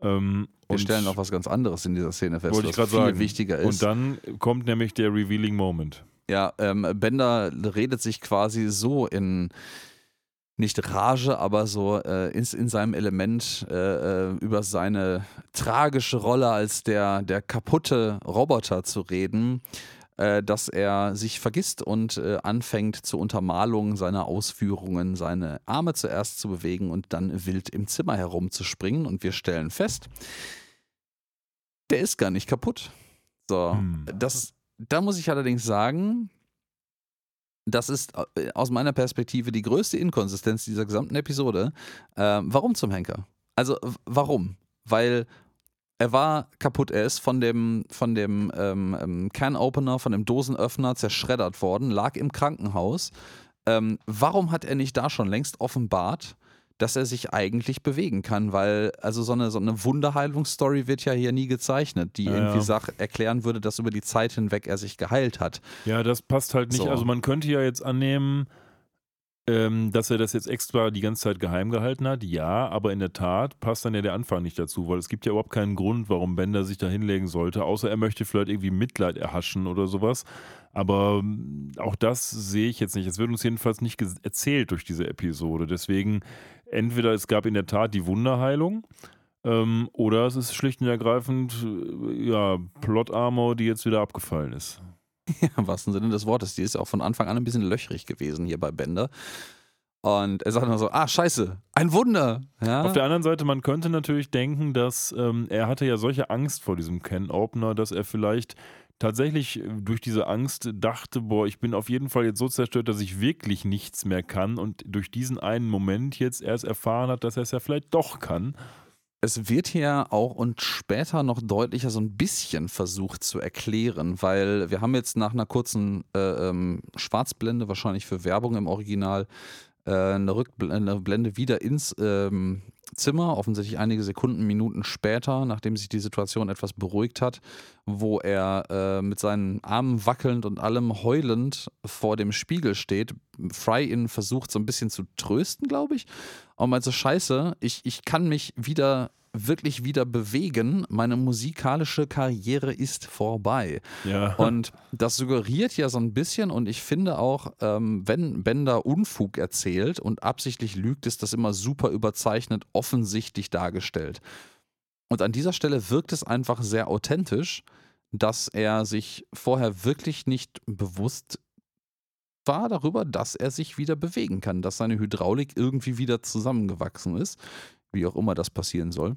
Ähm, wir stellen auch was ganz anderes in dieser Szene fest, was viel sagen. wichtiger ist. Und dann kommt nämlich der Revealing Moment. Ja, ähm, Bender redet sich quasi so in nicht Rage, aber so äh, in, in seinem Element äh, äh, über seine tragische Rolle als der, der kaputte Roboter zu reden, äh, dass er sich vergisst und äh, anfängt zur Untermalung seiner Ausführungen seine Arme zuerst zu bewegen und dann wild im Zimmer herumzuspringen. Und wir stellen fest, der ist gar nicht kaputt. So, hm. das, da muss ich allerdings sagen, das ist äh, aus meiner Perspektive die größte Inkonsistenz dieser gesamten Episode. Äh, warum zum Henker? Also warum? Weil er war kaputt, er ist von dem, von dem ähm, ähm, Can-Opener, von dem Dosenöffner zerschreddert worden, lag im Krankenhaus. Ähm, warum hat er nicht da schon längst offenbart, dass er sich eigentlich bewegen kann, weil also so eine, so eine Wunderheilungsstory wird ja hier nie gezeichnet, die ja, irgendwie ja. Sach erklären würde, dass über die Zeit hinweg er sich geheilt hat. Ja, das passt halt nicht. So. Also man könnte ja jetzt annehmen, ähm, dass er das jetzt extra die ganze Zeit geheim gehalten hat, ja, aber in der Tat passt dann ja der Anfang nicht dazu, weil es gibt ja überhaupt keinen Grund, warum Bender sich da hinlegen sollte, außer er möchte vielleicht irgendwie Mitleid erhaschen oder sowas. Aber ähm, auch das sehe ich jetzt nicht. Es wird uns jedenfalls nicht erzählt durch diese Episode. Deswegen entweder es gab in der Tat die Wunderheilung ähm, oder es ist schlicht und ergreifend äh, ja, Plot-Armor, die jetzt wieder abgefallen ist. Ja, im wahrsten Sinne des Wortes. Die ist ja auch von Anfang an ein bisschen löchrig gewesen hier bei Bender. Und er sagt dann so, ah, scheiße, ein Wunder. Ja? Auf der anderen Seite, man könnte natürlich denken, dass ähm, er hatte ja solche Angst vor diesem Can-Opener, dass er vielleicht tatsächlich äh, durch diese Angst dachte, boah, ich bin auf jeden Fall jetzt so zerstört, dass ich wirklich nichts mehr kann und durch diesen einen Moment jetzt erst erfahren hat, dass er es ja vielleicht doch kann. Es wird hier auch und später noch deutlicher so ein bisschen versucht zu erklären, weil wir haben jetzt nach einer kurzen äh, ähm, Schwarzblende, wahrscheinlich für Werbung im Original, äh, eine Rückblende wieder ins ähm, Zimmer, offensichtlich einige Sekunden, Minuten später, nachdem sich die Situation etwas beruhigt hat, wo er äh, mit seinen Armen wackelnd und allem heulend vor dem Spiegel steht. Fry ihn versucht so ein bisschen zu trösten, glaube ich. Und meint so, scheiße, ich, ich kann mich wieder wirklich wieder bewegen. Meine musikalische Karriere ist vorbei. Ja. Und das suggeriert ja so ein bisschen, und ich finde auch, ähm, wenn Bender Unfug erzählt und absichtlich lügt, ist das immer super überzeichnet, offensichtlich dargestellt. Und an dieser Stelle wirkt es einfach sehr authentisch, dass er sich vorher wirklich nicht bewusst war darüber, dass er sich wieder bewegen kann, dass seine Hydraulik irgendwie wieder zusammengewachsen ist wie auch immer das passieren soll.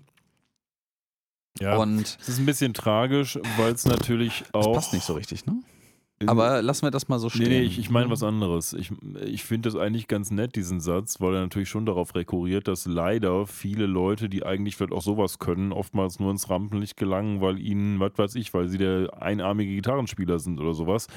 Ja, und es ist ein bisschen tragisch, weil es natürlich auch. Das passt nicht so richtig, ne? Aber lassen wir das mal so stehen. Nee, nee, ich, ich meine was anderes. Ich, ich finde das eigentlich ganz nett, diesen Satz, weil er natürlich schon darauf rekurriert, dass leider viele Leute, die eigentlich vielleicht auch sowas können, oftmals nur ins Rampenlicht gelangen, weil ihnen, was weiß ich, weil sie der einarmige Gitarrenspieler sind oder sowas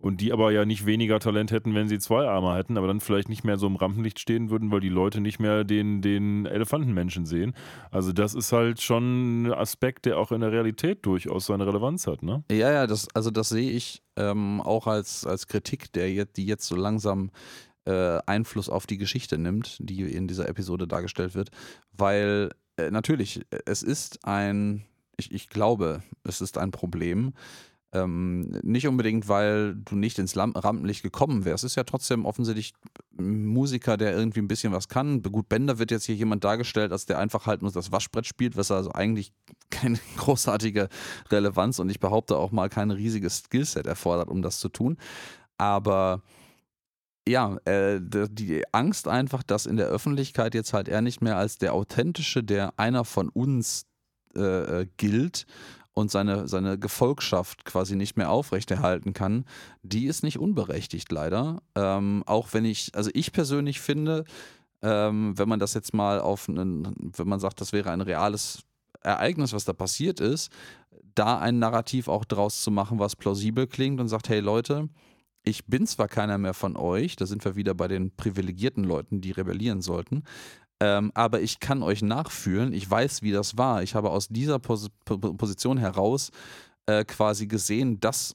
und die aber ja nicht weniger Talent hätten, wenn sie zwei Arme hätten, aber dann vielleicht nicht mehr so im Rampenlicht stehen würden, weil die Leute nicht mehr den, den Elefantenmenschen sehen. Also das ist halt schon ein Aspekt, der auch in der Realität durchaus seine Relevanz hat, ne? Ja, ja, das, also das sehe ich ähm, auch als, als Kritik, der die jetzt so langsam äh, Einfluss auf die Geschichte nimmt, die in dieser Episode dargestellt wird, weil äh, natürlich, es ist ein, ich, ich glaube, es ist ein Problem, ähm, nicht unbedingt, weil du nicht ins Rampenlicht gekommen wärst. Ist ja trotzdem offensichtlich ein Musiker, der irgendwie ein bisschen was kann. Gut, Bender wird jetzt hier jemand dargestellt, als der einfach halt nur das Waschbrett spielt, was also eigentlich keine großartige Relevanz und ich behaupte auch mal kein riesiges Skillset erfordert, um das zu tun. Aber ja, äh, die Angst einfach, dass in der Öffentlichkeit jetzt halt er nicht mehr als der authentische, der einer von uns äh, gilt und seine, seine Gefolgschaft quasi nicht mehr aufrechterhalten kann, die ist nicht unberechtigt, leider. Ähm, auch wenn ich, also ich persönlich finde, ähm, wenn man das jetzt mal auf einen, wenn man sagt, das wäre ein reales Ereignis, was da passiert ist, da ein Narrativ auch draus zu machen, was plausibel klingt und sagt, hey Leute, ich bin zwar keiner mehr von euch, da sind wir wieder bei den privilegierten Leuten, die rebellieren sollten, ähm, aber ich kann euch nachfühlen, ich weiß, wie das war. Ich habe aus dieser Pos Position heraus äh, quasi gesehen, dass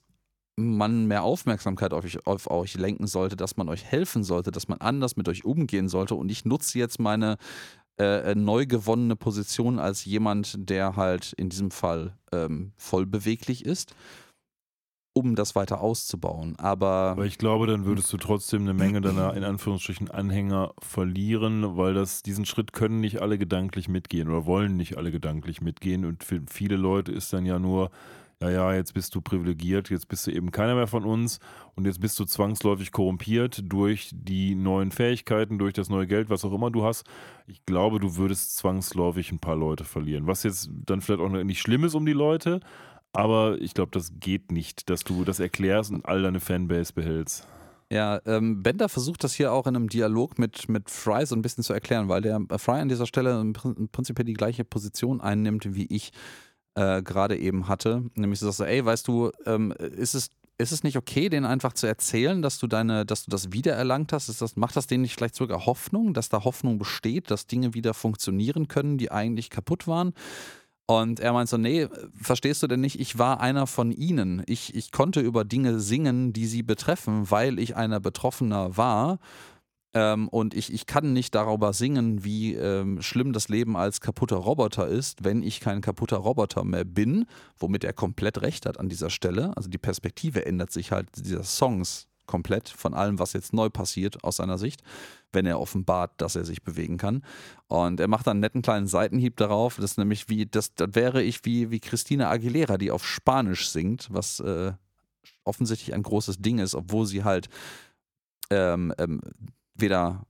man mehr Aufmerksamkeit auf euch, auf euch lenken sollte, dass man euch helfen sollte, dass man anders mit euch umgehen sollte. Und ich nutze jetzt meine äh neu gewonnene Position als jemand, der halt in diesem Fall ähm, voll beweglich ist um das weiter auszubauen. Aber, Aber ich glaube, dann würdest du trotzdem eine Menge deiner in Anführungsstrichen Anhänger verlieren, weil das diesen Schritt können nicht alle gedanklich mitgehen oder wollen nicht alle gedanklich mitgehen. Und für viele Leute ist dann ja nur, ja, ja, jetzt bist du privilegiert, jetzt bist du eben keiner mehr von uns und jetzt bist du zwangsläufig korrumpiert durch die neuen Fähigkeiten, durch das neue Geld, was auch immer du hast. Ich glaube, du würdest zwangsläufig ein paar Leute verlieren. Was jetzt dann vielleicht auch nicht schlimm ist um die Leute, aber ich glaube, das geht nicht, dass du das erklärst und all deine Fanbase behältst. Ja, ähm, Bender versucht das hier auch in einem Dialog mit, mit Fry so ein bisschen zu erklären, weil der äh, Fry an dieser Stelle im Prinzip die gleiche Position einnimmt, wie ich äh, gerade eben hatte. Nämlich so, dass er, ey, weißt du, ähm, ist es ist es nicht okay, denen einfach zu erzählen, dass du deine, dass du das wiedererlangt hast? Ist das, macht das denen nicht vielleicht sogar Hoffnung, dass da Hoffnung besteht, dass Dinge wieder funktionieren können, die eigentlich kaputt waren? Und er meint so, nee, verstehst du denn nicht, ich war einer von ihnen. Ich, ich konnte über Dinge singen, die sie betreffen, weil ich einer Betroffener war. Ähm, und ich, ich kann nicht darüber singen, wie ähm, schlimm das Leben als kaputter Roboter ist, wenn ich kein kaputter Roboter mehr bin, womit er komplett recht hat an dieser Stelle. Also die Perspektive ändert sich halt dieser Songs komplett von allem, was jetzt neu passiert aus seiner Sicht, wenn er offenbart, dass er sich bewegen kann. Und er macht dann einen netten kleinen Seitenhieb darauf. Das ist nämlich wie, das, das wäre ich wie, wie Christina Aguilera, die auf Spanisch singt, was äh, offensichtlich ein großes Ding ist, obwohl sie halt ähm, ähm, weder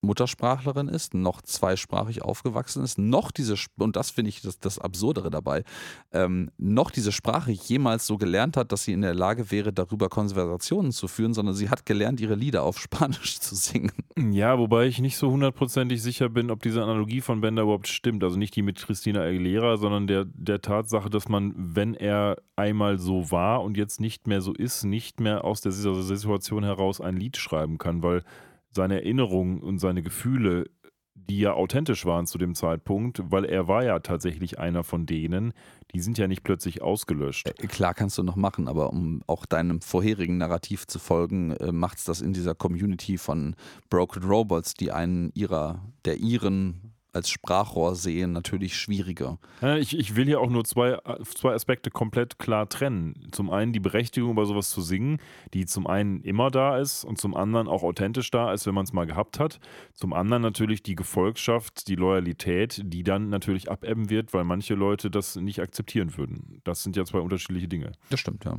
Muttersprachlerin ist, noch zweisprachig aufgewachsen ist, noch diese, und das finde ich das, das Absurdere dabei, ähm, noch diese Sprache jemals so gelernt hat, dass sie in der Lage wäre, darüber Konversationen zu führen, sondern sie hat gelernt, ihre Lieder auf Spanisch zu singen. Ja, wobei ich nicht so hundertprozentig sicher bin, ob diese Analogie von Bender überhaupt stimmt. Also nicht die mit Christina Aguilera, sondern der, der Tatsache, dass man, wenn er einmal so war und jetzt nicht mehr so ist, nicht mehr aus der Situation heraus ein Lied schreiben kann, weil seine Erinnerungen und seine Gefühle, die ja authentisch waren zu dem Zeitpunkt, weil er war ja tatsächlich einer von denen, die sind ja nicht plötzlich ausgelöscht. Äh, klar kannst du noch machen, aber um auch deinem vorherigen Narrativ zu folgen, äh, macht es das in dieser Community von Broken Robots, die einen ihrer, der ihren als Sprachrohr sehen, natürlich schwieriger. Ich, ich will hier auch nur zwei, zwei Aspekte komplett klar trennen. Zum einen die Berechtigung, über sowas zu singen, die zum einen immer da ist und zum anderen auch authentisch da ist, wenn man es mal gehabt hat. Zum anderen natürlich die Gefolgschaft, die Loyalität, die dann natürlich abebben wird, weil manche Leute das nicht akzeptieren würden. Das sind ja zwei unterschiedliche Dinge. Das stimmt, ja.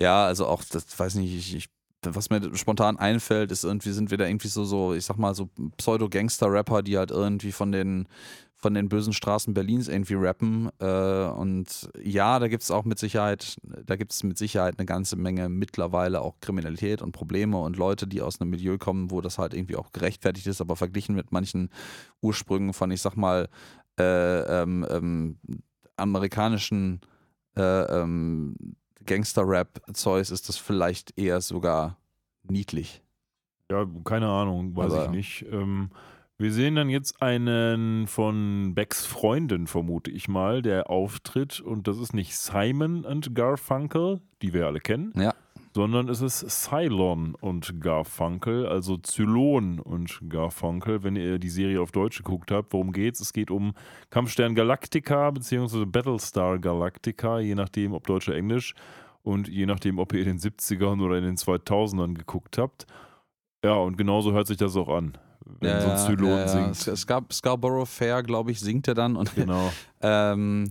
Ja, also auch, das weiß nicht, ich, ich was mir spontan einfällt, ist irgendwie, sind wir da irgendwie so, so ich sag mal, so Pseudo-Gangster-Rapper, die halt irgendwie von den, von den bösen Straßen Berlins irgendwie rappen. Äh, und ja, da gibt es auch mit Sicherheit, da gibt es mit Sicherheit eine ganze Menge mittlerweile auch Kriminalität und Probleme und Leute, die aus einem Milieu kommen, wo das halt irgendwie auch gerechtfertigt ist, aber verglichen mit manchen Ursprüngen von, ich sag mal, äh, ähm, ähm, amerikanischen äh, ähm, Gangster-Rap-Zeus ist das vielleicht eher sogar niedlich. Ja, keine Ahnung, weiß Aber ich nicht. Ähm, wir sehen dann jetzt einen von Becks Freunden, vermute ich mal, der auftritt. Und das ist nicht Simon und Garfunkel, die wir alle kennen. Ja sondern es ist Cylon und Garfunkel, also Zylon und Garfunkel. Wenn ihr die Serie auf Deutsch geguckt habt, worum geht's? Es geht um Kampfstern Galactica bzw. Battlestar Galactica, je nachdem, ob Deutsch oder Englisch und je nachdem, ob ihr in den 70ern oder in den 2000ern geguckt habt. Ja, und genauso hört sich das auch an wenn ja, so ein Zylon ja, ja. singt. Es gab Scarborough Fair, glaube ich, singt er dann. Und, genau. ähm,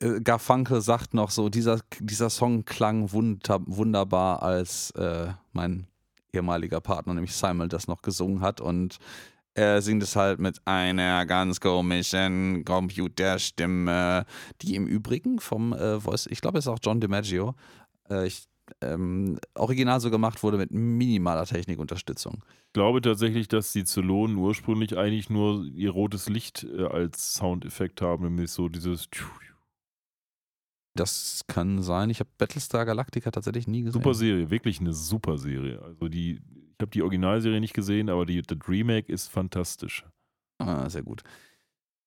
äh, Garfunkel sagt noch so, dieser, dieser Song klang wunder, wunderbar, als äh, mein ehemaliger Partner, nämlich Simon, das noch gesungen hat. Und er singt es halt mit einer ganz komischen Computerstimme, die im Übrigen vom äh, Voice, ich glaube, es ist auch John DiMaggio, äh, ich, ähm, original so gemacht wurde mit minimaler Technikunterstützung. Ich glaube tatsächlich, dass die Zylonen ursprünglich eigentlich nur ihr rotes Licht äh, als Soundeffekt haben, nämlich so dieses Das kann sein. Ich habe Battlestar Galactica tatsächlich nie gesehen. super Serie, wirklich eine super Serie. Also die, ich habe die Originalserie nicht gesehen, aber die, das Remake ist fantastisch. Ah, sehr gut.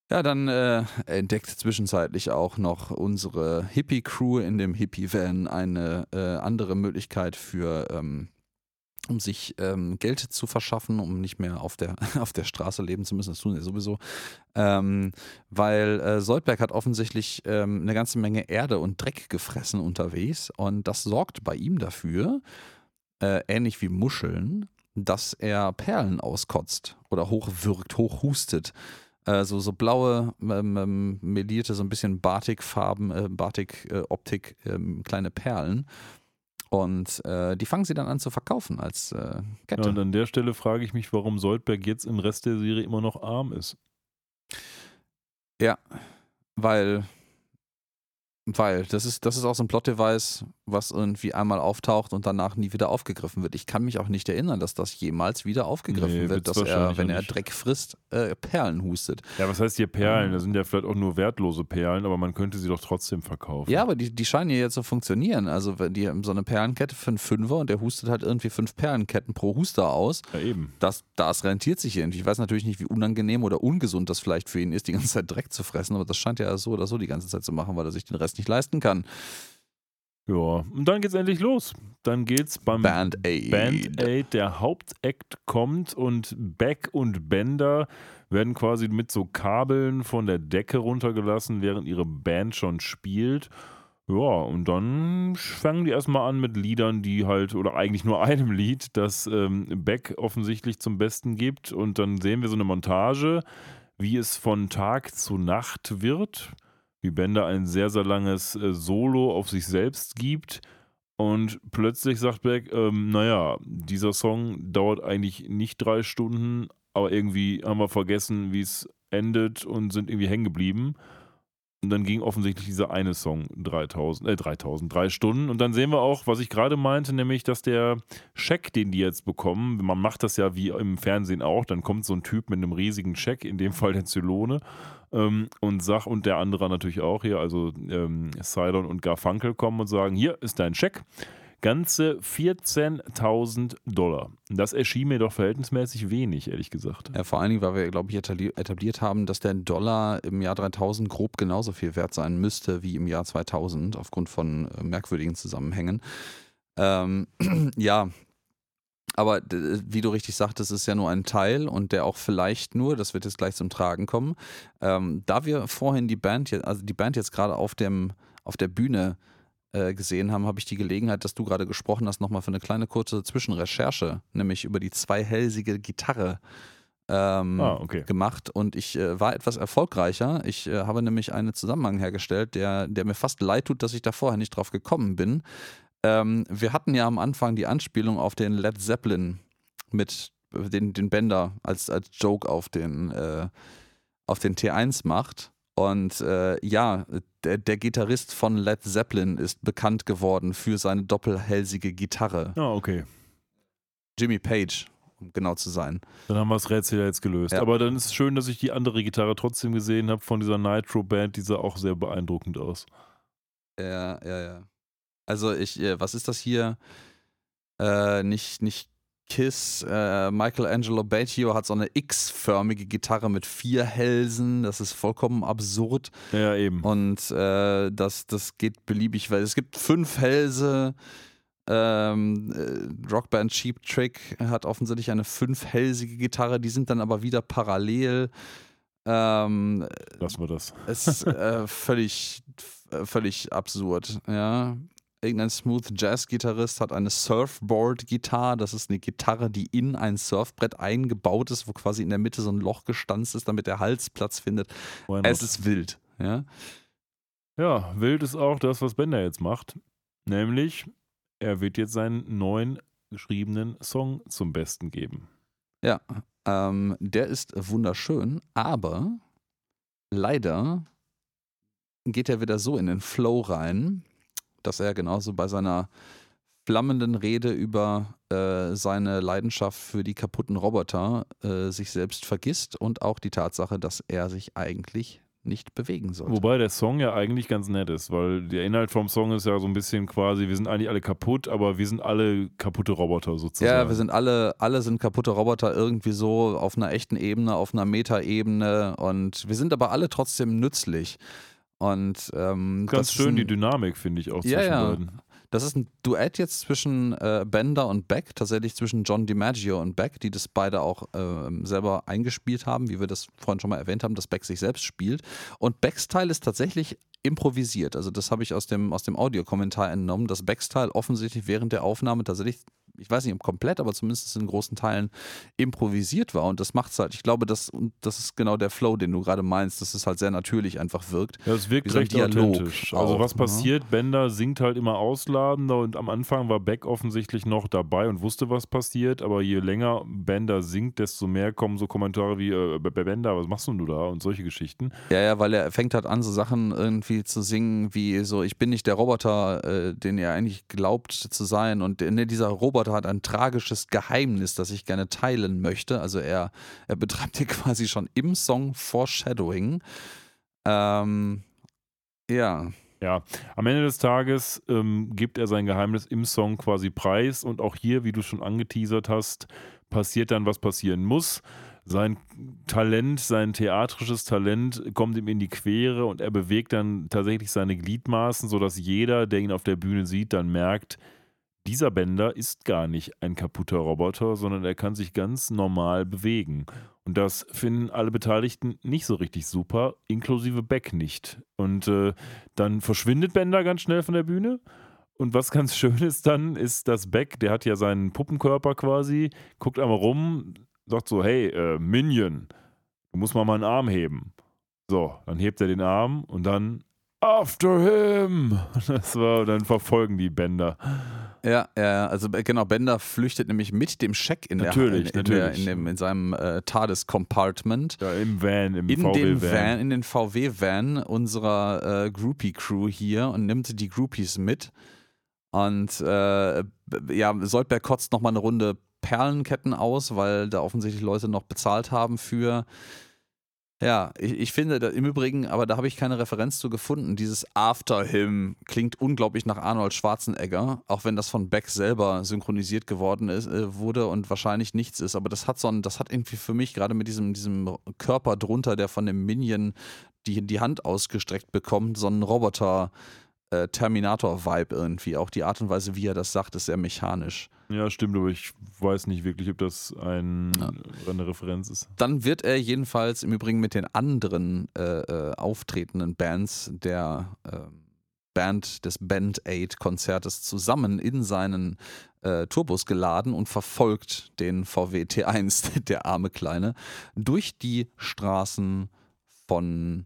Ja, dann äh, entdeckt zwischenzeitlich auch noch unsere Hippie-Crew in dem Hippie-Van eine äh, andere Möglichkeit für, ähm, um sich ähm, Geld zu verschaffen, um nicht mehr auf der, auf der Straße leben zu müssen. Das tun sie sowieso. Ähm, weil äh, Soldberg hat offensichtlich ähm, eine ganze Menge Erde und Dreck gefressen unterwegs und das sorgt bei ihm dafür, äh, ähnlich wie Muscheln, dass er Perlen auskotzt oder hochwirkt, hochhustet. Äh, so, so blaue, ähm, ähm, melierte, so ein bisschen Batik-Farben, äh, Batik-Optik, ähm, kleine Perlen. Und äh, die fangen sie dann an zu verkaufen als äh, Ja, Kette. und an der Stelle frage ich mich, warum Soldberg jetzt im Rest der Serie immer noch arm ist. Ja, weil, weil das ist, das ist auch so ein Plot-Device, was irgendwie einmal auftaucht und danach nie wieder aufgegriffen wird. Ich kann mich auch nicht erinnern, dass das jemals wieder aufgegriffen Nee, wird, dass er, wenn er. Dreck frisst, äh, Perlen hustet. Ja, was heißt hier Perlen? Das sind ja vielleicht auch nur wertlose Perlen, aber man könnte sie doch trotzdem verkaufen. Ja, aber die, die scheinen ja jetzt zu funktionieren. Also wenn die haben so eine Perlenkette für einen Fünfer und der hustet halt irgendwie fünf Perlenketten pro Huster aus. Ja, eben. Das, das rentiert sich irgendwie. Ich weiß natürlich nicht, wie unangenehm oder ungesund das vielleicht für ihn ist, die ganze Zeit Dreck zu fressen, aber das scheint er so oder so die ganze Zeit zu machen, weil er sich den Rest nicht leisten kann. Ja, und dann geht's endlich los. Dann geht's beim Band Aid. Band Aid, der Hauptakt kommt und Beck und Bender werden quasi mit so Kabeln von der Decke runtergelassen, während ihre Band schon spielt. Ja, und dann fangen die erstmal an mit Liedern, die halt, oder eigentlich nur einem Lied, das ähm, Beck offensichtlich zum Besten gibt. Und dann sehen wir so eine Montage, wie es von Tag zu Nacht wird, wie Bender ein sehr, sehr langes äh, Solo auf sich selbst gibt. Und plötzlich sagt Beck, ähm, naja, dieser Song dauert eigentlich nicht drei Stunden, aber irgendwie haben wir vergessen, wie es endet und sind irgendwie hängen geblieben. Und dann ging offensichtlich dieser eine Song 3000, äh 3000, drei Stunden. Und dann sehen wir auch, was ich gerade meinte, nämlich, dass der Scheck, den die jetzt bekommen, man macht das ja wie im Fernsehen auch, dann kommt so ein Typ mit einem riesigen Scheck, in dem Fall der Zylone, ähm, und sag, und der andere natürlich auch hier, also ähm, Cylon und Garfunkel kommen und sagen, hier ist dein Scheck. Ganze 14.000 Dollar. Das erschien mir doch verhältnismäßig wenig, ehrlich gesagt. Ja, vor allen Dingen, weil wir, glaube ich, etabli- etabliert haben, dass der Dollar im Jahr 3000 grob genauso viel wert sein müsste wie im Jahr 2000, aufgrund von äh, merkwürdigen Zusammenhängen. Ähm, ja, aber d- wie du richtig sagtest, ist ja nur ein Teil und der auch vielleicht nur, das wird jetzt gleich zum Tragen kommen, ähm, da wir vorhin die Band, jetzt, also die Band jetzt gerade auf auf der Bühne äh, gesehen haben, habe ich die Gelegenheit, dass du gerade gesprochen hast, nochmal für eine kleine kurze Zwischenrecherche, nämlich über die zweihälsige Gitarre ähm, Ah, okay. gemacht und ich äh, war etwas erfolgreicher. Ich äh, habe nämlich einen Zusammenhang hergestellt, der, der mir fast leid tut, dass ich da vorher nicht drauf gekommen bin. Ähm, wir hatten ja am Anfang die Anspielung auf den Led Zeppelin mit äh, den, den Bender als, als Joke auf den, äh, auf den T1 macht. Und äh, ja, der, der Gitarrist von Led Zeppelin ist bekannt geworden für seine doppelhälsige Gitarre. Ah, okay. Jimmy Page, um genau zu sein. Dann haben wir das Rätsel ja jetzt gelöst. Ja. Aber dann ist es schön, dass ich die andere Gitarre trotzdem gesehen habe von dieser Nitro-Band. Die sah auch sehr beeindruckend aus. Ja, ja, ja. Also ich, äh, was ist das hier? Äh, nicht, nicht Kiss. Äh, Michelangelo Baggio hat so eine X-förmige Gitarre mit vier Hälsen. Das ist vollkommen absurd. Ja, eben. Und äh, das, das geht beliebig, weil es gibt fünf Hälse. Ähm, äh, Rockband Cheap Trick hat offensichtlich eine fünfhälsige Gitarre, die sind dann aber wieder parallel. Ähm, Lassen wir das. es ist äh, völlig, äh, völlig absurd, ja. Irgendein Smooth Jazz-Gitarrist hat eine Surfboard-Gitarre. Das ist eine Gitarre, die in ein Surfbrett eingebaut ist, wo quasi in der Mitte so ein Loch gestanzt ist, damit der Hals Platz findet. Es ist wild, ja. Ja, wild ist auch das, was Bender jetzt macht. Nämlich, er wird jetzt seinen neuen geschriebenen Song zum Besten geben. Ja, Ähm, der ist wunderschön, aber leider geht er wieder so in den Flow rein, dass er genauso bei seiner flammenden Rede über äh, seine Leidenschaft für die kaputten Roboter äh, sich selbst vergisst und auch die Tatsache, dass er sich eigentlich nicht bewegen sollte. Wobei der Song ja eigentlich ganz nett ist, weil der Inhalt vom Song ist ja so ein bisschen quasi, wir sind eigentlich alle kaputt, aber wir sind alle kaputte Roboter sozusagen. Ja, wir sind alle, alle sind kaputte Roboter irgendwie so auf einer echten Ebene, auf einer Metaebene und wir sind aber alle trotzdem nützlich. Und ähm, ganz schön ein, die Dynamik, finde ich auch Ja, zwischen ja. beiden. Das ist ein Duett jetzt zwischen äh, Bender und Beck, tatsächlich zwischen John DiMaggio und Beck, die das beide auch ähm, selber eingespielt haben, wie wir das vorhin schon mal erwähnt haben, dass Beck sich selbst spielt. Und Becks Teil ist tatsächlich improvisiert. Also das habe ich aus dem, aus dem Audiokommentar entnommen, dass Becks Teil offensichtlich während der Aufnahme tatsächlich ich weiß nicht ob komplett, aber zumindest in großen Teilen improvisiert war. Und das macht es halt, ich glaube, das, und das ist genau der Flow, den du gerade meinst, dass es halt sehr natürlich einfach wirkt. Ja, es wirkt recht Dialog authentisch. Also auch, was ne? passiert, Bender singt halt immer ausladender und am Anfang war Beck offensichtlich noch dabei und wusste, was passiert, aber je länger Bender singt, desto mehr kommen so Kommentare wie äh, Bender, was machst denn du da und solche Geschichten. Ja, ja, weil er fängt halt an, so Sachen irgendwie zu singen, wie so, ich bin nicht der Roboter, äh, den er eigentlich glaubt zu sein. Und äh, ne, dieser Roboter hat ein tragisches Geheimnis, das ich gerne teilen möchte. Also er, er betreibt hier quasi schon im Song Foreshadowing. Ähm, ja. Ja, am Ende des Tages ähm, gibt er sein Geheimnis im Song quasi preis und auch hier, wie du schon angeteasert hast, passiert dann, was passieren muss. Sein Talent, sein theatrisches Talent kommt ihm in die Quere und er bewegt dann tatsächlich seine Gliedmaßen, sodass jeder, der ihn auf der Bühne sieht, dann merkt, dieser Bender ist gar nicht ein kaputter Roboter, sondern er kann sich ganz normal bewegen. Und das finden alle Beteiligten nicht so richtig super, inklusive Beck nicht. Und äh, dann verschwindet Bender ganz schnell von der Bühne. Und was ganz schön ist dann, ist, dass Beck, der hat ja seinen Puppenkörper quasi, guckt einmal rum, sagt so, hey, äh, Minion, du musst mal meinen Arm heben. So, dann hebt er den Arm und dann After him! Das war, dann verfolgen die Bender. Ja, ja, also äh, genau, Bender flüchtet nämlich mit dem Scheck in, Natürlich, der, in, in, der, natürlich. in, dem, in seinem äh, TARDIS-Compartment. Ja, im Van, im in VW den Van. Van, in den VW-Van unserer äh, Groupie-Crew hier und nimmt die Groupies mit. Und äh, ja, Soldberg kotzt nochmal eine Runde Perlenketten aus, weil da offensichtlich Leute noch bezahlt haben für. Ja, ich, ich finde da, im Übrigen, aber da habe ich keine Referenz zu gefunden. Dieses After Him klingt unglaublich nach Arnold Schwarzenegger, auch wenn das von Beck selber synchronisiert geworden ist, äh, wurde und wahrscheinlich nichts ist. Aber das hat so ein, das hat irgendwie für mich gerade mit diesem, diesem Körper drunter, der von dem Minion die, die Hand ausgestreckt bekommt, so einen Roboter. äh, Terminator-Vibe irgendwie. Auch die Art und Weise, wie er das sagt, ist sehr mechanisch. Ja, stimmt, aber ich weiß nicht wirklich, ob das ein, Ja. eine Referenz ist. Dann wird er jedenfalls im Übrigen mit den anderen äh, äh, auftretenden Bands der äh, Band des Band Aid Konzertes zusammen in seinen äh, Turbus geladen und verfolgt den VW T1, der arme Kleine, durch die Straßen von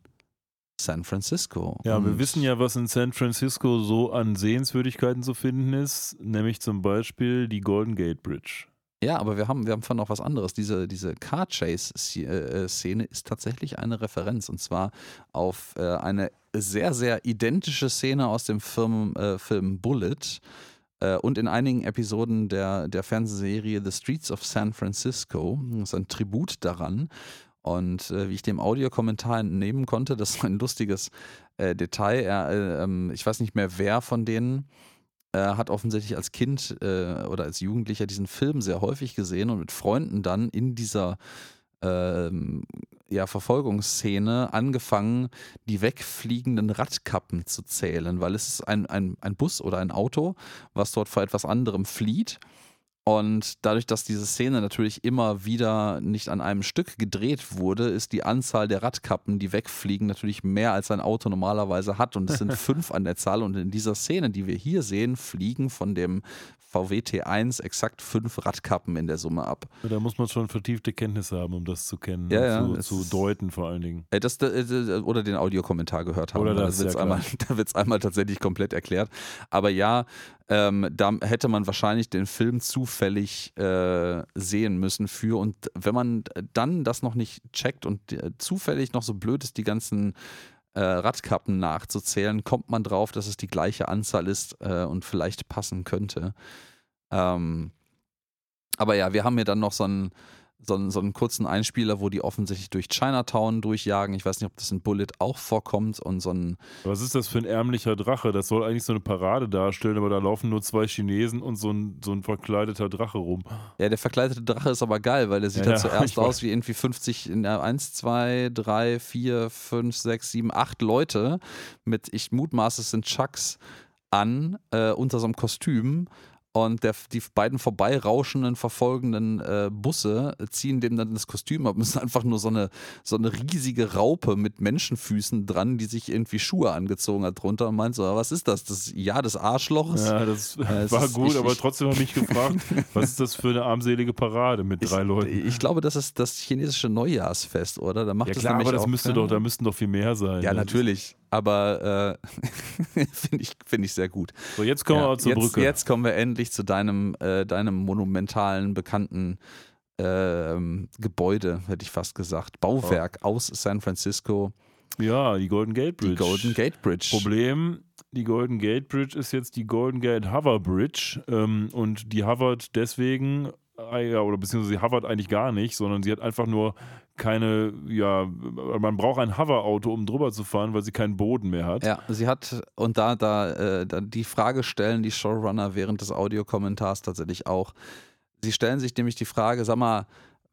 San Francisco. Ja, wir Und- wissen ja, was in San Francisco so an Sehenswürdigkeiten zu finden ist, nämlich zum Beispiel die Golden Gate Bridge. Ja, aber wir haben, wir haben von noch was anderes. Diese, diese Car Chase-Szene ist tatsächlich eine Referenz und zwar auf äh, eine sehr, sehr identische Szene aus dem Film, äh, Film Bullet äh, und in einigen Episoden der, der Fernsehserie The Streets of San Francisco. Das ist ein Tribut daran. Und äh, wie ich dem Audiokommentar entnehmen konnte, das ist ein lustiges äh, Detail. Er, äh, ähm, ich weiß nicht mehr, wer von denen äh, hat offensichtlich als Kind äh, oder als Jugendlicher diesen Film sehr häufig gesehen und mit Freunden dann in dieser ähm, ja, Verfolgungsszene angefangen, die wegfliegenden Radkappen zu zählen, weil es ist ein, ein, ein Bus oder ein Auto, was dort vor etwas anderem flieht. Und dadurch, dass diese Szene natürlich immer wieder nicht an einem Stück gedreht wurde, ist die Anzahl der Radkappen, die wegfliegen, natürlich mehr als ein Auto normalerweise hat. Und es sind fünf an der Zahl. Und in dieser Szene, die wir hier sehen, fliegen von dem VW T1 exakt fünf Radkappen in der Summe ab. Da muss man schon vertiefte Kenntnisse haben, um das zu kennen, Ja, und ja, zu, zu deuten vor allen Dingen. Äh, Das, äh, oder den Audiokommentar gehört haben. Oder das, da einmal, wird es einmal tatsächlich komplett erklärt. Aber ja, Ähm, da hätte man wahrscheinlich den Film zufällig äh, sehen müssen für. Und wenn man dann das noch nicht checkt und äh, zufällig noch so blöd ist, die ganzen äh, Radkappen nachzuzählen, kommt man drauf, dass es die gleiche Anzahl ist äh, und vielleicht passen könnte. Ähm, aber ja, wir haben hier dann noch so einen, so, einen, so einen kurzen Einspieler, wo die offensichtlich durch Chinatown durchjagen. Ich weiß nicht, ob das in Bullet auch vorkommt und so ein. Was ist das für ein ärmlicher Drache? Das soll eigentlich so eine Parade darstellen, aber da laufen nur zwei Chinesen und so ein, so ein verkleideter Drache rum. Ja, der verkleidete Drache ist aber geil, weil der sieht ja, halt zuerst aus wie irgendwie 50, in der 1, 2, 3, 4, 5, 6, 7, 8 Leute mit, ich mutmaße, es sind Chucks an, äh, unter so einem Kostüm und der, die beiden vorbeirauschenden, verfolgenden äh, Busse ziehen dem dann das Kostüm ab. Es ist einfach nur so eine, so eine riesige Raupe mit Menschenfüßen dran, die sich irgendwie Schuhe angezogen hat drunter und meint so, was ist das? Das Ja des Arschlochs? Ja, das äh, war ist, gut, ich, aber trotzdem habe ich mich gefragt, was ist das für eine armselige Parade mit drei ich, Leuten? Ich glaube, das ist das chinesische Neujahrsfest, oder? Da macht ja das klar, aber das müsste doch, da müssten doch viel mehr sein. Ja, natürlich aber äh, finde ich, find ich sehr gut. So, jetzt kommen ja, wir zur jetzt, Brücke. Jetzt kommen wir endlich zu deinem, äh, deinem monumentalen, bekannten äh, Gebäude, hätte ich fast gesagt. Bauwerk oh. aus San Francisco. Ja, die Golden Gate Bridge. Die Golden Gate Bridge. Problem, die Golden Gate Bridge ist jetzt die Golden Gate Hover Bridge ähm, und die hovert deswegen oder beziehungsweise sie hovert eigentlich gar nicht, sondern sie hat einfach nur keine, ja, man braucht ein Hover-Auto, um drüber zu fahren, weil sie keinen Boden mehr hat. Ja, sie hat, und da, da, äh, da die Frage stellen die Showrunner während des Audiokommentars tatsächlich auch. Sie stellen sich nämlich die Frage, sag mal,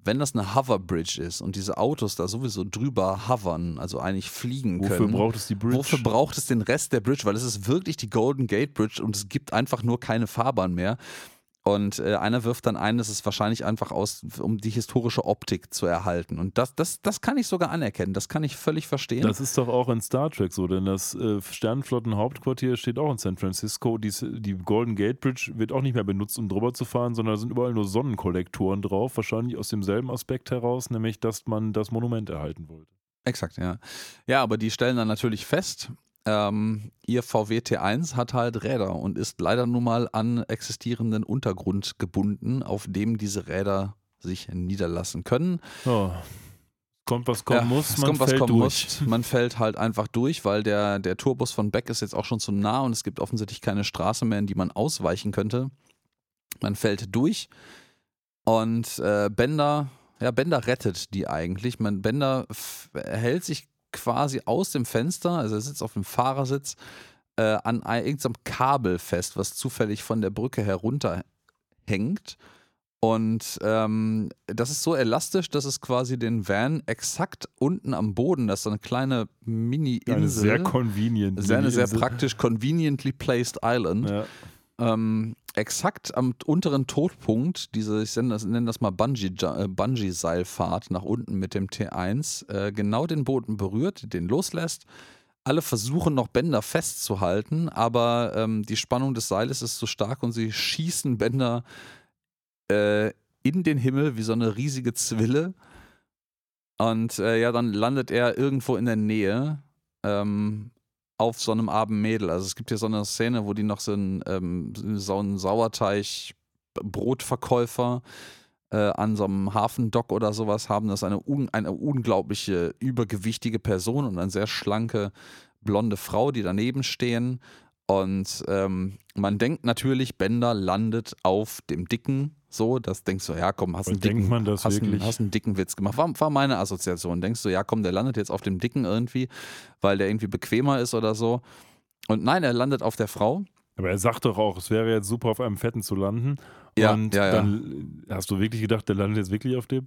wenn das eine Hoverbridge ist und diese Autos da sowieso drüber hovern, also eigentlich fliegen können. Wofür braucht es die Bridge? Wofür braucht es den Rest der Bridge? Weil es ist wirklich die Golden Gate Bridge und es gibt einfach nur keine Fahrbahn mehr. Und äh, einer wirft dann ein, das ist wahrscheinlich einfach aus, um die historische Optik zu erhalten. Und das, das, das kann ich sogar anerkennen, das kann ich völlig verstehen. Das ist doch auch in Star Trek so, denn das äh, Sternenflotten-Hauptquartier steht auch in San Francisco. Die, die Golden Gate Bridge wird auch nicht mehr benutzt, um drüber zu fahren, sondern da sind überall nur Sonnenkollektoren drauf, wahrscheinlich aus demselben Aspekt heraus, nämlich, dass man das Monument erhalten wollte. Exakt, ja. Ja, aber die stellen dann natürlich fest, ähm, ihr VW T1 hat halt Räder und ist leider nun mal an existierenden Untergrund gebunden, auf dem diese Räder sich niederlassen können. Oh. Kommt, was kommen ja, muss, man kommt, fällt durch. Muss. Man fällt halt einfach durch, weil der, der Tourbus von Beck ist jetzt auch schon zu nah und es gibt offensichtlich keine Straße mehr, in die man ausweichen könnte. Man fällt durch und äh, Bender, ja, Bender rettet die eigentlich. Man, Bender hält sich quasi aus dem Fenster, also er sitzt auf dem Fahrersitz, äh, an irgendeinem Kabel fest, was zufällig von der Brücke herunterhängt. Und ähm, das ist so elastisch, dass es quasi den Van exakt unten am Boden, das ist so eine kleine Mini-Insel. Eine sehr convenient. Sehr, eine sehr praktisch conveniently placed Island. Ja. Ähm, exakt am unteren Todpunkt, diese, ich nenne das, nenne das mal äh, Bungee-Seilfahrt Bungee nach unten mit dem T1, äh, genau den Boden berührt, den loslässt. Alle versuchen noch Bänder festzuhalten, aber ähm, die Spannung des Seiles ist so stark und sie schießen Bänder äh, in den Himmel wie so eine riesige Zwille. Und äh, ja, dann landet er irgendwo in der Nähe. Ähm, auf so einem armen Mädel. Also es gibt hier so eine Szene, wo die noch so einen, ähm, so einen Sauerteig-Brotverkäufer äh, an so einem Hafendock oder sowas haben. Das ist eine, un eine unglaubliche, übergewichtige Person und eine sehr schlanke, blonde Frau, die daneben stehen. Und ähm, man denkt natürlich, Bender landet auf dem Dicken so, das denkst du, ja komm, hast, einen dicken, hast, einen, hast einen dicken Witz gemacht. War, war meine Assoziation. Denkst du, ja komm, der landet jetzt auf dem Dicken irgendwie, weil der irgendwie bequemer ist oder so. Und nein, er landet auf der Frau. Aber er sagt doch auch, es wäre jetzt super, auf einem Fetten zu landen. Ja, und ja, ja. dann hast du wirklich gedacht, der landet jetzt wirklich auf dem?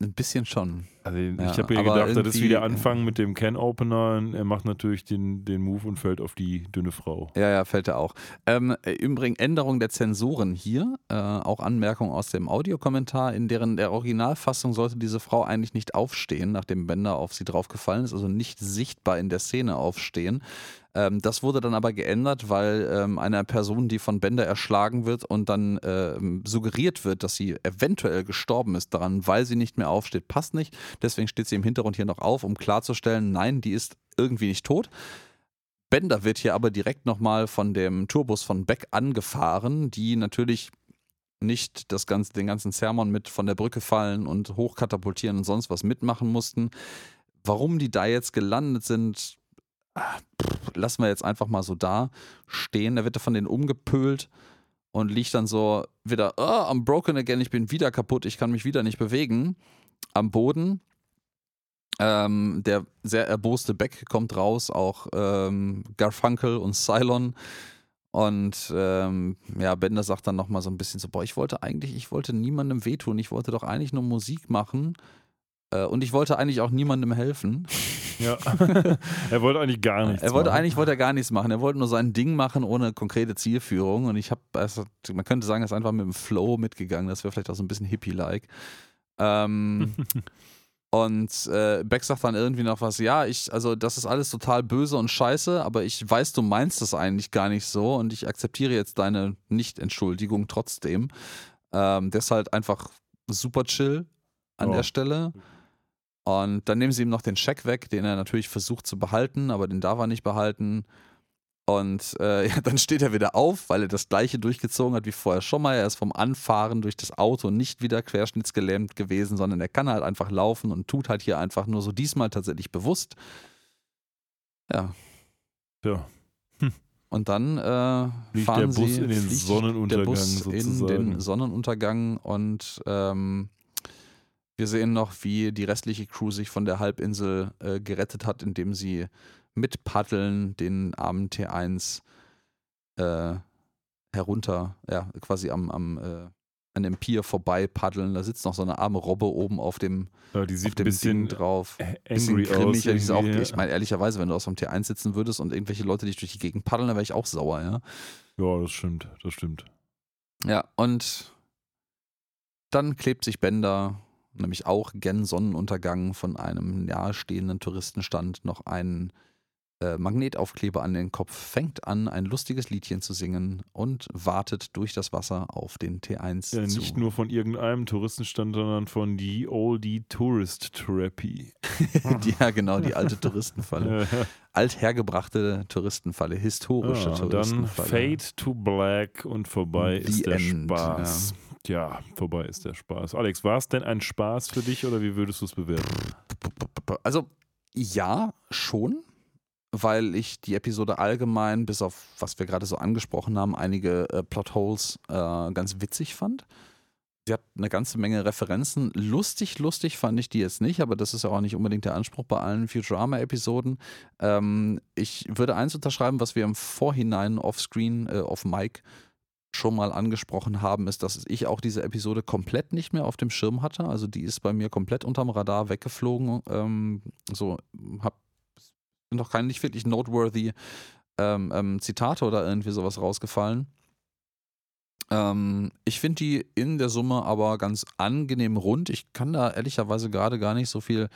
Ein bisschen schon. Also ich ja, habe mir gedacht, das ist wie der Anfang mit dem Can-Opener. Er macht natürlich den, den Move und fällt auf die dünne Frau. Ja, ja, fällt er auch. Ähm, Übrigens Änderung der Zensoren hier, äh, auch Anmerkung aus dem Audiokommentar, in deren der Originalfassung sollte diese Frau eigentlich nicht aufstehen, nachdem Bender auf sie draufgefallen ist, also nicht sichtbar in der Szene aufstehen. Ähm, das wurde dann aber geändert, weil ähm, einer Person, die von Bender erschlagen wird und dann ähm, suggeriert wird, dass sie eventuell gestorben ist daran, weil sie nicht mehr aufsteht, passt nicht. Deswegen steht sie im Hintergrund hier noch auf, um klarzustellen, nein, die ist irgendwie nicht tot. Bender wird hier aber direkt nochmal von dem Tourbus von Beck angefahren, die natürlich nicht das ganze, den ganzen Sermon mit von der Brücke fallen und hochkatapultieren und sonst was mitmachen mussten. Warum die da jetzt gelandet sind, ah, lassen wir jetzt einfach mal so da stehen. Da wird er von denen umgepölt und liegt dann so wieder, oh, I'm broken again, ich bin wieder kaputt, ich kann mich wieder nicht bewegen. Am Boden. Ähm, der sehr erboste Beck kommt raus, auch ähm, Garfunkel und Cylon. Und ähm, ja, Bender sagt dann nochmal so ein bisschen so, boah, ich wollte eigentlich, ich wollte niemandem wehtun, ich wollte doch eigentlich nur Musik machen äh, und ich wollte eigentlich auch niemandem helfen. Ja. er wollte eigentlich gar nichts. Er wollte machen. eigentlich wollte er gar nichts machen. Er wollte nur sein Ding machen ohne konkrete Zielführung. Und ich habe, also, man könnte sagen, er ist einfach mit dem Flow mitgegangen. Das wäre vielleicht auch so ein bisschen hippie-like. Ähm, und äh, Beck sagt dann irgendwie noch was, ja, ich, also das ist alles total böse und scheiße, aber ich weiß, du meinst das eigentlich gar nicht so und ich akzeptiere jetzt deine Nicht-Entschuldigung trotzdem. Ähm, der ist halt einfach super chill an Ja. der Stelle. Und dann nehmen sie ihm noch den Scheck weg, den er natürlich versucht zu behalten, aber den darf er nicht behalten. Und äh, ja, dann steht er wieder auf, weil er das gleiche durchgezogen hat wie vorher schon mal. Er ist vom Anfahren durch das Auto nicht wieder querschnittsgelähmt gewesen, sondern er kann halt einfach laufen und tut halt hier einfach nur so diesmal tatsächlich bewusst. Ja, Ja. und dann äh, Fliegt fahren der Bus sie, in den Sonnenuntergang der Bus in sozusagen. den Sonnenuntergang und ähm, wir sehen noch, wie die restliche Crew sich von der Halbinsel äh, gerettet hat, indem sie mit Paddeln den armen T1 äh, herunter, ja, quasi am, am äh, an dem Pier vorbei paddeln. Da sitzt noch so eine arme Robbe oben auf dem, ja, die auf sieht dem ein bisschen Ding drauf. angry Bisschen grimmig. aus. auch, ich meine, ehrlicherweise, wenn du aus dem T1 sitzen würdest und irgendwelche Leute dich durch die Gegend paddeln, dann wäre ich auch sauer, ja. ja, das stimmt, das stimmt. Ja, und dann klebt sich Bender, nämlich auch gen Sonnenuntergang von einem nahestehenden Touristenstand, noch einen äh, Magnetaufkleber an den Kopf, fängt an, ein lustiges Liedchen zu singen und wartet durch das Wasser auf den T1 Ja, nicht nur von irgendeinem Touristenstand, sondern von die Oldie Tourist Trappy. ja, genau, die alte Touristenfalle. Althergebrachte Touristenfalle, historische ja, dann Touristenfalle. Fade to Black und vorbei The ist der End, Spaß. Ja. vorbei ist der Spaß. Alex, war es denn ein Spaß für dich oder wie würdest du es bewerten? Also ja, schon, weil ich die Episode allgemein, bis auf was wir gerade so angesprochen haben, einige äh, Plotholes äh, ganz witzig fand. Sie hat eine ganze Menge Referenzen. Lustig, lustig fand ich die jetzt nicht, aber das ist ja auch nicht unbedingt der Anspruch bei allen Futurama-Episoden. Ähm, ich würde eins unterschreiben, was wir im Vorhinein offscreen, äh, auf Mike schon mal angesprochen haben, ist, dass ich auch diese Episode komplett nicht mehr auf dem Schirm hatte. Also die ist bei mir komplett unterm Radar weggeflogen. Ähm, so hab sind noch keine nicht wirklich noteworthy ähm, ähm, Zitate oder irgendwie sowas rausgefallen. Ähm, ich finde die in der Summe aber ganz angenehm rund. Ich kann da ehrlicherweise gerade gar nicht so viel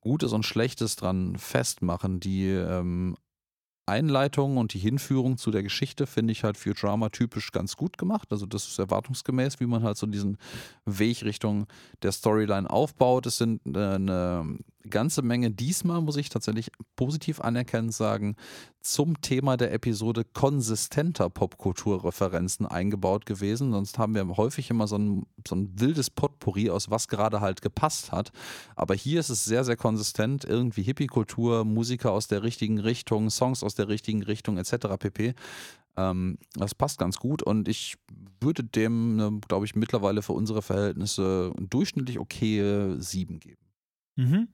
Gutes und Schlechtes dran festmachen. Die ähm, Einleitung und die Hinführung zu der Geschichte finde ich halt Futurama typisch ganz gut gemacht. Also das ist erwartungsgemäß, wie man halt so diesen Weg Richtung der Storyline aufbaut. Es sind äh, eine ganze Menge diesmal, muss ich tatsächlich positiv anerkennend sagen, zum Thema der Episode konsistenter Popkulturreferenzen eingebaut gewesen. Sonst haben wir häufig immer so ein, so ein wildes Potpourri, aus was gerade halt gepasst hat. Aber hier ist es sehr, sehr konsistent. Irgendwie Hippie-Kultur, Musiker aus der richtigen Richtung, Songs aus der richtigen Richtung etc. pp. Ähm, das passt ganz gut und ich würde dem, ne, glaube ich, mittlerweile für unsere Verhältnisse durchschnittlich okay 7 geben. Mhm.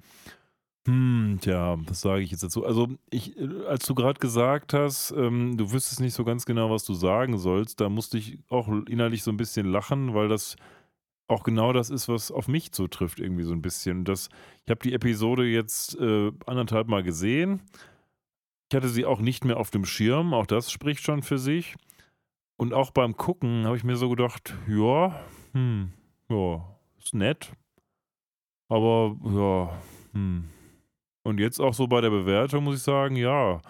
Hm, tja, was sage ich jetzt dazu? Also, ich, äh, als du gerade gesagt hast, ähm, du wüsstest nicht so ganz genau, was du sagen sollst, da musste ich auch innerlich so ein bisschen lachen, weil das auch genau das ist, was auf mich zutrifft, irgendwie so ein bisschen. Das, ich habe die Episode jetzt äh, anderthalb Mal gesehen. Ich hatte sie auch nicht mehr auf dem Schirm, auch das spricht schon für sich. Und auch beim Gucken habe ich mir so gedacht, ja, hm, ja, ist nett. Aber ja, hm. Und jetzt auch so bei der Bewertung muss ich sagen, ja,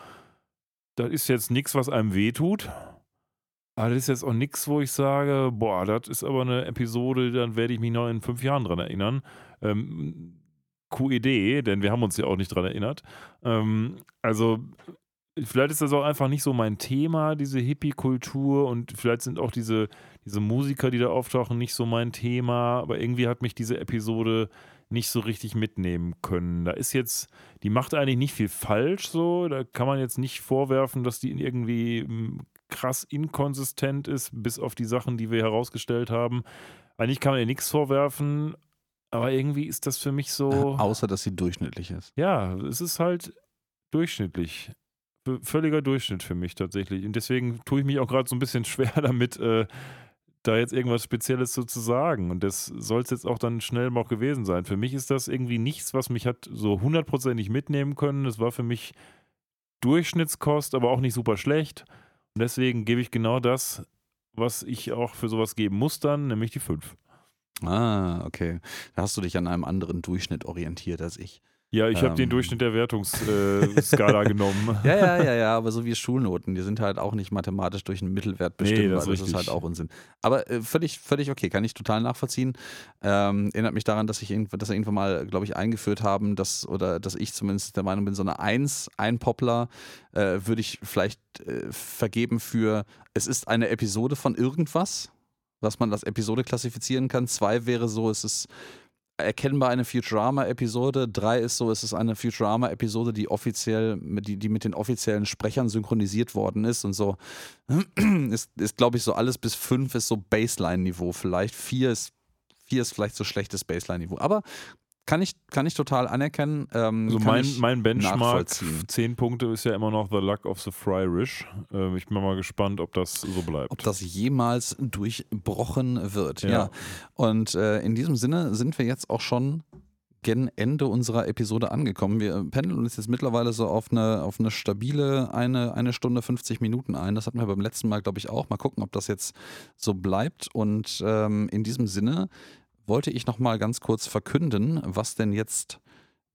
das ist jetzt nichts, was einem wehtut. Aber das ist jetzt auch nichts, wo ich sage, boah, das ist aber eine Episode, dann werde ich mich noch in fünf Jahren dran erinnern. Ähm, QED, denn wir haben uns ja auch nicht dran erinnert. Ähm, also vielleicht ist das auch einfach nicht so mein Thema, diese Hippie-Kultur und vielleicht sind auch diese, diese Musiker, die da auftauchen, nicht so mein Thema, aber irgendwie hat mich diese Episode nicht so richtig mitnehmen können. Da ist jetzt, die macht eigentlich nicht viel falsch so, da kann man jetzt nicht vorwerfen, dass die irgendwie hm, krass inkonsistent ist, bis auf die Sachen, die wir herausgestellt haben. Eigentlich kann man ihr nichts vorwerfen, aber irgendwie ist das für mich so. Außer, dass sie durchschnittlich ist. Ja, es ist halt durchschnittlich. Völliger Durchschnitt für mich tatsächlich. Und deswegen tue ich mich auch gerade so ein bisschen schwer damit, äh, da jetzt irgendwas Spezielles so zu sagen. Und das soll es jetzt auch dann schnell mal gewesen sein. Für mich ist das irgendwie nichts, was mich hat so hundertprozentig mitnehmen können. Das war für mich Durchschnittskost, aber auch nicht super schlecht. Und deswegen gebe ich genau das, was ich auch für sowas geben muss dann, nämlich die 5. Ah, okay. Da hast du dich an einem anderen Durchschnitt orientiert als ich. Ja, ich habe den Ähm. Durchschnitt der Wertungsskala genommen. Ja, ja, ja, ja, aber so wie Schulnoten, die sind halt auch nicht mathematisch durch einen Mittelwert Nee, bestimmt, das weil ist das ist halt auch Unsinn. Aber äh, völlig, völlig okay, kann ich total nachvollziehen. Ähm, erinnert mich daran, dass ich dass wir irgendwann mal, glaube ich, eingeführt haben, dass, oder dass ich zumindest der Meinung bin, so eine 1, ein Popler, äh, würde ich vielleicht äh, vergeben für, es ist eine Episode von irgendwas, was man als Episode klassifizieren kann. Zwei wäre so, es ist erkennbar eine Futurama-Episode. Drei ist so, es ist eine Futurama-Episode, die offiziell, die, die mit den offiziellen Sprechern synchronisiert worden ist und so. Ist, ist glaube ich, so alles bis fünf ist so Baseline-Niveau vielleicht. Vier ist, vier ist vielleicht so schlechtes Baseline-Niveau. Aber kann ich, kann ich total anerkennen. Ähm, Also mein, mein Benchmark, nachvollziehen. 10 Punkte, ist ja immer noch The Luck of the Fryrish. Ähm, ich bin mal gespannt, ob das so bleibt. ob das jemals durchbrochen wird. Ja. Ja. Und äh, in diesem Sinne sind wir jetzt auch schon gen Ende unserer Episode angekommen. Wir pendeln uns jetzt mittlerweile so auf eine, auf eine stabile eine, eine Stunde 50 Minuten ein. Das hatten wir beim letzten Mal, glaube ich, auch. Mal gucken, ob das jetzt so bleibt. Und ähm, in diesem Sinne wollte ich noch mal ganz kurz verkünden, was denn jetzt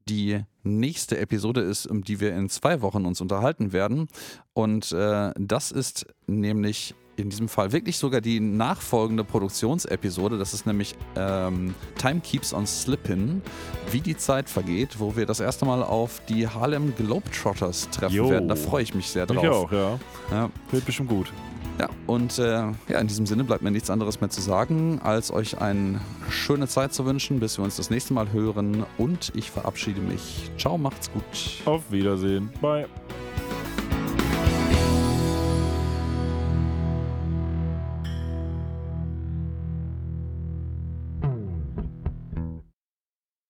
die nächste Episode ist, um die wir in zwei Wochen uns unterhalten werden. Und äh, das ist nämlich in diesem Fall wirklich sogar die nachfolgende Produktionsepisode. Das ist nämlich ähm, Time Keeps on Slippin', wie die Zeit vergeht, wo wir das erste Mal auf die Harlem Globetrotters treffen Jo. werden. Da freue ich mich sehr drauf. Ich auch, ja. Ja. Wird bestimmt gut. Ja, und äh, ja, in diesem Sinne bleibt mir nichts anderes mehr zu sagen, als euch eine schöne Zeit zu wünschen, bis wir uns das nächste Mal hören. Und ich verabschiede mich. Ciao, macht's gut. Auf Wiedersehen. Bye.